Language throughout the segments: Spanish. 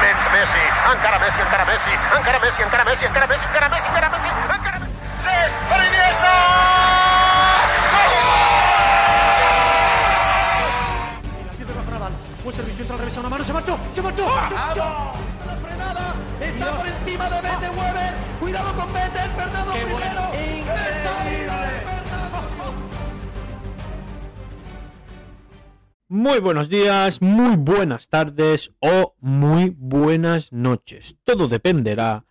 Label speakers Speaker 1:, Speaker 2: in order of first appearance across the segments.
Speaker 1: Menys Messi, encara Messi, encara Messi, encara Messi, encara Messi, encara Messi, encara Messi, encara Messi, encara Messi. Per Iniesta!
Speaker 2: Buen servicio, entra al revés a una mano, se marchó, se marchó. se marchó.
Speaker 3: La frenada está por encima de Bete Weber. Cuidado con Bete, Fernando primero.
Speaker 4: Muy buenos días, muy buenas tardes o muy buenas noches. Todo dependerá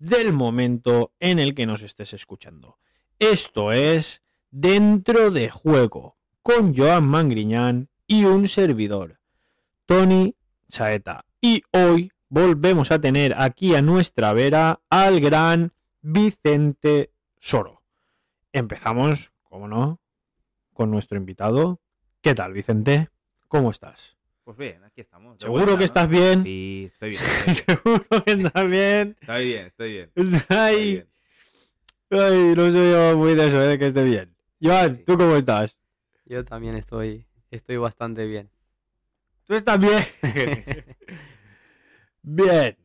Speaker 4: del momento en el que nos estés escuchando. Esto es Dentro de Juego con Joan Mangriñán y un servidor, Tony Saeta. Y hoy volvemos a tener aquí a nuestra vera al gran Vicente Soro. Empezamos, como no, con nuestro invitado. ¿Qué tal, Vicente? ¿Cómo estás?
Speaker 5: Pues bien, aquí estamos.
Speaker 4: ¿Seguro que
Speaker 5: ¿no?
Speaker 4: estás bien?
Speaker 5: Sí, estoy bien. Estoy
Speaker 4: Seguro que estás bien.
Speaker 5: estoy bien. Estoy bien, estoy
Speaker 4: Ay,
Speaker 5: bien.
Speaker 4: ay, no soy yo muy de eso, ¿eh? de que esté bien. Joan,
Speaker 5: Sí.
Speaker 4: ¿tú cómo estás?
Speaker 6: Yo también estoy, estoy bastante bien.
Speaker 4: ¿Tú estás bien? bien.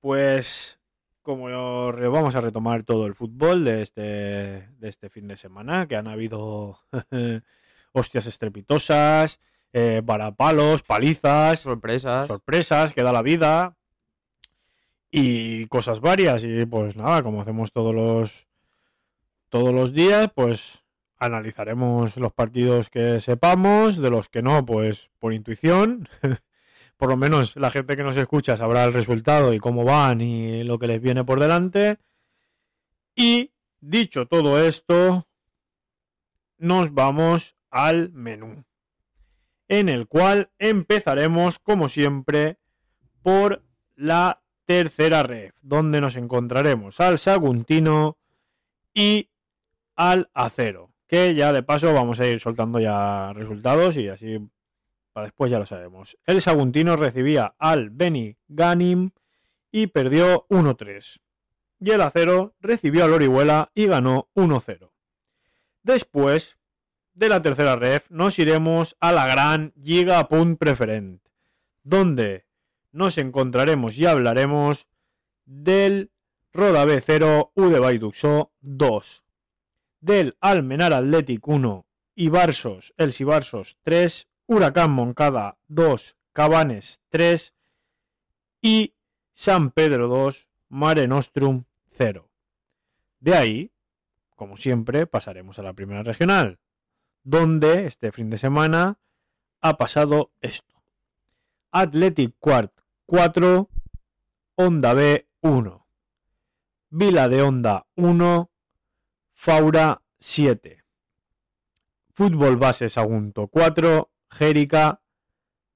Speaker 4: Pues como lo re- vamos a retomar todo el fútbol de este, de este fin de semana, que han habido hostias estrepitosas, eh, varapalos, palizas,
Speaker 6: Sorpresas.
Speaker 4: sorpresas que da la vida y cosas varias. Y pues nada como hacemos todos los todos los días pues analizaremos los partidos que sepamos de los que no pues por intuición. Por lo menos la gente que nos escucha sabrá el resultado y cómo van y lo que les viene por delante. Y dicho todo esto nos vamos al menú en el cual empezaremos, como siempre, por la tercera ref, donde nos encontraremos al Saguntino y al Acero, que ya de paso vamos a ir soltando ya resultados y así para después ya lo sabemos. El Saguntino recibía al Beni Ganim y perdió 1-3. Y el Acero recibió al Orihuela y ganó 1-0. Después, de la tercera ref nos iremos a la gran Liga Punt Preferent, donde nos encontraremos y hablaremos del Roda B0 U de Baiduxó 2, del Almenar Athletic 1 y Barsos, el Sibarsos 3, Huracán Moncada 2, Cabanes 3 y San Pedro 2, Mare Nostrum 0. De ahí, como siempre, pasaremos a la primera regional, donde este fin de semana ha pasado esto. Athletic Quart 4, Onda B 1, Vila de Onda 1, Faura 7, Fútbol Base Sagunto 4, Jérica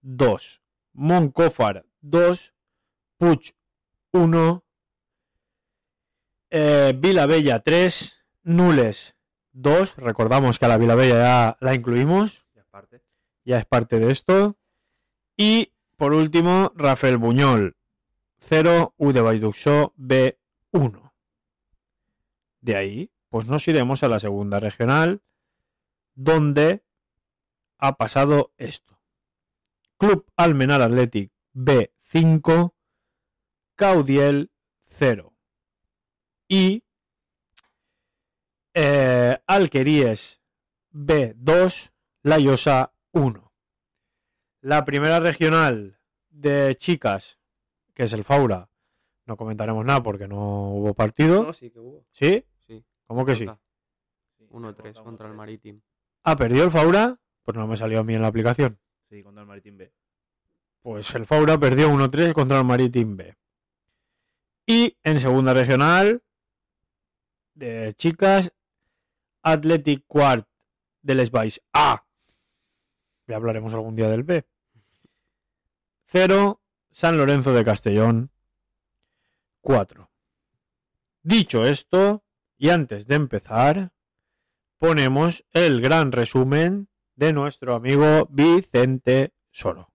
Speaker 4: 2, Moncófar 2, Puig 1, eh, Vila Bella 3, Nules 2. Recordamos que a la Vila Bella ya la incluimos,
Speaker 5: Ya es parte.
Speaker 4: ya es parte de esto. Y por último, Rafael Buñol 0, U de Baiduxó B 1. De ahí, pues nos iremos a la segunda regional, donde ha pasado esto. Club Almenar Athletic B 5, Caudiel 0. Y eh, Alqueríes B2, La Llosa 1. La primera regional de chicas, que es el Faura, no comentaremos nada porque no hubo partido.
Speaker 6: No, sí que hubo.
Speaker 4: ¿Sí?
Speaker 6: Sí.
Speaker 4: ¿Cómo que sí?
Speaker 6: Toca.
Speaker 5: Sí,
Speaker 6: 1-3
Speaker 5: derrota
Speaker 6: contra el
Speaker 5: 1-3.
Speaker 6: Maritim.
Speaker 4: ¿Ha perdido el Faura? Pues no me salió a mí en la aplicación.
Speaker 5: Sí, contra el Maritim B.
Speaker 4: Pues el Faura perdió 1-3 contra el Maritim B. Y en segunda regional de chicas, Athletic Quart del Spice A. Ya hablaremos algún día del B. 0, San Lorenzo de Castellón 4. Dicho esto, y antes de empezar, ponemos el gran resumen de nuestro amigo Vicente Soro.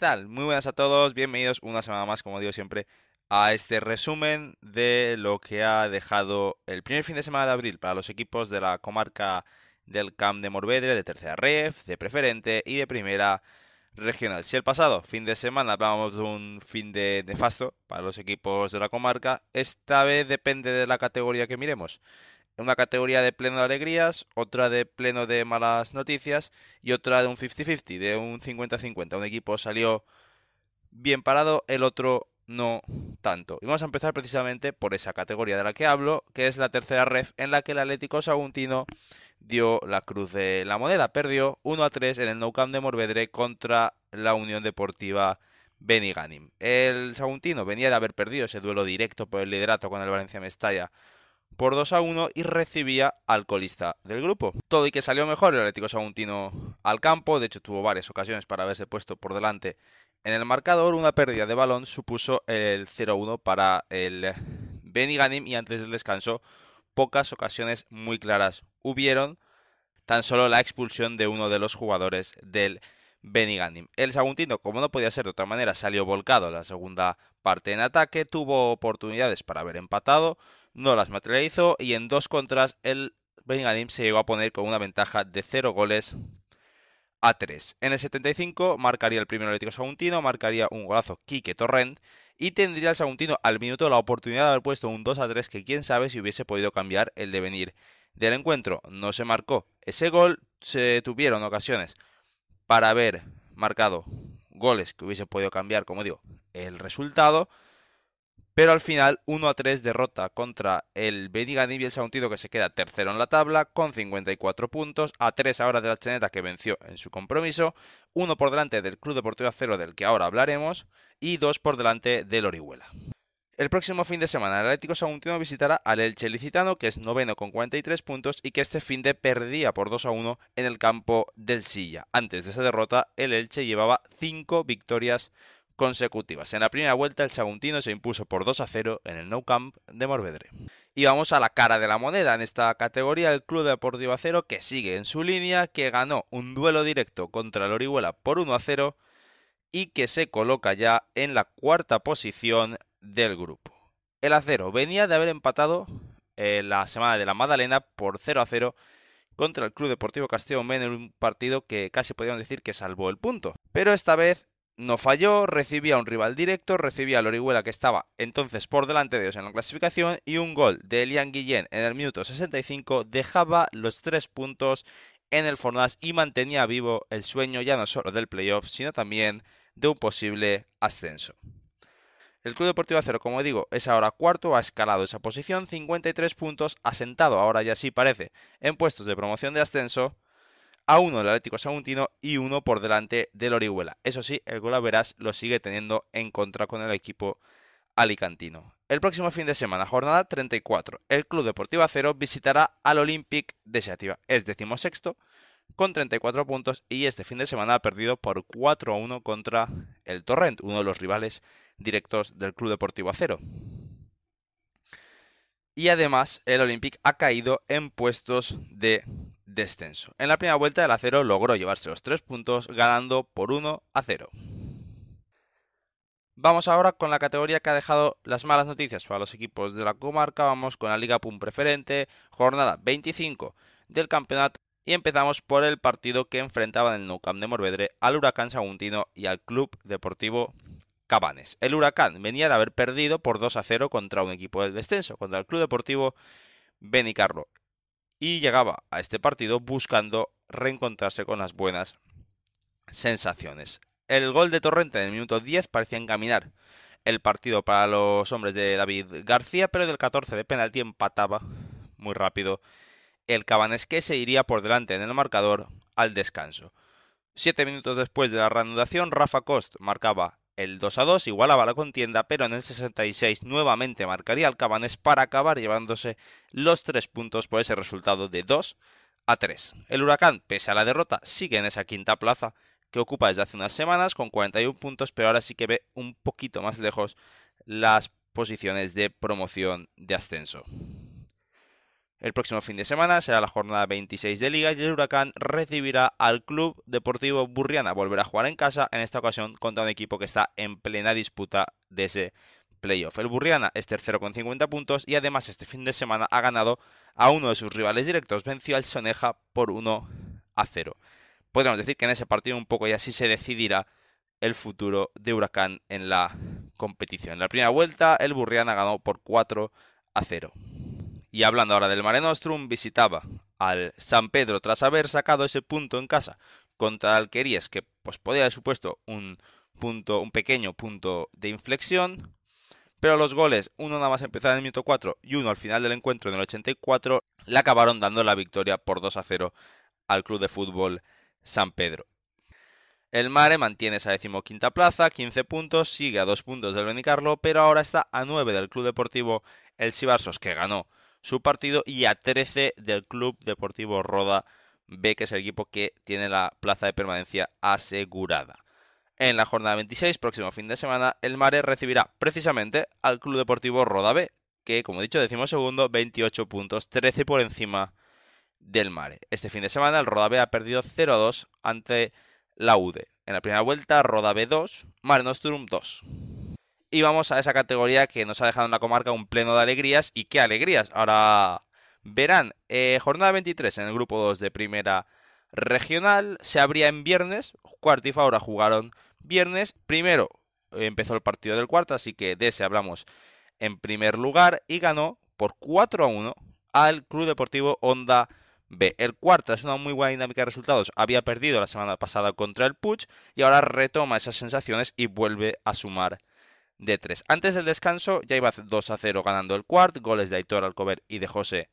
Speaker 5: Muy buenas a todos, bienvenidos una semana más, como digo siempre, a este resumen de lo que ha dejado el primer fin de semana de abril para los equipos de la comarca del Camp de Morvedre, de tercera ref, de preferente y de primera regional. Si el pasado fin de semana hablábamos de un fin de nefasto para los equipos de la comarca, esta vez depende de la categoría que miremos una categoría de pleno de alegrías, otra de pleno de malas noticias y otra de un 50-50, de un 50-50. Un equipo salió bien parado, el otro no tanto. Y vamos a empezar precisamente por esa categoría de la que hablo, que es la tercera ref en la que el Atlético Saguntino dio la cruz de la moneda. Perdió 1 a 3 en el Nou Camp de Morvedre contra la Unión Deportiva Beniganim. El Saguntino venía de haber perdido ese duelo directo por el liderato con el Valencia Mestalla por 2 a 1 y recibía al colista del grupo. Todo y que salió mejor el Atlético Saguntino al campo, de hecho tuvo varias ocasiones para haberse puesto por delante en el marcador, una pérdida de balón supuso el 0-1 para el Beniganim y antes del descanso pocas ocasiones muy claras hubieron, tan solo la expulsión de uno de los jugadores del Beniganim. El Saguntino, como no podía ser de otra manera, salió volcado la segunda parte en ataque, tuvo oportunidades para haber empatado, no las materializó y en dos contras el Benganim se llegó a poner con una ventaja de 0 goles a 3. En el 75 marcaría el primero Atlético Saguntino, marcaría un golazo Quique Torrent y tendría el Saguntino al minuto la oportunidad de haber puesto un 2 a 3 que quién sabe si hubiese podido cambiar el devenir del encuentro. No se marcó ese gol, se tuvieron ocasiones para haber marcado goles que hubiesen podido cambiar, como digo, el resultado pero al final 1 a 3 derrota contra el Beniganim y el Saguntino que se queda tercero en la tabla con 54 puntos, a 3 ahora de la Cheneta que venció en su compromiso, 1 por delante del Club Deportivo Acero del que ahora hablaremos y 2 por delante del Orihuela. El próximo fin de semana el Atlético Saguntino visitará al Elche Licitano, que es noveno con 43 puntos y que este fin de perdía por 2 a 1 en el campo del Silla. Antes de esa derrota, el Elche llevaba 5 victorias consecutivas. En la primera vuelta el Saguntino se impuso por 2 a 0 en el Nou Camp de Morvedre. Y vamos a la cara de la moneda en esta categoría el Club Deportivo Acero que sigue en su línea, que ganó un duelo directo contra el Orihuela por 1 a 0 y que se coloca ya en la cuarta posición del grupo. El Acero venía de haber empatado eh, la semana de la Madalena por 0 a 0 contra el Club Deportivo Castellón en un partido que casi podríamos decir que salvó el punto. Pero esta vez no falló, recibía un rival directo, recibía a Orihuela que estaba entonces por delante de ellos en la clasificación y un gol de Elian Guillén en el minuto 65 dejaba los tres puntos en el Fornas y mantenía vivo el sueño ya no solo del playoff, sino también de un posible ascenso. El Club Deportivo Acero, como digo, es ahora cuarto, ha escalado esa posición, 53 puntos, asentado ahora ya sí parece en puestos de promoción de ascenso, a uno del Atlético Saguntino y uno por delante del Orihuela. Eso sí, el Golaveras lo sigue teniendo en contra con el equipo alicantino. El próximo fin de semana, jornada 34, el Club Deportivo Acero visitará al Olympic de Seativa. Es decimosexto con 34 puntos y este fin de semana ha perdido por 4 a 1 contra el Torrent, uno de los rivales directos del Club Deportivo Acero. Y además el Olympic ha caído en puestos de descenso. En la primera vuelta el acero logró llevarse los tres puntos ganando por 1 a 0. Vamos ahora con la categoría que ha dejado las malas noticias para los equipos de la comarca. Vamos con la Liga PUM preferente, jornada 25 del campeonato. Y empezamos por el partido que enfrentaban en el Nou de Morvedre al Huracán Saguntino y al Club Deportivo Cabanes. El Huracán venía de haber perdido por 2 a 0 contra un equipo del descenso, contra el Club Deportivo Benicarlo y llegaba a este partido buscando reencontrarse con las buenas sensaciones. El gol de Torrente en el minuto 10 parecía encaminar el partido para los hombres de David García, pero del 14 de penalti empataba muy rápido el Cabanes que se iría por delante en el marcador al descanso. Siete minutos después de la reanudación, Rafa Cost marcaba el 2 a 2 igualaba la contienda, pero en el 66 nuevamente marcaría el Cabanes para acabar llevándose los tres puntos por ese resultado de 2 a 3. El Huracán, pese a la derrota, sigue en esa quinta plaza que ocupa desde hace unas semanas con 41 puntos, pero ahora sí que ve un poquito más lejos las posiciones de promoción de ascenso. El próximo fin de semana será la jornada 26 de Liga y el Huracán recibirá al Club Deportivo Burriana. Volverá a jugar en casa, en esta ocasión contra un equipo que está en plena disputa de ese playoff. El Burriana es tercero con 50 puntos y además este fin de semana ha ganado a uno de sus rivales directos. Venció al Soneja por 1 a 0. Podríamos decir que en ese partido un poco y así se decidirá el futuro de Huracán en la competición. En la primera vuelta el Burriana ganó por 4 a 0. Y hablando ahora del Mare Nostrum, visitaba al San Pedro tras haber sacado ese punto en casa contra Alquerías, que pues podía haber supuesto un punto, un pequeño punto de inflexión. Pero los goles, uno nada más empezar en el minuto 4 y uno al final del encuentro en el 84, le acabaron dando la victoria por 2 a 0 al Club de Fútbol San Pedro. El Mare mantiene esa decimoquinta plaza, 15 puntos, sigue a 2 puntos del Benicarlo, pero ahora está a 9 del Club Deportivo El Sibarsos, que ganó su partido, y a 13 del Club Deportivo Roda B, que es el equipo que tiene la plaza de permanencia asegurada. En la jornada 26, próximo fin de semana, el Mare recibirá precisamente al Club Deportivo Roda B, que, como he dicho, decimos segundo, 28 puntos, 13 por encima del Mare. Este fin de semana el Roda B ha perdido 0-2 ante la UDE. En la primera vuelta, Roda B 2, Mare Nostrum 2. Y vamos a esa categoría que nos ha dejado en la comarca un pleno de alegrías. ¿Y qué alegrías? Ahora verán, eh, jornada 23 en el grupo 2 de primera regional. Se abría en viernes. Cuarto y Faura jugaron viernes. Primero eh, empezó el partido del cuarto, así que de ese hablamos en primer lugar. Y ganó por 4 a 1 al Club Deportivo Honda B. El cuarto es una muy buena dinámica de resultados. Había perdido la semana pasada contra el Puch y ahora retoma esas sensaciones y vuelve a sumar de 3. Antes del descanso ya iba 2 a 0 ganando el cuart, goles de Aitor Alcover y de José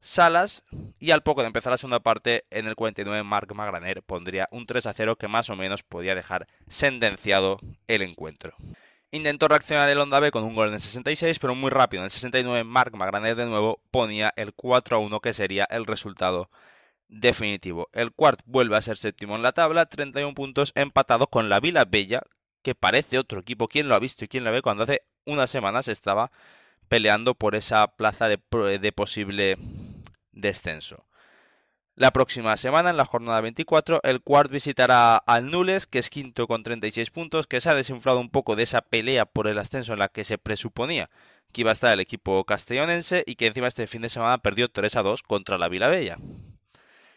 Speaker 5: Salas. Y al poco de empezar la segunda parte, en el 49 Marc Magraner pondría un 3 a 0 que más o menos podía dejar sentenciado el encuentro. Intentó reaccionar el Honda B con un gol en el 66, pero muy rápido. En el 69 Marc Magraner de nuevo ponía el 4 a 1 que sería el resultado definitivo. El cuart vuelve a ser séptimo en la tabla, 31 puntos empatado con la Vila Bella, que parece otro equipo. ¿Quién lo ha visto y quién lo ve? Cuando hace unas semanas estaba peleando por esa plaza de, de posible descenso. La próxima semana, en la jornada 24, el Quart visitará al Nules, que es quinto con 36 puntos, que se ha desinflado un poco de esa pelea por el ascenso en la que se presuponía que iba a estar el equipo castellonense y que encima este fin de semana perdió 3 a 2 contra la Bella.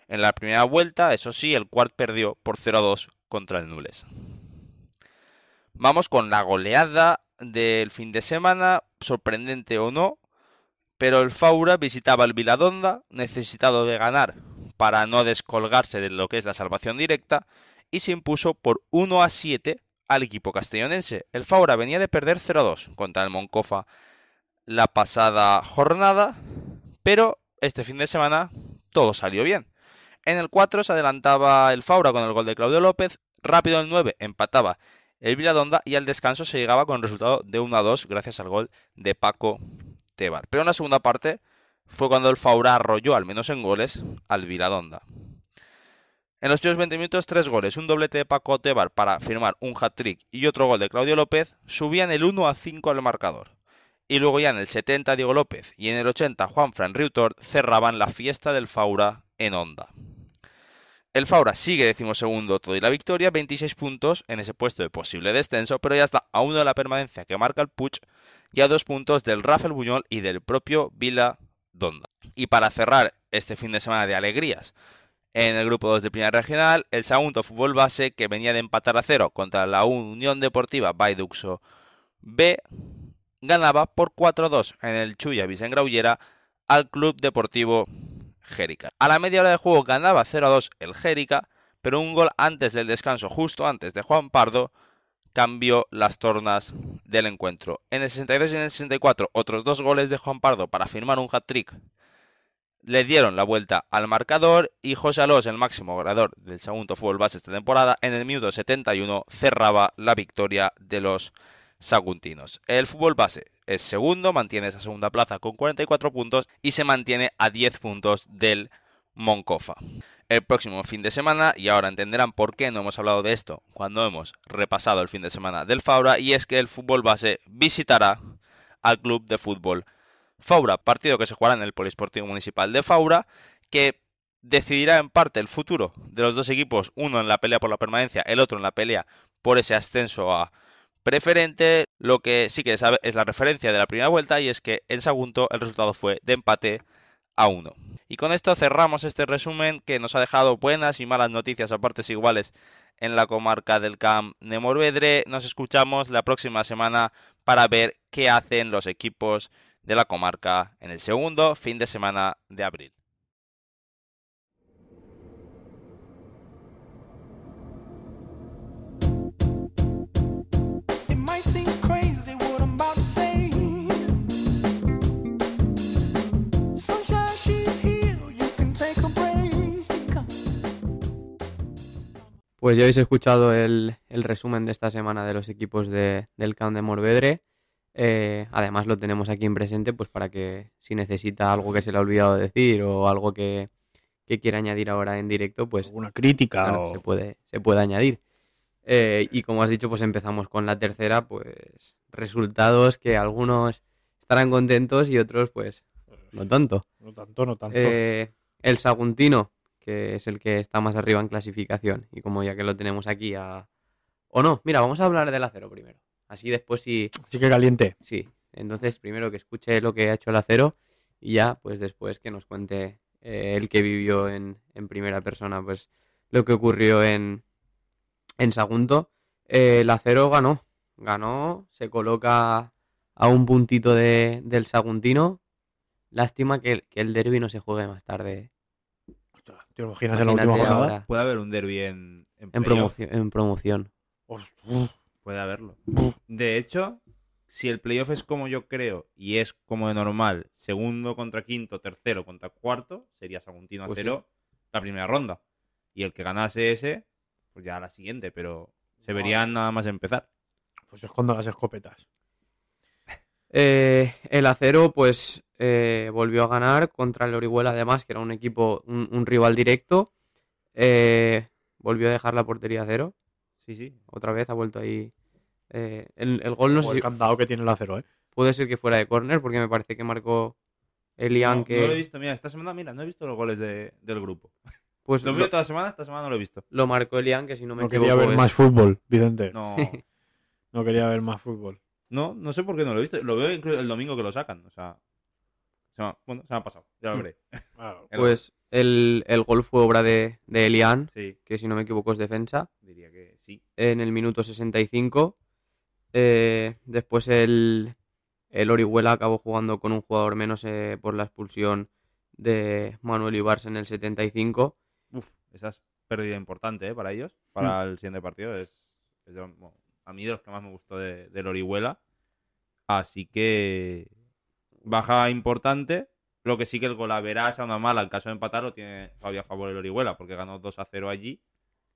Speaker 5: En la primera vuelta, eso sí, el Quart perdió por 0 a 2 contra el Nules. Vamos con la goleada del fin de semana, sorprendente o no, pero el Faura visitaba el Viladonda, necesitado de ganar para no descolgarse de lo que es la salvación directa, y se impuso por 1 a 7 al equipo castellonense. El Faura venía de perder 0 a 2 contra el Moncofa la pasada jornada, pero este fin de semana todo salió bien. En el 4 se adelantaba el Faura con el gol de Claudio López, rápido el 9 empataba el Viladonda y al descanso se llegaba con el resultado de 1 a 2 gracias al gol de Paco Tebar. Pero en la segunda parte fue cuando el Faura arrolló, al menos en goles, al Viladonda. En los últimos 20 minutos, tres goles, un doblete de Paco Tebar para firmar un hat-trick y otro gol de Claudio López, subían el 1 a 5 al marcador. Y luego ya en el 70 Diego López y en el 80 Juan Fran Riutor cerraban la fiesta del Faura en Onda. El Faura sigue decimosegundo todo y la victoria, 26 puntos en ese puesto de posible descenso, pero ya está a uno de la permanencia que marca el Puch y a dos puntos del Rafael Buñol y del propio Vila Donda. Y para cerrar este fin de semana de alegrías, en el grupo 2 de Primera Regional, el Sagunto Fútbol Base, que venía de empatar a cero contra la Unión Deportiva Baiduxo B, ganaba por 4-2 en el Chuya Graullera al Club Deportivo Jérica. A la media hora de juego ganaba 0-2 el Jérica, pero un gol antes del descanso, justo antes de Juan Pardo, cambió las tornas del encuentro. En el 62 y en el 64, otros dos goles de Juan Pardo para firmar un hat-trick le dieron la vuelta al marcador y José Alós, el máximo goleador del segundo fútbol base esta temporada, en el minuto 71 cerraba la victoria de los saguntinos. El fútbol base es segundo, mantiene esa segunda plaza con 44 puntos y se mantiene a 10 puntos del Moncofa. El próximo fin de semana, y ahora entenderán por qué no hemos hablado de esto cuando hemos repasado el fin de semana del Faura, y es que el fútbol base visitará al club de fútbol
Speaker 7: Faura, partido que se jugará en el Polisportivo Municipal de Faura, que decidirá en parte el futuro de los dos equipos, uno en la pelea por la permanencia, el otro en la pelea por ese ascenso a preferente. Lo que sí que es la referencia de la primera vuelta y es que en Sagunto el resultado fue de empate a 1. Y con esto cerramos este resumen que nos ha dejado buenas y malas noticias a partes iguales en la comarca del Camp de Morvedre. Nos escuchamos la próxima semana para ver qué hacen los equipos de la comarca en el segundo fin de semana de abril.
Speaker 6: Pues ya habéis escuchado el, el resumen de esta semana de los equipos de- del Camp de Morvedre. Eh, además lo tenemos aquí en presente pues para que si necesita algo que se le ha olvidado decir o algo que, que quiera añadir ahora en directo, pues
Speaker 4: alguna crítica
Speaker 6: claro,
Speaker 4: o
Speaker 6: se, puede, se puede añadir. Eh, y como has dicho, pues empezamos con la tercera, pues resultados que algunos estarán contentos y otros pues no tanto.
Speaker 4: no tanto, no tanto.
Speaker 6: Eh, el Saguntino, que es el que está más arriba en clasificación. Y como ya que lo tenemos aquí a... O no, mira, vamos a hablar del acero primero. Así después sí,
Speaker 4: Así que caliente.
Speaker 6: sí. Entonces primero que escuche lo que ha hecho el acero y ya pues después que nos cuente eh, el que vivió en, en primera persona pues lo que ocurrió en, en Sagunto. Eh, el acero ganó, ganó, se coloca a un puntito de, del Saguntino. Lástima que, que el derby no se juegue más tarde.
Speaker 4: ¿Te imaginas en la última
Speaker 6: Imagínate
Speaker 4: jornada?
Speaker 6: ahora,
Speaker 5: Puede haber un derby en, en,
Speaker 6: en, promoci- en promoción.
Speaker 5: Puede haberlo. De hecho, si el playoff es como yo creo y es como de normal, segundo contra quinto, tercero contra cuarto, sería Saguntino a
Speaker 6: Pues sí.
Speaker 5: cero la primera ronda. Y el que ganase ese, pues ya la siguiente, pero se verían nada más empezar.
Speaker 4: Pues esconda las escopetas.
Speaker 6: Eh, el acero, pues, eh, volvió a ganar contra el Orihuela, además, que era un equipo, un, un rival directo. Eh, volvió a dejar la portería a cero.
Speaker 5: Sí, sí.
Speaker 6: Otra vez ha vuelto ahí. eh, el, el gol no
Speaker 4: O
Speaker 6: sé
Speaker 4: el
Speaker 6: si
Speaker 4: candado que tiene el acero, ¿eh?
Speaker 6: puede ser que fuera de córner, porque me parece que marcó Elian,
Speaker 5: No,
Speaker 6: que
Speaker 5: no lo he visto, mira, esta semana, mira, no he visto los goles de- del grupo.
Speaker 6: pues
Speaker 5: Lo miro toda la semana, esta semana no lo he visto.
Speaker 6: lo marcó Elian, que si no me
Speaker 4: No
Speaker 6: equivoco
Speaker 4: quería ver
Speaker 6: es-
Speaker 4: más fútbol, Vicente.
Speaker 5: No,
Speaker 4: No quería ver más fútbol.
Speaker 5: no, no sé por qué no lo he visto. Lo veo incluso el domingo que lo sacan. O sea, se me ha- bueno, se me ha pasado. Ya lo
Speaker 6: Mm.
Speaker 5: veré.
Speaker 4: Claro.
Speaker 5: El
Speaker 6: Pues el, el gol fue obra de, de Elian,
Speaker 5: Sí,
Speaker 6: que si no me equivoco es defensa.
Speaker 5: diría que sí.
Speaker 6: en el minuto 65. Eh, después el, el Orihuela acabó jugando con un jugador menos eh, por la expulsión de Manuel Ibarz en el 75.
Speaker 5: Uf, esa es pérdida importante ¿eh? para ellos. Para el siguiente partido. Es, es de bueno, a mí de los que más me gustó de, del Orihuela. Así que baja importante. Lo que sí que el gol a verás a una mala. En caso de empatar lo tiene todavía a favor el Orihuela. Porque ganó 2 a 0 allí.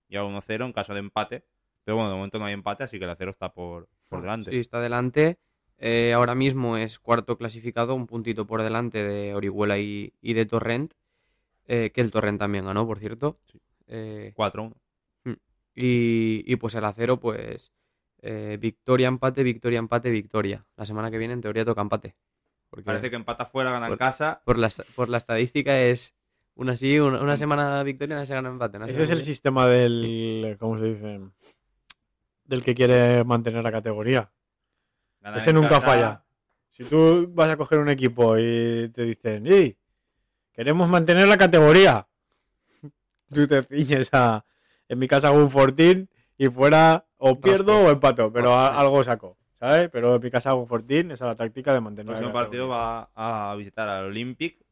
Speaker 5: Y a 1 0 en caso de empate. Pero bueno, de momento no hay empate. Así que el acero está por, por delante.
Speaker 6: Sí, está delante. Eh, ahora mismo es cuarto clasificado, un puntito por delante de Orihuela y, y de Torrent. eh, que el Torrent también ganó, por cierto.
Speaker 5: Sí.
Speaker 6: Eh,
Speaker 5: 4 1.
Speaker 6: y, y pues el acero, pues eh, victoria, empate, victoria, empate, victoria. La semana que viene en teoría toca empate. Porque
Speaker 5: Parece que empata fuera, gana en
Speaker 6: Por-
Speaker 5: casa.
Speaker 6: por, la, por la estadística es una sí, una, una semana victoria, una semana empate. una
Speaker 4: Ese es el sistema del. ¿Cómo se dice? Del que quiere mantener la categoría.
Speaker 5: gana
Speaker 4: Ese
Speaker 5: en
Speaker 4: nunca
Speaker 5: casa.
Speaker 4: falla. Si tú vas a coger un equipo y te dicen, ¡y! Queremos mantener la categoría. Tú te ciñes a. En mi casa hago un fortín y fuera o pierdo o empato, pero a- algo saco. ¿Sabes? Pero hago un fortín, esa es la táctica de
Speaker 5: El
Speaker 4: mantener
Speaker 5: próximo
Speaker 4: la
Speaker 5: partido va a visitar al Olympic,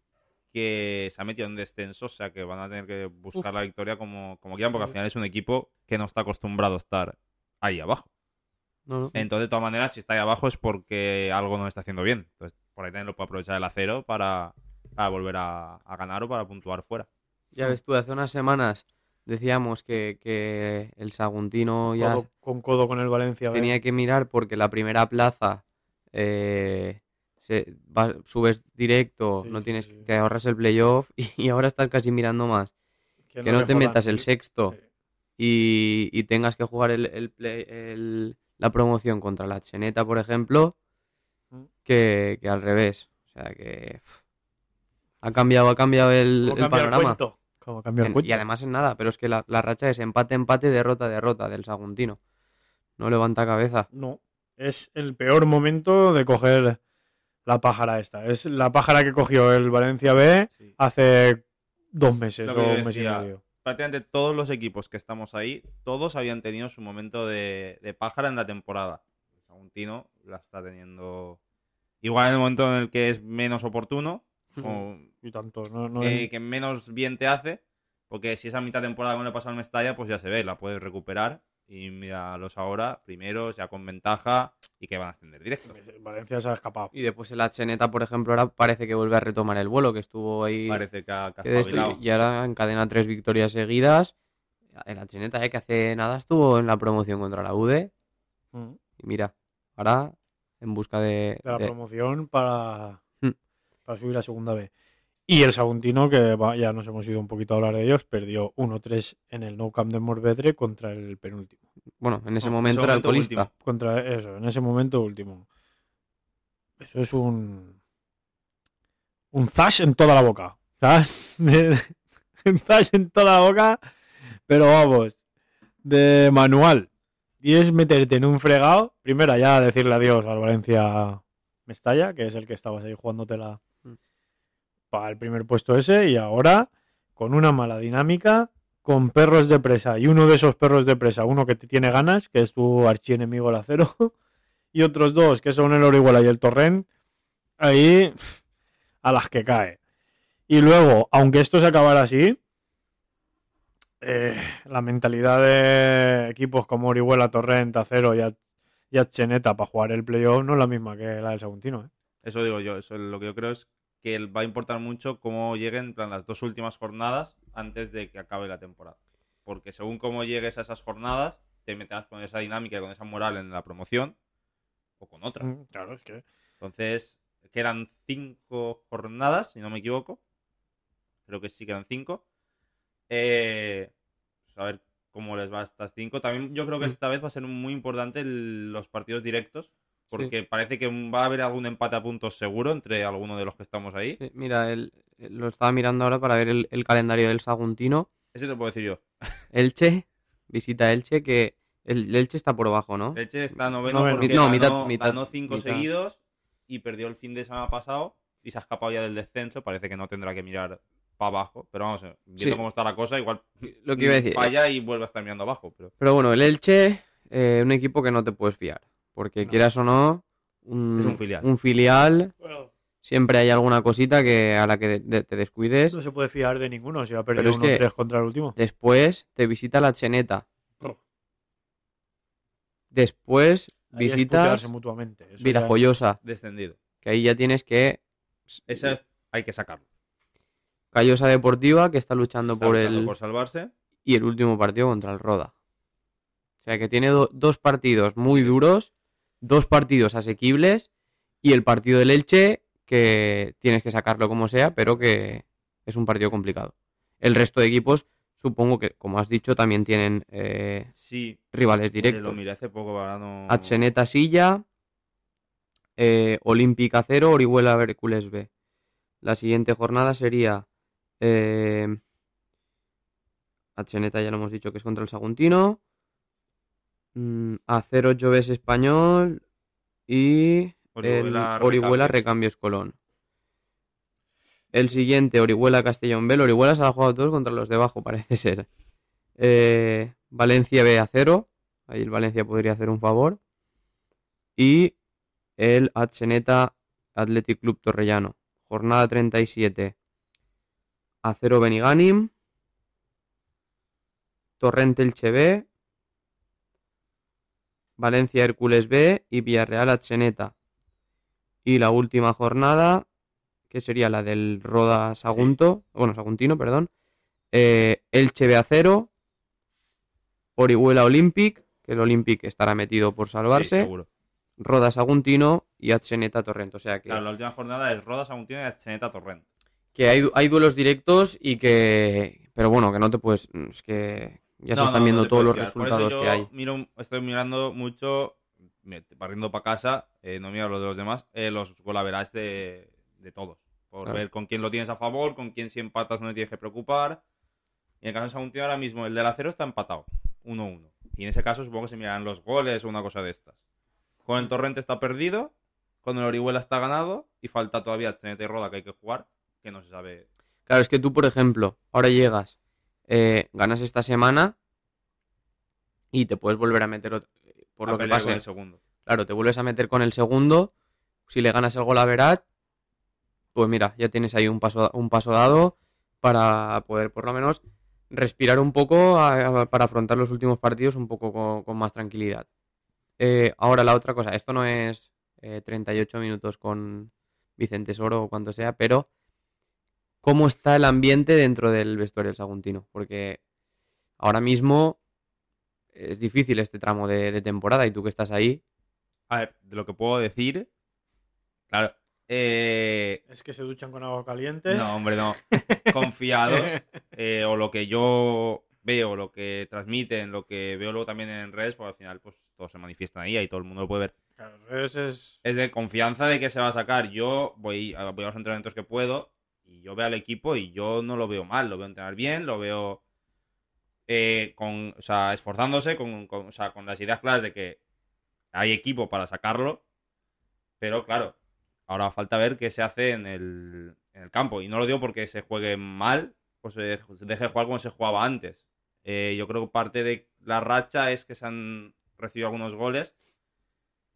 Speaker 5: que se ha metido en descenso, o sea que van a tener que buscar la victoria como, como quieran, porque al final es un equipo que no está acostumbrado a estar ahí abajo.
Speaker 6: No, no.
Speaker 5: Entonces, de todas maneras, si está ahí abajo es porque algo no está haciendo bien. Entonces, por ahí también lo puede aprovechar el acero para, para volver a, a ganar o para puntuar fuera.
Speaker 6: Ya ves tú, hace unas semanas decíamos que, que el Saguntino ya
Speaker 4: Codo con codo con el Valencia.
Speaker 6: tenía que mirar porque la primera plaza eh, se, va- subes directo,
Speaker 4: Sí,
Speaker 6: no
Speaker 4: sí,
Speaker 6: tienes,
Speaker 4: sí.
Speaker 6: te ahorras el playoff y, y ahora estás casi mirando más. Que no te metas el sexto.
Speaker 4: Sí.
Speaker 6: y, y tengas que jugar el, el play- el- la promoción contra la Cheneta, por ejemplo,
Speaker 4: Mm.
Speaker 6: que, que al revés. O sea que ha cambiado, ha cambiado el,
Speaker 4: ¿Cómo
Speaker 6: el
Speaker 4: cambia el
Speaker 6: panorama. Y además en nada, pero es que la, la racha es empate, empate, derrota, derrota del Saguntino. No levanta cabeza.
Speaker 4: No, es el peor momento de coger la pájara esta. Es la pájara que cogió el Valencia B
Speaker 5: Sí.
Speaker 4: hace dos meses o un mes y medio.
Speaker 5: Prácticamente todos los equipos que estamos ahí, todos habían tenido su momento de, de pájara en la temporada. El Saguntino la está teniendo igual en el momento en el que es menos oportuno, o
Speaker 4: Y tanto, no, no
Speaker 5: eh,
Speaker 4: es-
Speaker 5: que menos bien te hace, porque si esa mitad de temporada como le pasó al Mestalla, pues ya se ve, la puedes recuperar. Y míralos ahora, primeros, ya con ventaja, y que van a ascender directos.
Speaker 4: Valencia se ha escapado.
Speaker 6: Y después el Cheneta, por ejemplo, ahora parece que vuelve a retomar el vuelo, que estuvo ahí.
Speaker 5: Parece que ha, que
Speaker 6: esto- y ahora encadena tres victorias seguidas. El Cheneta, eh, que hace nada estuvo en la promoción contra la UD.
Speaker 4: Mm.
Speaker 6: Y mira, ahora en busca de.
Speaker 4: de la
Speaker 6: de-
Speaker 4: promoción para,
Speaker 6: Mm.
Speaker 4: para subir a segunda B. Y el Saguntino, que va- ya nos hemos ido un poquito a hablar de ellos, perdió 1-3 en el No Camp de Morvedre contra el penúltimo.
Speaker 6: bueno, en ese
Speaker 5: No,
Speaker 6: momento era alcoholista.
Speaker 5: último.
Speaker 4: Contra eso, en ese momento último. Eso es un. Un zash en toda la boca. ¿Sabes? De- un zash en toda la boca. Pero vamos. De manual. Y es meterte en un fregado. Primero ya decirle adiós al Valencia Mestalla, que es el que estabas ahí jugándotela
Speaker 6: Mm.
Speaker 4: Para el primer puesto ese. Y ahora, con una mala dinámica, con perros de presa. Y uno de esos perros de presa, uno que te tiene ganas, que es tu archienemigo el acero. Y otros dos, que son el Orihuela y el Torrent. Ahí, a las que cae. Y luego, aunque esto se acabara así, eh, la mentalidad de equipos como Orihuela, Torrent, Acero y, At- y para jugar el playoff no es la misma que la del Saguntino. ¿eh?
Speaker 5: Eso digo yo, eso es lo que yo creo es que va a importar mucho cómo lleguen en plan, las dos últimas jornadas antes de que acabe la temporada. Porque según cómo llegues a esas jornadas, te meterás con esa dinámica y con esa moral en la promoción o con otra.
Speaker 4: Mm, Claro, es que
Speaker 5: Entonces, quedan cinco jornadas, si no me equivoco. Creo que sí quedan cinco. Eh, pues a ver cómo les va a estas cinco. También yo creo que
Speaker 6: Mm.
Speaker 5: esta vez va a ser muy importante el- los partidos directos. Porque parece que va a haber algún empate a puntos seguro entre alguno de los que estamos ahí.
Speaker 6: Sí, mira, el- el- lo estaba mirando ahora para ver el, el calendario del Saguntino.
Speaker 5: Ese te lo puedo decir yo.
Speaker 6: Elche, visita Elche, que el Elche está por abajo, ¿no?
Speaker 5: Leche está noveno
Speaker 4: Noveno.
Speaker 5: porque
Speaker 6: No,
Speaker 5: ganó,
Speaker 6: mitad- mitad-
Speaker 5: ganó cinco
Speaker 6: mitad.
Speaker 5: seguidos y perdió el fin de semana pasado y se ha escapado ya del descenso. Parece que no tendrá que mirar para abajo. Pero vamos, eh, viendo
Speaker 6: Sí.
Speaker 5: cómo está la cosa, igual
Speaker 6: Lo que iba a decir.
Speaker 5: falla y vuelve a estar mirando abajo. Pero
Speaker 6: Pero bueno, el Elche, eh, un equipo que no te puedes fiar. Porque
Speaker 4: No.
Speaker 6: quieras o no, un,
Speaker 5: Es un filial.
Speaker 6: un filial,
Speaker 4: bueno,
Speaker 6: siempre hay alguna cosita que a la que de- de- te descuides.
Speaker 4: no se puede fiar de ninguno si perdido
Speaker 6: es que-
Speaker 4: 1-3 contra el último.
Speaker 6: Después te visita la Cheneta.
Speaker 4: Oh.
Speaker 6: Después
Speaker 4: Ahí
Speaker 6: visitas
Speaker 4: mutuamente. Eso
Speaker 6: Virajoyosa,
Speaker 5: descendido.
Speaker 6: que ahí ya tienes que...
Speaker 5: Esa es- hay que sacarlo.
Speaker 6: Callosa Deportiva, que está luchando
Speaker 5: Está
Speaker 6: por
Speaker 5: luchando
Speaker 6: el...
Speaker 5: por salvarse.
Speaker 6: y el último partido contra el Roda. O sea que tiene do- dos partidos muy duros, dos partidos asequibles y el partido del Elche que tienes que sacarlo como sea, pero que es un partido complicado. El resto de equipos, supongo que, como has dicho, también tienen eh,
Speaker 5: Sí,
Speaker 6: rivales
Speaker 5: eh, lo
Speaker 6: directos.
Speaker 5: miré hace poco, ahora no.
Speaker 6: Atseneta Silla, eh, Olímpica 0, Orihuela Hércules B. La siguiente jornada sería eh, Atseneta, ya lo hemos dicho que es contra el Saguntino. Mm, Acero Lloves Español y
Speaker 5: Orihuela,
Speaker 6: el Orihuela
Speaker 5: Recambios.
Speaker 6: Colón. El siguiente, Orihuela Castellón B. El Orihuela se ha jugado todos contra los de abajo, parece ser. Eh, Valencia B a 0. Ahí el Valencia podría hacer un favor. Y el Atseneta Athletic Club Torrellano. Jornada 37. A 0 Beniganim. Torrente Elche B. Valencia Hércules B y Villarreal Atseneta. Y la última jornada, que sería la del Roda Sagunto, bueno, Saguntino, perdón. Eh, Elche B a 0. Orihuela Olympic, que el Olympic estará metido por
Speaker 5: Sí,
Speaker 6: salvarse.
Speaker 5: seguro.
Speaker 6: Roda Saguntino y Atseneta Torrent. O sea que,
Speaker 5: Claro, la última jornada es Rodas Saguntino y Atseneta Torrent.
Speaker 6: que hay, hay duelos directos y que. Pero bueno, que no te puedes. Es que ya se están
Speaker 5: no,
Speaker 6: viendo
Speaker 5: no
Speaker 6: todos los resultados
Speaker 5: yo
Speaker 6: que hay.
Speaker 5: Miro, estoy mirando mucho, barriendo para casa, eh, no miro los de los demás, eh, los golaveras de, de todos. Por
Speaker 6: Claro.
Speaker 5: ver con quién lo tienes a favor, con quién si empatas no te tienes que preocupar. Y en el caso de Saguntino ahora mismo el del acero está empatado, 1-1. Y en ese caso supongo que se mirarán los goles o una cosa de estas. Con el Torrente está perdido, con el Orihuela está ganado y falta todavía Chenete y Roda que hay que jugar, que no se sabe.
Speaker 6: Claro, es que tú, por ejemplo, ahora llegas, eh, ganas esta semana y te puedes volver a meter otro- por
Speaker 5: a
Speaker 6: lo que
Speaker 5: con
Speaker 6: pase.
Speaker 5: el segundo.
Speaker 6: Claro, te vuelves a meter con el segundo. Si le ganas el gol a Verat, pues mira, ya tienes ahí un paso, un paso dado para poder por lo menos respirar un poco a- a- para afrontar los últimos partidos un poco con, con más tranquilidad. Eh, ahora la otra cosa, esto no es eh, 38 minutos con Vicente Soro o cuanto sea, pero ¿cómo está el ambiente dentro del vestuario del Saguntino? Porque ahora mismo es difícil este tramo de, de temporada y tú que estás ahí,
Speaker 5: A ver, de lo que puedo decir. Claro. Eh,
Speaker 4: Es que se duchan con agua caliente.
Speaker 5: no, hombre, no. Confiados. eh, o lo que yo veo, lo que transmiten, lo que veo luego también en redes, pues al final pues todos se manifiestan ahí y todo el mundo lo puede ver.
Speaker 4: Claro, ese es...
Speaker 5: Es de confianza de que se va a sacar. Yo voy a, voy a los entrenamientos que puedo y yo veo al equipo y yo no lo veo mal, lo veo entrenar bien, lo veo eh, con, o sea, esforzándose, con, con- o sea, con las ideas claras de que hay equipo para sacarlo, pero claro, ahora falta ver qué se hace en el, en el campo. Y no lo digo porque se juegue mal o se deje de jugar como se jugaba antes. Eh, yo creo que parte de la racha es que se han recibido algunos goles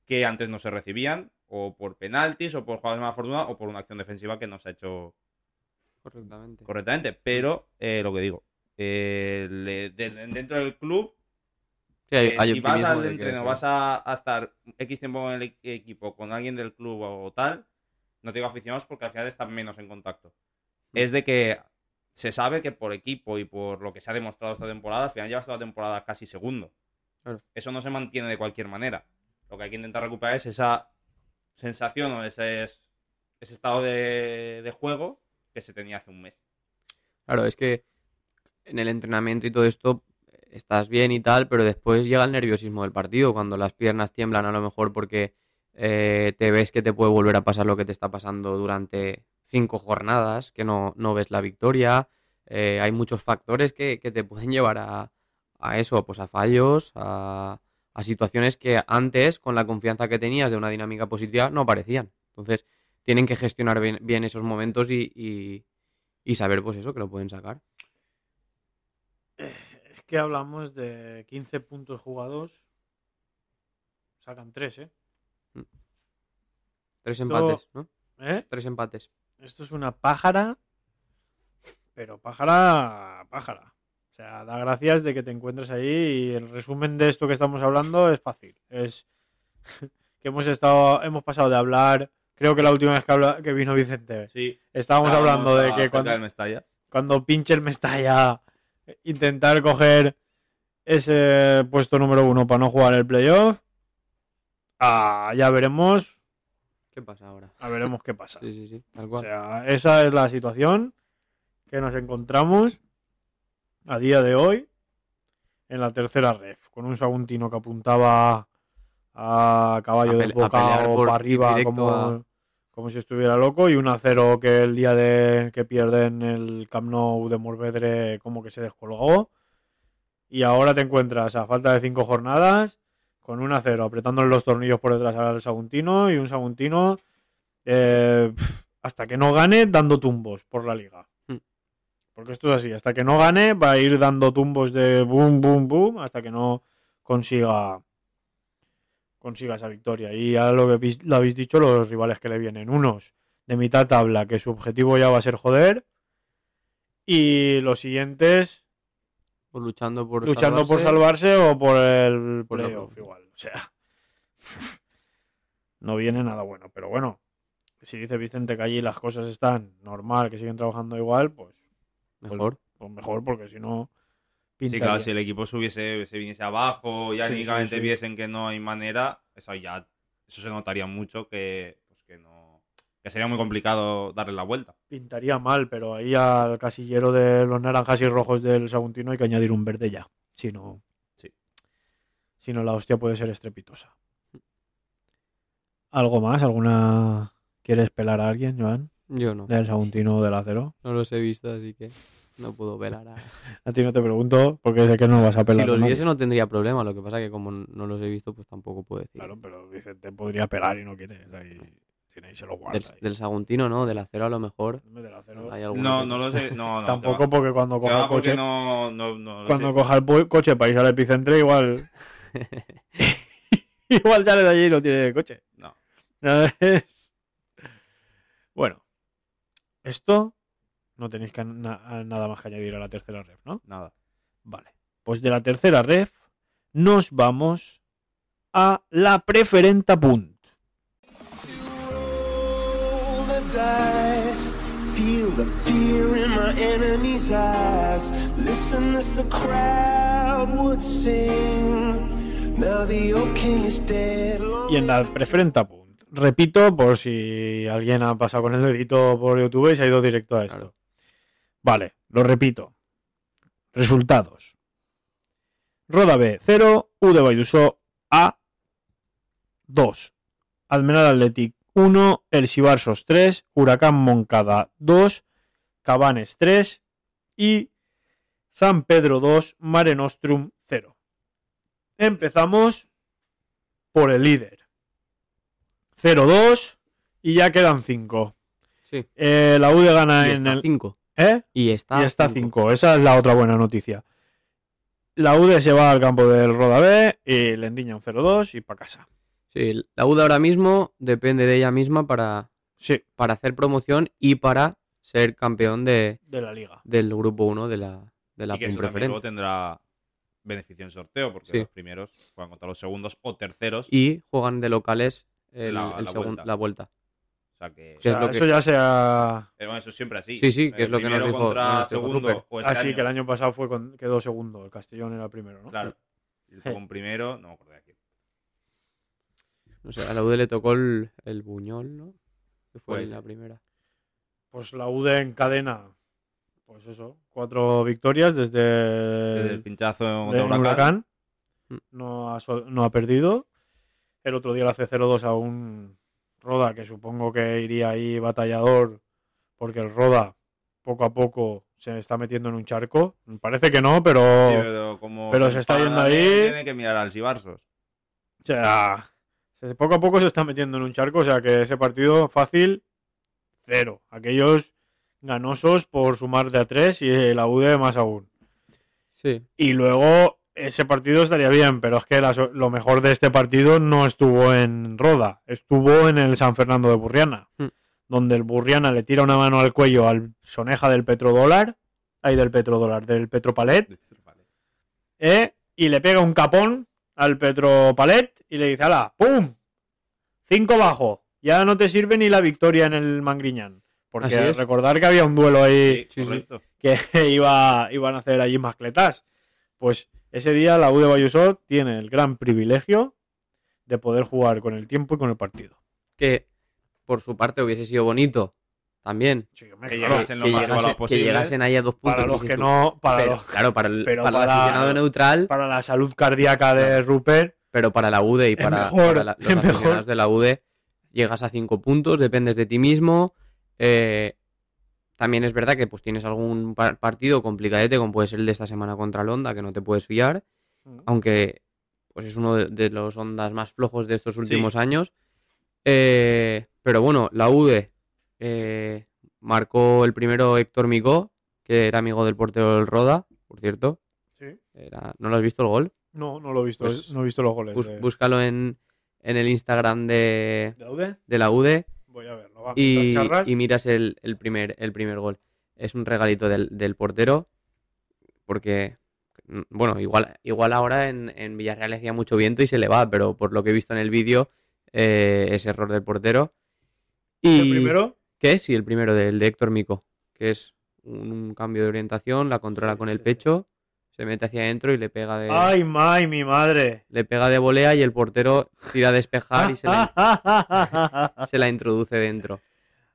Speaker 5: que antes no se recibían, o por penaltis, o por jugadas de mala fortuna, o por una acción defensiva que no se ha hecho
Speaker 6: correctamente.
Speaker 5: correctamente. Pero, eh, lo que digo, eh, le- de- dentro del club,
Speaker 6: Sí, hay-
Speaker 5: eh,
Speaker 6: hay
Speaker 5: si vas al entreno, vas a, a estar X tiempo en el e- equipo con alguien del club o tal, no te digo aficionados porque al final están menos en contacto.
Speaker 6: Mm.
Speaker 5: Es de que se sabe que por equipo y por lo que se ha demostrado esta temporada, al final llevas toda la temporada casi segundo.
Speaker 6: Claro.
Speaker 5: Eso no se mantiene de cualquier manera. Lo que hay que intentar recuperar es esa sensación o ese, ese estado de, de juego se tenía hace un mes.
Speaker 6: Claro, es que en el entrenamiento y todo esto eh, estás bien y tal, pero después llega el nerviosismo del partido, cuando las piernas tiemblan a lo mejor porque eh, te ves que te puede volver a pasar lo que te está pasando durante cinco jornadas, que no, no ves la victoria. eh, hay muchos factores que, que te pueden llevar a, a eso, pues a fallos, a situaciones que antes, con la confianza que tenías de una dinámica positiva, no aparecían. Entonces, tienen que gestionar bien, bien esos momentos y, y- y saber, pues eso, que lo pueden sacar.
Speaker 4: Es que hablamos de 15 puntos jugados. Sacan 3, ¿eh?
Speaker 6: Tres
Speaker 4: Esto-
Speaker 6: empates, ¿no?
Speaker 4: ¿Eh?
Speaker 6: Tres empates.
Speaker 4: Esto es una pájara, pero pájara, pájara. O sea, da gracias de que te encuentres ahí y el resumen de esto que estamos hablando es fácil. Es que hemos estado, hemos pasado de hablar, creo que la última vez que, habla- que vino Vicente,
Speaker 5: Sí.
Speaker 4: estábamos hablando de que cuando,
Speaker 5: Mestalla.
Speaker 4: cuando pinche el Mestalla, intentar coger ese puesto número uno para no jugar el playoff. Ah, ya veremos,
Speaker 6: ¿Qué pasa ahora?
Speaker 4: a veremos qué pasa.
Speaker 6: Sí, sí, sí, tal
Speaker 4: O
Speaker 6: cual.
Speaker 4: sea, esa es la situación que nos encontramos a día de hoy en la tercera ref, con un Saguntino que apuntaba a caballo
Speaker 6: A
Speaker 4: de boca o
Speaker 6: por
Speaker 4: para arriba como,
Speaker 6: a-
Speaker 4: como si estuviera loco y un a cero que el día de que pierden el Camp Nou de Morvedre como que se descolgó y ahora te encuentras a falta de cinco jornadas con un a cero apretándole los tornillos por detrás al Saguntino y un Saguntino eh, hasta que no gane dando tumbos por la liga.
Speaker 6: Hmm.
Speaker 4: Porque esto es así, hasta que no gane va a ir dando tumbos de boom, boom, boom, hasta que no consiga consiga esa victoria. Y ya lo, que lo habéis dicho, los rivales que le vienen. Unos de mitad tabla, que su objetivo ya va a ser joder. Y los siguientes
Speaker 6: Pues luchando por
Speaker 4: luchando por
Speaker 6: salvarse.
Speaker 4: salvarse o por el
Speaker 6: Por
Speaker 4: playoff igual. O sea, no viene nada bueno. Pero bueno, si dice Vicente que allí las cosas están normal, que siguen trabajando igual, pues,
Speaker 6: Mejor.
Speaker 4: pues mejor, porque si no...
Speaker 5: Sí, claro,
Speaker 4: bien.
Speaker 5: si el equipo subiese, se viniese abajo, ya
Speaker 4: Sí,
Speaker 5: únicamente
Speaker 4: sí.
Speaker 5: viesen que no hay manera, eso ya eso se notaría mucho que, pues, que no que sería muy complicado darle la vuelta.
Speaker 4: Pintaría mal, pero ahí al casillero de los naranjas y rojos del Saguntino hay que añadir un verde ya. Si no,
Speaker 5: Sí.
Speaker 4: si no la hostia puede ser estrepitosa. ¿Algo más? ¿Alguna... ¿Quieres pelar a alguien, Joan?
Speaker 6: Yo no.
Speaker 4: del Saguntino del Acero.
Speaker 6: No los he visto, así que no puedo pelar a...
Speaker 4: A ti no te pregunto porque sé que no vas a pelar.
Speaker 6: Si los viese no tendría problema, lo que pasa que como no los he visto, pues tampoco puedo decir.
Speaker 4: Claro, pero Vicente podría pelar y no quiere. o sea, y tiene ahí se lo guarda.
Speaker 6: Del,
Speaker 4: ahí.
Speaker 6: del Saguntino, ¿no? Del acero a lo mejor.
Speaker 4: Del Acero.
Speaker 6: Hay alguno
Speaker 5: No,
Speaker 6: que-
Speaker 5: no lo sé. No, no.
Speaker 4: Tampoco porque cuando coja el coche,
Speaker 5: no, no, no lo
Speaker 4: cuando
Speaker 5: sé.
Speaker 4: coja el coche para ir al epicentre, igual. igual sale de allí y no tiene coche.
Speaker 5: No.
Speaker 4: ¿Sabes? Bueno, esto no tenéis que na- nada más que añadir a la tercera ref, ¿no?
Speaker 5: Nada.
Speaker 4: Vale. Pues de la tercera ref nos vamos a la preferenta punt.
Speaker 8: Roll the dice, feel the fear in my enemy's eyes. Listen as the crowd would sing. Now the old king is dead. long
Speaker 4: Y en la preferenta punt. Repito, por si alguien ha pasado con el dedito por YouTube y se ha ido directo a esto.
Speaker 6: Claro.
Speaker 4: Vale, lo repito. Resultados. Roda B 0, U de Bayuso A 2. Almenal Athletic 1, El Sibarsos 3, Huracán Moncada 2, Cabanes 3 y San Pedro 2, Mare Nostrum 0. Empezamos por el líder. 0-2 y ya quedan 5.
Speaker 6: Sí.
Speaker 4: la U de gana en el...
Speaker 6: 5.
Speaker 4: ¿Eh?
Speaker 6: Y está
Speaker 4: y está
Speaker 6: cinco.
Speaker 4: 5. Esa es la otra buena noticia. La UD se va al campo del Roda B y le endiña un 0-2 y para casa.
Speaker 6: Sí, la UDA ahora mismo depende de ella misma para,
Speaker 4: Sí,
Speaker 6: para hacer promoción y para ser campeón de,
Speaker 4: de la liga.
Speaker 6: del grupo 1 de la, de la
Speaker 5: y que eso luego tendrá beneficio en sorteo, porque
Speaker 6: Sí.
Speaker 5: los primeros juegan contra los segundos o terceros.
Speaker 6: Y juegan de locales el-
Speaker 5: La-
Speaker 6: el
Speaker 5: la
Speaker 6: segun-
Speaker 5: vuelta.
Speaker 6: la vuelta.
Speaker 5: O sea que.
Speaker 4: O
Speaker 6: es
Speaker 4: sea,
Speaker 6: lo que-
Speaker 4: Eso ya sea...
Speaker 5: Eh, bueno, eso es siempre así.
Speaker 6: Sí, sí, que
Speaker 5: El
Speaker 6: es lo que nos
Speaker 5: primero
Speaker 6: dijo-
Speaker 5: contra segundo.
Speaker 6: Rupert.
Speaker 5: o este
Speaker 4: Así
Speaker 5: año,
Speaker 4: que el año pasado fue con- quedó segundo. El Castellón era el primero, ¿no?
Speaker 5: Claro. Y un primero, no me acuerdo de quién.
Speaker 6: No sé, a la UD le tocó el, el Buñol, ¿no? Que fue en la primera.
Speaker 4: Pues la UD encadena, pues eso, cuatro victorias desde,
Speaker 5: Desde el pinchazo
Speaker 4: de en
Speaker 5: Huracán.
Speaker 4: Huracán.
Speaker 6: Mm.
Speaker 4: No ha, no ha perdido. El otro día le hace 0-2 a un Roda que supongo que iría ahí batallador porque el Roda poco a poco se está metiendo en un charco. Parece que no, pero...
Speaker 5: Sí, pero como
Speaker 4: pero se está yendo ahí.
Speaker 5: Tiene que mirar al Sibarsos.
Speaker 4: O sea, se- poco a poco se está metiendo en un charco, o sea que ese partido fácil, cero. Aquellos ganosos por sumar de a tres y la UD más aún.
Speaker 6: Sí,
Speaker 4: Y luego ese partido estaría bien, pero es que la lo mejor de este partido no estuvo en Roda, estuvo en el San Fernando de Burriana,
Speaker 6: Mm.
Speaker 4: donde el Burriana le tira una mano al cuello al soneja del petrodólar, ahí del petrodólar, del petropalet, ¿eh? y le pega un capón al Petropalet y le dice, ala, ¡pum! Cinco bajo. Ya no te sirve ni la victoria en el Mangriñán. Porque recordar que había un duelo ahí
Speaker 5: Sí,
Speaker 6: sí.
Speaker 5: correcto.
Speaker 4: que iba, iban a hacer allí mascletas. Pues ese día la U de Bayusot tiene el gran privilegio de poder jugar con el tiempo y con el partido.
Speaker 6: que por su parte hubiese sido bonito también.
Speaker 5: Que
Speaker 6: Que,
Speaker 5: llegasen lo
Speaker 6: que
Speaker 5: más
Speaker 6: llegase-
Speaker 5: igualados
Speaker 6: que llegasen ahí a dos puntos.
Speaker 4: para los que
Speaker 6: tú.
Speaker 4: no, para,
Speaker 6: pero,
Speaker 4: los-
Speaker 6: claro, para el,
Speaker 4: pero
Speaker 6: para el aficionado neutral,
Speaker 4: para la salud cardíaca de Rupert,
Speaker 6: pero para la UDE y para,
Speaker 4: mejor,
Speaker 6: para la- los
Speaker 4: mejor.
Speaker 6: aficionados de la UDE llegas a cinco puntos, dependes de ti mismo. eh, también es verdad que pues tienes algún par- partido complicadete, como puede ser el de esta semana contra el Honda, que no te puedes fiar, aunque pues es uno de, de los ondas más flojos de estos últimos años. Eh, pero bueno, la UDE eh, marcó el primero Héctor Migó, que era amigo del portero del Roda, por cierto.
Speaker 4: Sí.
Speaker 6: Era, ¿No lo has visto el gol?
Speaker 4: No, no lo he visto,
Speaker 6: Pues,
Speaker 4: no he visto los goles.
Speaker 6: Bus-
Speaker 4: de,
Speaker 6: búscalo en, en el Instagram de,
Speaker 4: ¿De la
Speaker 6: de la UDE
Speaker 4: Voy a verlo. va,
Speaker 6: y, miras el, el primer, el primer gol. Es un regalito del, del portero, porque, bueno, igual, igual ahora en, en Villarreal hacía mucho viento y se le va, pero por lo que he visto en el vídeo eh, es error del portero. Y,
Speaker 4: ¿El primero?
Speaker 6: ¿Qué? Sí, el primero del de Héctor Mico, que es un, un cambio de orientación, la controla con el pecho, se mete hacia adentro y le pega de,
Speaker 4: ¡Ay, my, mi madre!
Speaker 6: le pega de volea y el portero tira a despejar y se la, se la introduce dentro.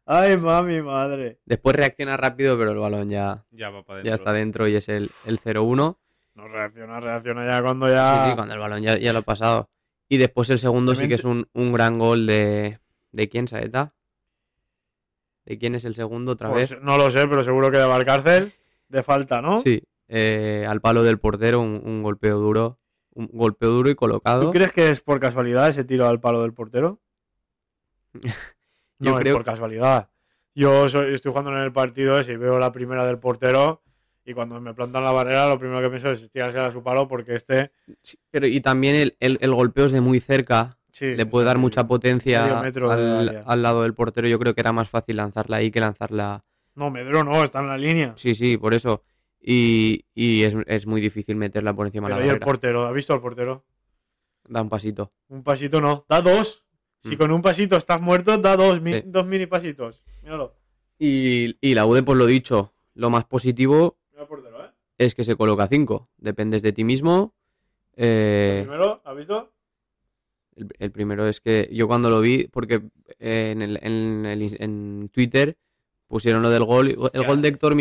Speaker 4: ¡Ay, ma, mi madre!
Speaker 6: Después reacciona rápido, pero el balón ya,
Speaker 5: Ya va para
Speaker 6: ya está dentro y es el, el 0-1.
Speaker 4: No reacciona, reacciona ya cuando ya...
Speaker 6: Sí, sí, cuando el balón ya, ya lo ha pasado. Y después el segundo sí que es un, un gran gol de... ¿De quién, Saeta? ¿De quién es el segundo otra
Speaker 4: Pues
Speaker 6: vez?
Speaker 4: no lo sé, pero seguro que de Valcárcel. De falta, ¿no?
Speaker 6: Sí, eh, al palo del portero, un, un golpeo duro. Un golpeo duro y colocado.
Speaker 4: ¿Tú crees que es por casualidad ese tiro al palo del portero?
Speaker 6: Yo
Speaker 4: no
Speaker 6: creo-
Speaker 4: es por casualidad. Yo soy- estoy jugando en el partido ese y veo la primera del portero y cuando me plantan la barrera lo primero que pienso es tirarse a su palo porque este
Speaker 6: Sí, pero y también el, el- el golpeo es de muy cerca.
Speaker 4: sí,
Speaker 6: Le puede dar mucha potencia al, al lado del portero. Yo creo que era más fácil lanzarla ahí que lanzarla.
Speaker 4: No, Medro no, está en la línea.
Speaker 6: Sí, sí, por eso. Y, y es, es muy difícil meterla por encima de la
Speaker 4: el
Speaker 6: barrera.
Speaker 4: portero, ¿has visto al portero?
Speaker 6: Da un pasito.
Speaker 4: Un pasito no, da dos. Si
Speaker 6: Mm.
Speaker 4: con un pasito estás muerto, da dos, mi-
Speaker 6: Sí.
Speaker 4: dos mini pasitos. Míralo.
Speaker 6: Y, y la UD, pues lo dicho, lo más positivo
Speaker 4: portero, ¿eh?
Speaker 6: es que se coloca 5. Dependes de ti mismo. Eh,
Speaker 4: El primero, ¿has visto?
Speaker 6: el, el primero es que yo cuando lo vi, porque eh, en, el, en, el- en Twitter pusieron lo del gol, el
Speaker 4: Ya,
Speaker 6: gol de Héctor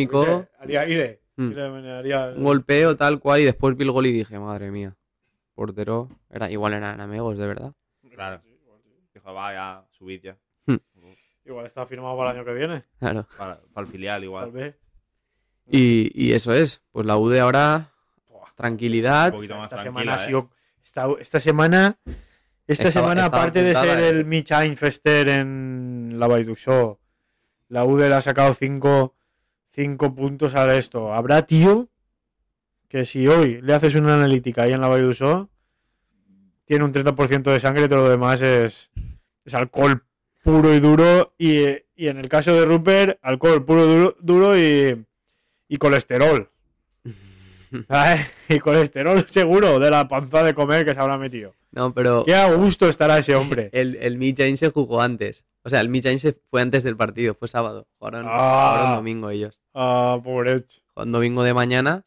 Speaker 4: Haría aire.
Speaker 6: Mm. Un golpeo tal cual, y después vi el gol y dije, madre mía, portero, era, igual eran amigos, de verdad.
Speaker 5: Claro. Dijo, va, ya, subid ya.
Speaker 4: Igual está firmado para el año que viene.
Speaker 6: Claro.
Speaker 5: Para, para el filial
Speaker 4: Tal
Speaker 5: igual.
Speaker 4: vez.
Speaker 6: Y, y eso es, pues la UD ahora, tranquilidad,
Speaker 5: Un poquito más
Speaker 4: esta
Speaker 5: tranquila,
Speaker 4: semana ha
Speaker 5: ¿eh?
Speaker 4: sido. Esta, esta semana. Esta
Speaker 6: Estaba-
Speaker 4: semana,
Speaker 6: estaba
Speaker 4: aparte de
Speaker 6: apuntada,
Speaker 4: ser
Speaker 6: ¿eh?
Speaker 4: el Michain Fester en la Baidu Show, la UD le ha sacado 5 puntos a esto. Habrá tío que si hoy le haces una analítica ahí en la Baidu Show, tiene un 30% de sangre todo lo demás es, es alcohol puro y duro. Y, y en el caso de Rupert, alcohol puro duro, duro y, y colesterol. Y colesterol seguro de la panza de comer que se habrá metido.
Speaker 6: no, pero
Speaker 4: Qué a gusto estará ese hombre.
Speaker 6: el, el Midtjane se jugó antes, o sea, el Midtjane se fue antes del partido, fue sábado, jugaron,
Speaker 4: Ah.
Speaker 6: jugaron domingo ellos,
Speaker 4: Ah, pobre.
Speaker 6: jugaron domingo de mañana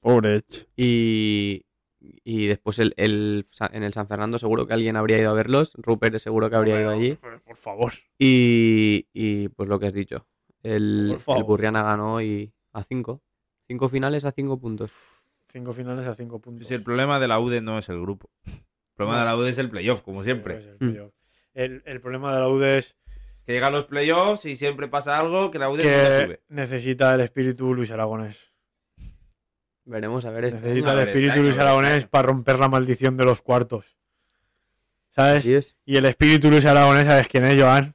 Speaker 4: Pobre.
Speaker 6: Y, y después el, el- en el San Fernando seguro que alguien habría ido a verlos. Rupert seguro que habría ido allí.
Speaker 4: Por favor.
Speaker 6: Y, y, pues lo que has dicho. El, el Burriana ganó y a 5. 5 finales a 5 puntos.
Speaker 4: Cinco finales a cinco puntos.
Speaker 5: Si el problema de la UD no es el grupo. El problema de la UD es el playoff, como siempre.
Speaker 4: Es el, el, problema de la UD es
Speaker 5: Que llegan los playoffs y siempre pasa algo que la UD nunca
Speaker 4: que
Speaker 5: sube.
Speaker 4: necesita el espíritu Luis Aragonés.
Speaker 6: Veremos a ver este
Speaker 4: Necesita
Speaker 6: año.
Speaker 4: el
Speaker 5: este
Speaker 4: espíritu
Speaker 5: año,
Speaker 4: Luis Aragonés para romper la maldición de los cuartos. ¿Sabes?
Speaker 6: Así es.
Speaker 4: Y el espíritu Luis Aragonés, ¿sabes quién es, Joan?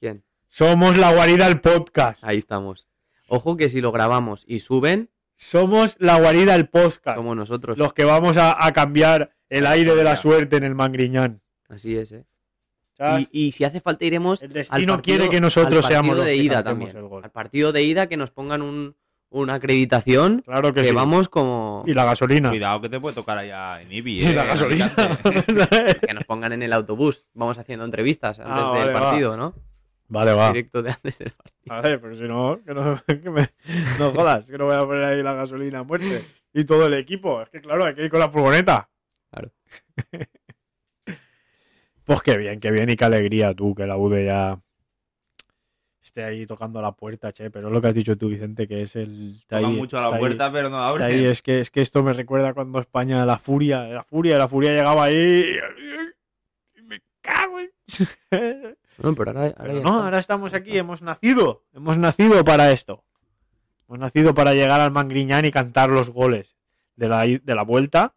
Speaker 6: ¿Quién?
Speaker 4: Somos la guarida del podcast.
Speaker 6: Ahí estamos. Ojo que si lo grabamos y suben,
Speaker 4: Somos la guarida del podcast.
Speaker 6: como nosotros.
Speaker 4: Los que vamos a, a cambiar el aire de la suerte en el Mangriñán.
Speaker 6: Así es, ¿eh? Y, y si hace falta iremos
Speaker 4: El
Speaker 6: al
Speaker 4: destino
Speaker 6: partido-
Speaker 4: quiere que nosotros
Speaker 6: al
Speaker 4: seamos los
Speaker 6: de
Speaker 4: que
Speaker 6: ida también.
Speaker 4: el gol.
Speaker 6: Al partido de ida que nos pongan un, una acreditación
Speaker 4: Claro que,
Speaker 6: que
Speaker 4: sí.
Speaker 6: vamos como
Speaker 4: Y la gasolina.
Speaker 5: Cuidado que te puede tocar allá en Ibi,
Speaker 4: Y
Speaker 5: eh,
Speaker 4: la
Speaker 5: en
Speaker 4: gasolina.
Speaker 6: Que nos pongan en el autobús. Vamos haciendo entrevistas antes
Speaker 4: Ah,
Speaker 6: del
Speaker 4: vale, va.
Speaker 6: partido, ¿no?
Speaker 4: vale, va.
Speaker 6: Directo de antes del partido.
Speaker 4: A ver, pero si no, que no, que me- no jodas, que no voy a poner ahí la gasolina a muerte. Y todo el equipo. Es que claro, hay que ir con la furgoneta.
Speaker 6: Claro.
Speaker 4: Pues qué bien, qué bien y qué alegría tú, que la UD ya esté ahí tocando la puerta, che. Pero es lo que has dicho tú, Vicente, que es el...
Speaker 5: Toca
Speaker 4: ahí-
Speaker 5: mucho a la
Speaker 4: ahí-
Speaker 5: puerta, pero no
Speaker 4: está
Speaker 5: abre.
Speaker 4: ahí. Es que, es que esto me recuerda cuando España, la furia, la furia, la furia llegaba ahí y... Me cago en...
Speaker 6: No, pero ahora, ahora
Speaker 4: Pero
Speaker 6: ya
Speaker 4: no,
Speaker 6: está.
Speaker 4: ahora estamos aquí,
Speaker 6: está.
Speaker 4: hemos nacido, hemos nacido para esto. Hemos nacido para llegar al Mangriñán y cantar los goles de la, de la vuelta,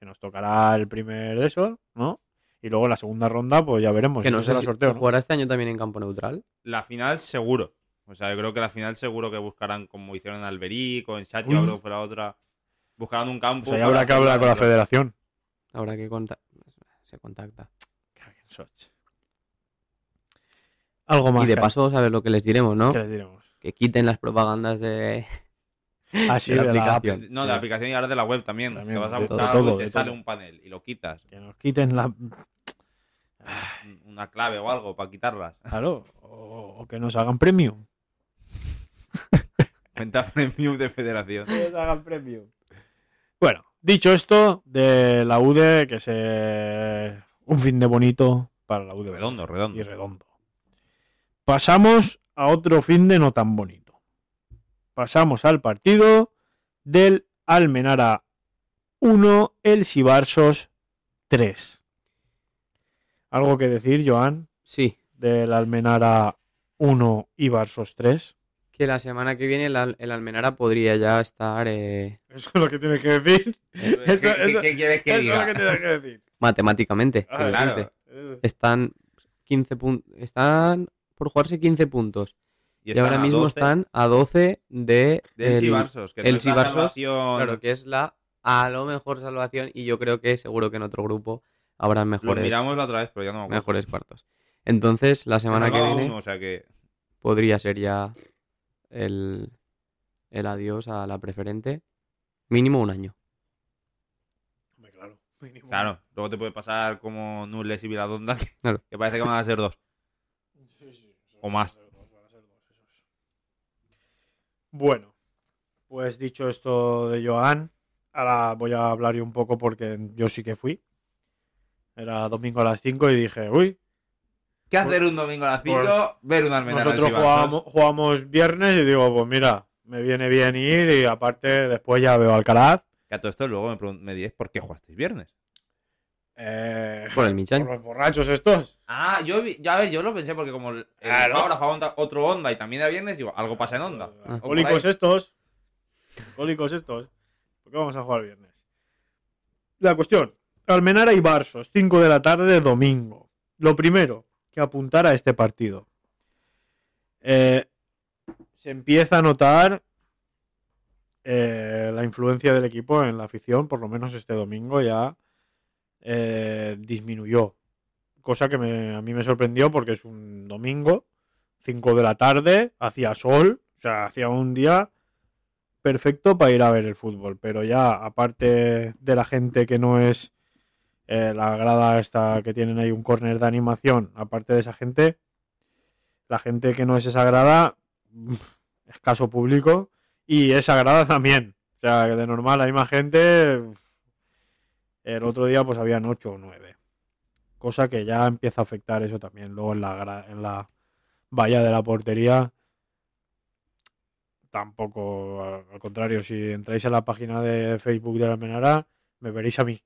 Speaker 4: que nos tocará el primer de eso, ¿no? Y luego la segunda ronda, pues ya veremos.
Speaker 6: Que no sé
Speaker 4: será
Speaker 6: si
Speaker 4: sorteo, ¿no?
Speaker 6: jugará este año también en campo neutral.
Speaker 5: La final seguro. O sea, yo creo que la final seguro que buscarán como hicieron en Alberic o en Chachi,
Speaker 4: Uy.
Speaker 5: creo que fue la otra. Buscarán un
Speaker 4: O
Speaker 5: campo.
Speaker 4: sea, ya
Speaker 5: para
Speaker 4: habrá que hablar con la federación.
Speaker 6: Habrá que contar. Se contacta.
Speaker 4: Algo más.
Speaker 6: Y de paso, ¿sabes lo que les diremos, no?
Speaker 4: ¿Qué les diremos?
Speaker 6: Que quiten las propagandas de.
Speaker 4: Así
Speaker 6: De la
Speaker 4: de la
Speaker 6: aplicación.
Speaker 5: No, de la aplicación y ahora de la web también.
Speaker 4: También,
Speaker 5: que vas a
Speaker 4: de
Speaker 5: buscar
Speaker 6: todo,
Speaker 5: algo y te
Speaker 4: de
Speaker 5: sale
Speaker 4: todo.
Speaker 5: un panel y lo quitas.
Speaker 4: Que nos quiten la...
Speaker 5: Un- Una clave o algo para quitarlas.
Speaker 4: Claro, o, o que nos hagan premium.
Speaker 5: Cuenta premium de federación.
Speaker 4: Que nos hagan premium. Bueno, dicho esto, de la UD, que se... Un fin de bonito para la UD.
Speaker 5: Redondo, redondo.
Speaker 4: y redondo. Pasamos a otro fin de no tan bonito. Pasamos al partido del Almenara 1, el Sibarsos 3. ¿Algo que decir, Joan,
Speaker 6: Sí,
Speaker 4: del Almenara 1 y Barsos 3.
Speaker 6: Que la semana que viene el, el Almenara podría ya estar eh,
Speaker 4: Eso es lo que tienes que decir.
Speaker 5: ¿Qué,
Speaker 4: Eso-
Speaker 5: qué-
Speaker 4: eso-
Speaker 5: qué quieres que
Speaker 4: Eso
Speaker 5: diga?
Speaker 4: es lo que tienes que decir.
Speaker 6: matemáticamente.
Speaker 4: Ah,
Speaker 5: claro.
Speaker 6: Están 15 puntos. Están por jugarse 15 puntos. Y, ahora mismo
Speaker 5: 12
Speaker 6: están a 12 de
Speaker 5: del
Speaker 6: el-
Speaker 5: Sibarsos, que no
Speaker 6: el
Speaker 5: la salvación.
Speaker 6: Claro, que es la a lo mejor salvación. Y yo creo que seguro que en otro grupo habrá
Speaker 5: Lo
Speaker 6: mejores,
Speaker 5: miramos la otra vez, pero ya no me acuerdo.
Speaker 6: mejores cuartos. Entonces, la semana que viene
Speaker 5: uno, o sea que
Speaker 6: podría ser ya el, el adiós a la preferente. Mínimo un año.
Speaker 4: hombre, claro. mínimo.
Speaker 5: Claro, luego te puede pasar como Nules y Viladonda, que,
Speaker 6: Claro.
Speaker 5: que parece que van a ser dos.
Speaker 4: Sí, sí,
Speaker 5: O
Speaker 4: van a
Speaker 5: más.
Speaker 4: ser dos, van a ser dos, esos. Bueno, pues dicho esto de Joan, ahora voy a hablar yo un poco porque yo sí que fui. Era domingo a las 5 y dije, uy,
Speaker 5: ¿Qué hacer un domingo a las 5?
Speaker 4: Pues,
Speaker 5: ver un Almenara del
Speaker 4: nosotros jugamos, jugamos viernes y digo, pues mira, me viene bien ir y aparte después ya veo Alcaraz.
Speaker 5: Que a todo esto luego me, me diréis por qué jugasteis viernes.
Speaker 4: Eh,
Speaker 6: Por el Michan.
Speaker 4: por los borrachos estos.
Speaker 5: Ah, yo, vi- a ver, yo lo pensé porque como el,
Speaker 4: Claro.
Speaker 5: ahora juega onda- otro Onda y también era viernes, digo, algo pasa en Onda.
Speaker 6: Ah.
Speaker 4: Estos. Alcohólicos estos. ¿Por qué vamos a jugar viernes? La cuestión. Almenara y Barsos, 5 de la tarde, domingo. Lo primero, que apuntar a este partido. Eh, se empieza a notar eh, la influencia del equipo en la afición, por lo menos este domingo ya eh, disminuyó. Cosa que a mí me sorprendió porque es un domingo, 5 de la tarde, hacía sol, o sea, hacía un día perfecto para ir a ver el fútbol. Pero ya, aparte de la gente que no es eh, la grada esta que tienen ahí un corner de animación, aparte de esa gente, la gente que no es esa grada, escaso público, y esa grada también. O sea, que de normal hay más gente. El otro día pues habían 8 o 9. Cosa que ya empieza a afectar eso también. Luego en la, en la valla de la portería tampoco, al contrario, si entráis en la página de Facebook de la Almenara, me veréis a mí.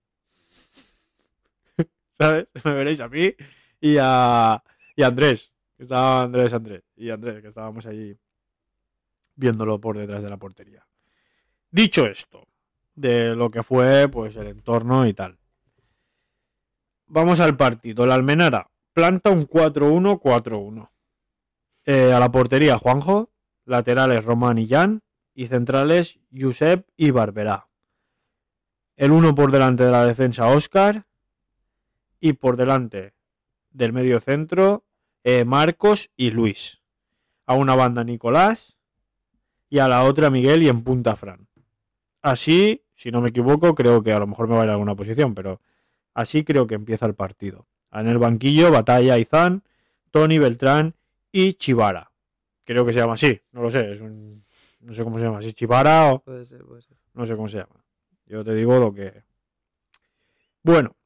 Speaker 4: ¿Sabes? Me veréis a mí y a, y a Andrés. que Estaba Andrés, Andrés. Y Andrés, que estábamos allí viéndolo por detrás de la portería. Dicho esto, de lo que fue pues el entorno y tal. Vamos al partido. La Almenara planta un 4-1-4-1. Eh, a la portería Juanjo, laterales Román y Jan y centrales Josep y Barberá. El uno por delante de la defensa Oscar y por delante del medio centro eh, Marcos y Luis. A una banda Nicolás y a la otra Miguel y en punta Fran. Así, si no me equivoco, creo que a lo mejor me va a ir a alguna posición, pero así creo que empieza el partido. En el banquillo, Batalla Izán, Tony Beltrán y Chivara. Creo que se llama así, no lo sé, es un no sé cómo se llama, si Chivara o
Speaker 6: Puede ser, puede ser.
Speaker 4: no sé cómo se llama. Yo te digo lo que. Bueno,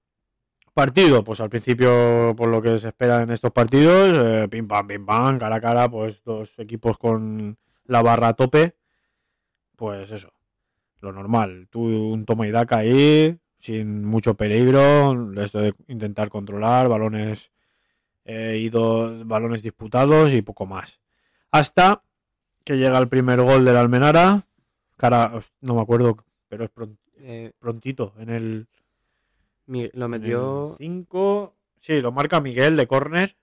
Speaker 4: partido, pues al principio, por lo que se espera en estos partidos, eh, pim pam, pim pam, cara a cara, pues dos equipos con la barra a tope. Pues eso, lo normal. Tú un toma y daca ahí, sin mucho peligro, esto de intentar controlar, balones eh, ido, balones disputados y poco más. Hasta que llega el primer gol del Almenara, cara, no me acuerdo, pero es
Speaker 6: Eh,
Speaker 4: prontito, en el
Speaker 6: lo metió
Speaker 4: 5, sí, lo marca Miguel de córner,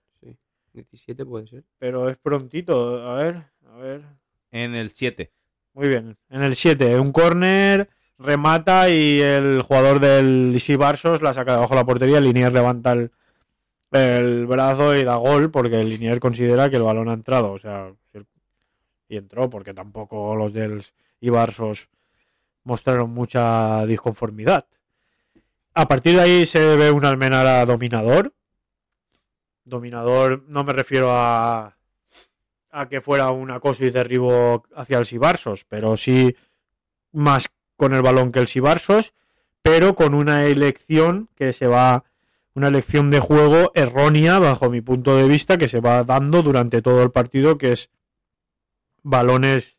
Speaker 6: 17, puede ser.
Speaker 4: pero es prontito, a ver, a ver,
Speaker 5: En el 7.
Speaker 4: muy bien, en el 7, un córner, remata y el jugador del Barsos la saca debajo de la portería, Linier levanta el, el brazo y da gol porque el Linier considera que el balón ha entrado, o sea, y entró porque tampoco los del Ibarsos mostraron mucha disconformidad. A partir de ahí se ve un Almenara dominador. Dominador, no me refiero a, a que fuera un acoso y derribo hacia el Sibarsos, pero sí más con el balón que el Sibarsos, pero con una elección que se va, una elección de juego errónea bajo mi punto de vista que se va dando durante todo el partido, que es balones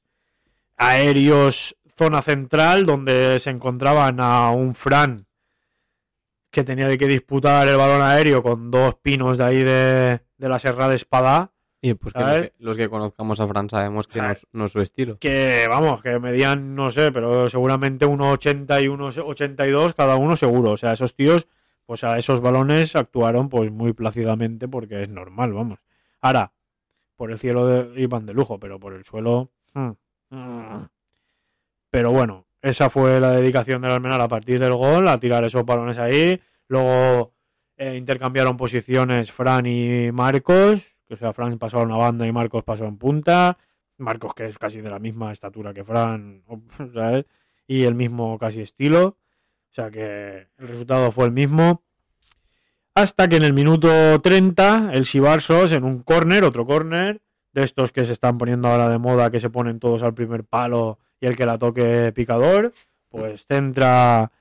Speaker 4: aéreos zona central donde se encontraban a un Fran que tenía de que disputar el balón aéreo con dos pinos de ahí de, de la Serra de Espada
Speaker 6: Y pues que los, que los que conozcamos a Fran sabemos que no
Speaker 4: ¿Sabes?
Speaker 6: es, no es su estilo.
Speaker 4: que vamos, que medían, no sé, pero seguramente 1,80 y 1,82 cada uno seguro. O sea, esos tíos, pues a esos balones actuaron pues muy plácidamente porque es normal, vamos. Ahora, por el cielo de- iban de lujo, pero por el suelo... mm, mm. Pero bueno, esa fue la dedicación del Almenar a partir del gol, a tirar esos balones ahí. Luego eh, intercambiaron posiciones Fran y Marcos, o sea, Fran pasó a una banda y Marcos pasó en punta. Marcos, que es casi de la misma estatura que Fran, ¿sabes? Y el mismo casi estilo. O sea que el resultado fue el mismo. Hasta que en el minuto 30, el Sibarsos en un córner, otro córner, de estos que se están poniendo ahora de moda, que se ponen todos al primer palo y el que la toque picador, pues centra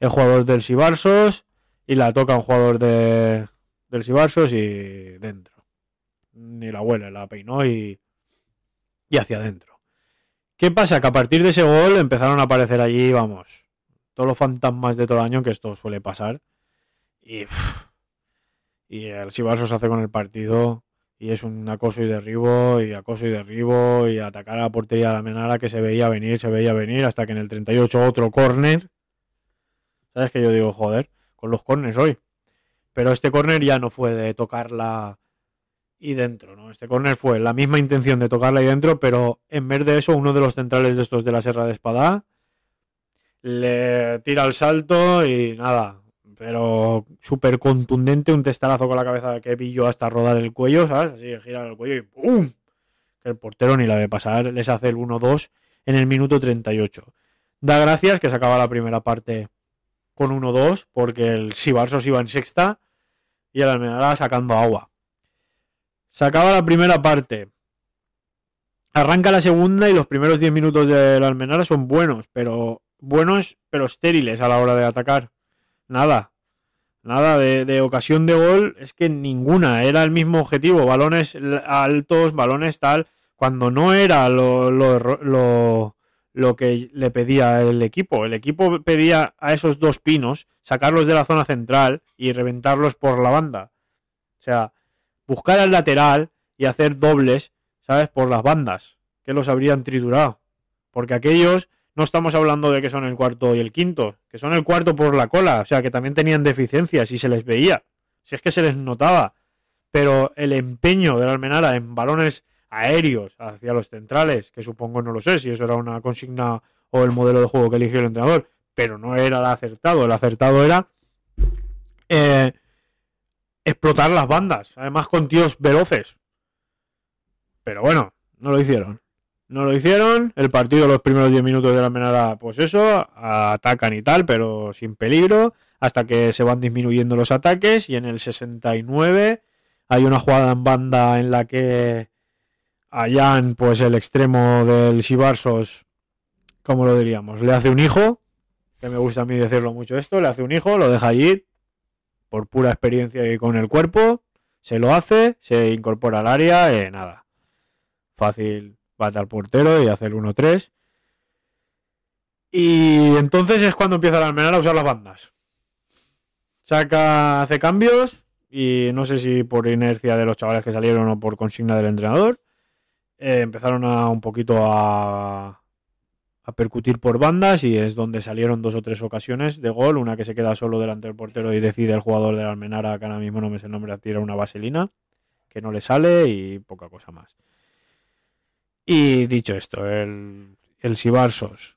Speaker 4: el jugador del Sibarsos y la toca un jugador de, del Sibarsos y dentro. Ni la abuela, la peinó y, y hacia adentro. ¿Qué pasa? Que a partir de ese gol empezaron a aparecer allí, vamos, todos los fantasmas de todo el año, que esto suele pasar. Y, y el Sibarsos hace con el partido y es un acoso y derribo y acoso y derribo y atacar a la portería de la Menara que se veía venir, se veía venir hasta que en el 38 otro córner. ¿Sabes que yo digo, joder, con los córners hoy? Pero este córner ya no fue de tocarla y dentro, ¿no? Este córner fue la misma intención de tocarla y dentro, pero en vez de eso, uno de los centrales de estos de la Serra de Espada le tira el salto y nada, pero súper contundente, un testarazo con la cabeza que pillo hasta rodar el cuello, ¿sabes? Así gira el cuello y ¡pum! Que el portero ni la ve pasar, les hace el 1-2 en el minuto 38. Da gracias que se acaba la primera parte con 1-2, porque el Sibarsos iba en sexta y el Almenara sacando agua. Se acaba la primera parte. Arranca la segunda y los primeros 10 minutos del Almenara son buenos, pero buenos, pero estériles a la hora de atacar. Nada. Nada de, ocasión de gol, es que ninguna. Era el mismo objetivo. Balones altos, balones tal. Cuando no era lo, lo, lo, lo que le pedía el equipo. El equipo pedía a esos dos pinos sacarlos de la zona central y reventarlos por la banda. O sea, buscar al lateral y hacer dobles, ¿sabes? Por las bandas, que los habrían triturado. Porque aquellos no estamos hablando de que son el cuarto y el quinto, que son el cuarto por la cola, o sea, que también tenían deficiencias y se les veía. Si es que se les notaba. Pero el empeño del Almenara en balones aéreos hacia los centrales, que supongo no lo sé si eso era una consigna o el modelo de juego que eligió el entrenador, pero no era el acertado. El acertado era eh, explotar las bandas, además con tíos veloces. Pero bueno, no lo hicieron. No lo hicieron. El partido, los primeros 10 minutos de la Almenara, pues eso, atacan y tal, pero sin peligro, hasta que se van disminuyendo los ataques. Y en el 69 hay una jugada en banda en la que Allan, pues el extremo del Sibarsos, ¿cómo lo diríamos? Le hace un hijo, que me gusta a mí decirlo mucho esto, le hace un hijo, lo deja allí por pura experiencia y con el cuerpo, se lo hace, se incorpora al área, y nada. Fácil, bate al portero y hace el 1-3. Y entonces es cuando empieza el Almenara a usar las bandas. Saca, hace cambios y no sé si por inercia de los chavales que salieron o por consigna del entrenador. eh, empezaron a un poquito a, a percutir por bandas y es donde salieron dos o tres ocasiones de gol. Una que se queda solo delante del portero y decide el jugador del Almenara, que ahora mismo no me sé el nombre, a tirar una vaselina que no le sale y poca cosa más. Y dicho esto, el, el Sibarsos,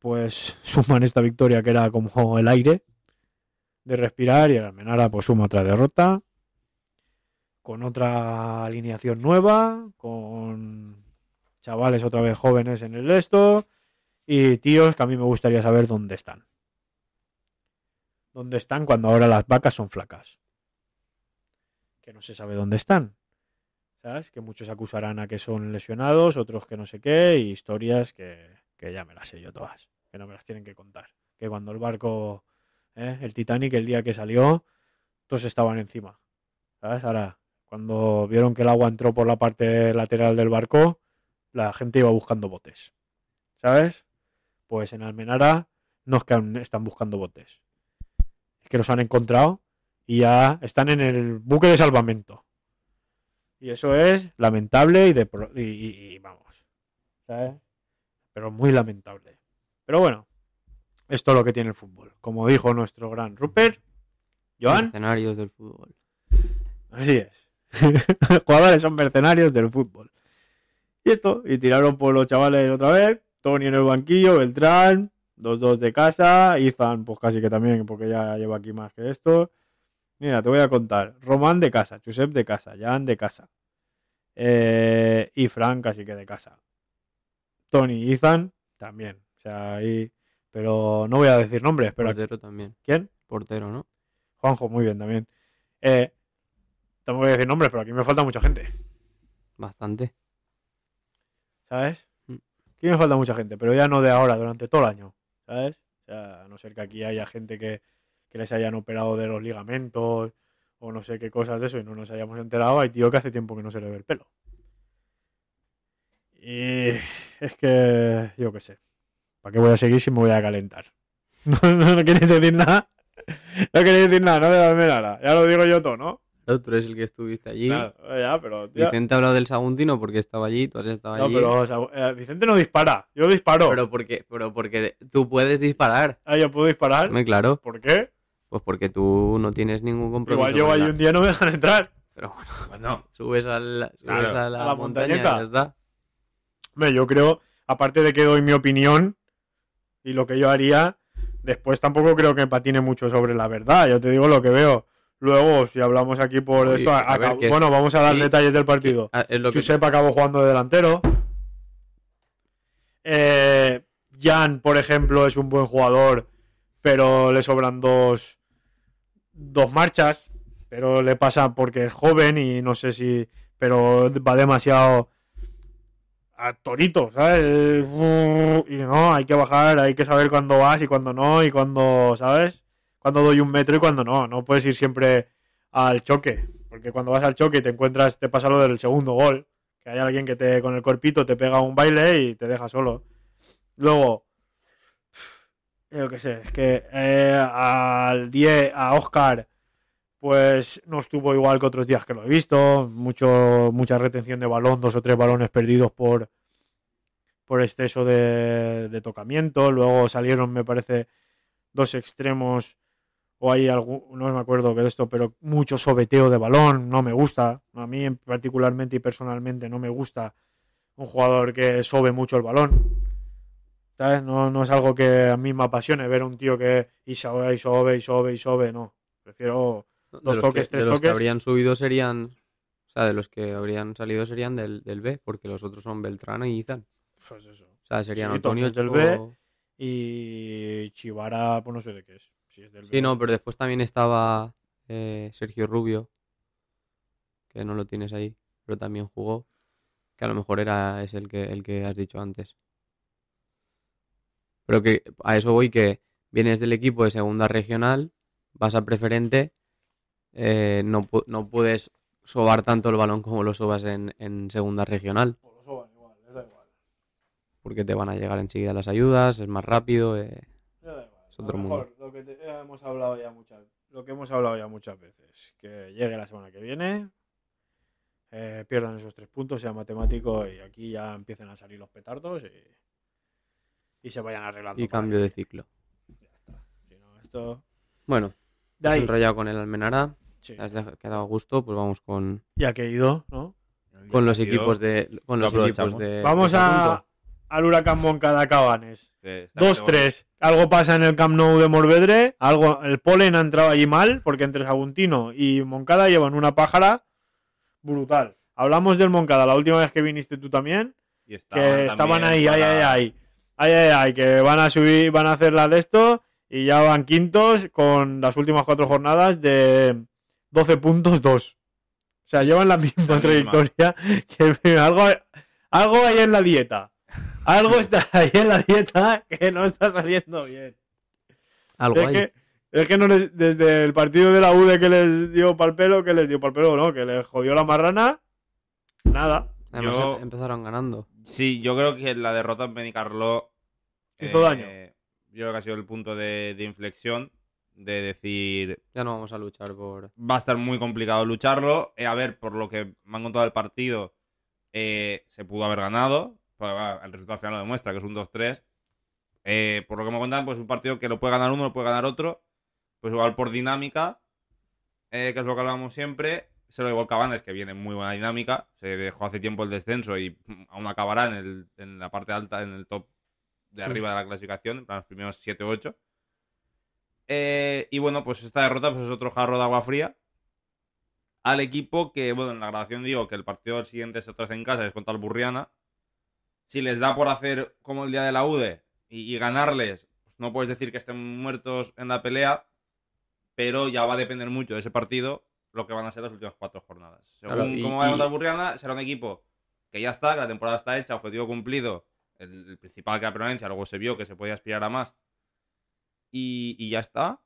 Speaker 4: pues suman esta victoria que era como el aire de respirar y el Almenara pues suma otra derrota con otra alineación nueva, con chavales otra vez jóvenes en el esto y tíos que a mí me gustaría saber dónde están. ¿Dónde están cuando ahora las vacas son flacas? Que no se sabe dónde están. ¿Sabes? Que muchos acusarán a que son lesionados, otros que no sé qué, y historias que, que ya me las sé yo todas, que no me las tienen que contar. Que cuando el barco, ¿eh? el Titanic, el día que salió, todos estaban encima. ¿Sabes? Ahora, cuando vieron que el agua entró por la parte lateral del barco, la gente iba buscando botes. ¿Sabes? Pues en Almenara no es que están buscando botes. Es que los han encontrado y ya están en el buque de salvamento. Y eso es lamentable y, de y, y- y vamos. ¿Sabes? Pero muy lamentable. Pero bueno, esto es lo que tiene el fútbol. Como dijo nuestro gran Rupert, Joan,
Speaker 6: Escenarios del fútbol.
Speaker 4: así es. Los jugadores son mercenarios del fútbol. Y esto, y tiraron por los chavales otra vez. Tony en el banquillo, Beltrán, 2-2 de casa. Izan, pues casi que también, porque ya lleva aquí más que esto. Mira, te voy a contar. Román de casa, Josep de casa, Jan de casa. Eh, y Frank casi que de casa. Tony y Ethan también. O sea, ahí. Pero no voy a decir nombres, pero
Speaker 6: Portero también.
Speaker 4: ¿quién?
Speaker 6: Portero, ¿no?
Speaker 4: Juanjo, muy bien también. Eh, tampoco voy a decir nombres, pero aquí me falta mucha gente.
Speaker 6: Bastante.
Speaker 4: ¿Sabes?
Speaker 6: Mm.
Speaker 4: Aquí me falta mucha gente, pero ya no de ahora, durante todo el año. ¿Sabes? O sea, a no ser que aquí haya gente que, que les hayan operado de los ligamentos o no sé qué cosas de eso y no nos hayamos enterado. Hay tío que hace tiempo que no se le ve el pelo. Y es que, yo qué sé. ¿Para qué voy a seguir si me voy a calentar? No, no, no queréis decir nada. No queréis decir nada, no me darme nada. Ya lo digo yo todo, ¿no?
Speaker 6: Claro, tú eres el que estuviste allí.
Speaker 4: Claro, ya, pero. tío,
Speaker 6: Vicente ha hablado del Saguntino porque estaba allí, tú has estado
Speaker 4: no,
Speaker 6: allí.
Speaker 4: pero o sea, eh, Vicente no dispara. Yo disparo.
Speaker 6: Pero porque, pero porque tú puedes disparar.
Speaker 4: Ah, yo puedo disparar.
Speaker 6: Hombre, claro.
Speaker 4: ¿Por qué?
Speaker 6: Pues porque tú no tienes ningún compromiso.
Speaker 4: Igual
Speaker 6: con
Speaker 4: ahí
Speaker 6: la-
Speaker 4: un día no me dejan entrar.
Speaker 6: Pero bueno,
Speaker 5: Bueno,
Speaker 6: subes, subes
Speaker 5: Claro,
Speaker 6: a la,
Speaker 4: a la
Speaker 6: montaña y
Speaker 4: montañeta.
Speaker 6: ya está.
Speaker 4: Hombre, yo creo, aparte de que doy mi opinión y lo que yo haría, después tampoco creo que patine mucho sobre la verdad. Yo te digo lo que veo. Luego, si hablamos aquí por
Speaker 6: Oye,
Speaker 4: esto,
Speaker 6: a ver,
Speaker 4: acabo-
Speaker 6: es-
Speaker 4: bueno, vamos a dar
Speaker 6: sí,
Speaker 4: detalles del partido.
Speaker 6: Ah, lo que-
Speaker 4: Josep acabó jugando de delantero. Eh, Jan, por ejemplo, es un buen jugador, pero le sobran dos, dos marchas. Pero le pasa porque es joven y no sé si. Pero va demasiado a torito, ¿sabes? Y no, hay que bajar, hay que saber cuándo vas y cuándo no, y cuándo, ¿sabes? Cuándo doy un metro y cuándo no. No puedes ir siempre al choque. Porque cuando vas al choque y te encuentras, te pasa lo del segundo gol. Que hay alguien que te con el cuerpito te pega un baile y te deja solo. Luego, yo qué sé, es que eh, al 10, a Oscar, pues no estuvo igual que otros días que lo he visto. Mucho, mucha retención de balón, dos o tres balones perdidos por, por exceso de, tocamiento. Luego salieron, me parece, dos extremos o hay algún, no me acuerdo que de esto, pero mucho sobeteo de balón, no me gusta. A mí en- particularmente y personalmente no me gusta un jugador que sobe mucho el balón. ¿Sabes? No, no es algo que a mí me apasione ver a un tío que y sobe y sobe y sobe y sobe, no. Prefiero
Speaker 6: de
Speaker 4: dos
Speaker 6: los
Speaker 4: toques,
Speaker 6: que,
Speaker 4: tres
Speaker 6: de los que habrían subido serían. O sea, de los que habrían salido serían del, del B, porque los otros son Beltrán y Izan.
Speaker 4: pues eso.
Speaker 6: O sea, serían
Speaker 4: Sí,
Speaker 6: Antonio
Speaker 4: del
Speaker 6: o-
Speaker 4: B. Y Chivara, pues no sé de qué es. Si es del
Speaker 6: Sí,
Speaker 4: B.
Speaker 6: no, pero después también estaba eh, Sergio Rubio, que no lo tienes ahí, pero también jugó, que a lo mejor era es el que el que has dicho antes. Pero que a eso voy que vienes del equipo de segunda regional, vas a preferente, eh, no, pu- no puedes sobar tanto el balón como lo sobas en, en segunda regional,
Speaker 4: Pues lo soban igual, les da igual.
Speaker 6: porque te van a llegar enseguida las ayudas, es más rápido. eh,
Speaker 4: les da igual.
Speaker 6: Es otro
Speaker 4: lo
Speaker 6: mundo.
Speaker 4: mejor, Lo que te- ya hemos hablado ya muchas, lo que hemos hablado ya muchas veces, que llegue la semana que viene, eh, pierdan esos tres puntos, sea matemático y aquí ya empiecen a salir los petardos y, y se vayan arreglando.
Speaker 6: y cambio de ciclo.
Speaker 4: Ya está. Si no, esto...
Speaker 6: Bueno,
Speaker 4: De ahí,
Speaker 6: enrollado con el Almenara.
Speaker 4: sí.
Speaker 6: Has quedado a gusto, pues vamos con,
Speaker 4: Ya que he ido, ¿no?
Speaker 6: con los equipos de con
Speaker 5: lo
Speaker 6: los equipos de
Speaker 4: Vamos
Speaker 6: de
Speaker 4: a, al Huracán Moncada Cabanes.
Speaker 5: está
Speaker 4: 2-3. Algo pasa en el Camp Nou de Morvedre. Algo, el polen ha entrado allí mal, porque entre Saguntino y Moncada llevan una pájara brutal. Hablamos del Moncada la última vez que viniste tú también,
Speaker 5: Y
Speaker 4: que
Speaker 5: estaban
Speaker 4: estaban ahí, ay, ay,
Speaker 5: para-
Speaker 4: ay. Ay, ay, que van a subir, van a hacer la de esto y ya van quintos con las últimas cuatro jornadas de 12 puntos, 2. O sea, llevan la misma trayectoria que algo, algo hay en la dieta. Algo está ahí en la dieta que no está saliendo bien.
Speaker 6: Algo
Speaker 4: Es
Speaker 6: hay.
Speaker 4: que, es que no les- desde el partido de la UD que les dio pal pelo, que les dio pal pelo, no, que les jodió la marrana, nada.
Speaker 6: Además
Speaker 5: yo-
Speaker 6: em- empezaron ganando.
Speaker 5: Sí, yo creo que la derrota en Benicarló
Speaker 4: Hizo daño.
Speaker 5: Yo creo que ha sido el punto de, de inflexión. de decir
Speaker 6: Ya no vamos a luchar por.
Speaker 5: va a estar muy complicado lucharlo. Eh, a ver, por lo que me han contado del partido, eh, se pudo haber ganado. Pues, el resultado final lo demuestra, que es un 2-3. Eh, por lo que me cuentan, pues un partido que lo puede ganar uno, lo puede ganar otro. Pues igual por dinámica, eh, que es lo que hablamos siempre. Se lo igual Cabanes, que viene en muy buena dinámica. Se dejó hace tiempo el descenso y mm, aún acabará en, el- en la parte alta, en el top de arriba de la clasificación, en plan, los primeros 7-8. Eh, y bueno, pues esta derrota pues es otro jarro de agua fría al equipo que, bueno, en la grabación digo que el partido siguiente se otra vez en casa, es contra el Burriana. Si les da por hacer como el día de la UDE y, y ganarles, pues no puedes decir que estén muertos en la pelea, pero ya va a depender mucho de ese partido lo que van a ser las últimas cuatro jornadas. Según
Speaker 6: Claro, y-
Speaker 5: cómo vaya
Speaker 6: y-
Speaker 5: contra el Burriana, será un equipo que ya está, que la temporada está hecha, objetivo cumplido, el, el principal que la permanencia, luego se vio que se podía aspirar a más y, y ya está.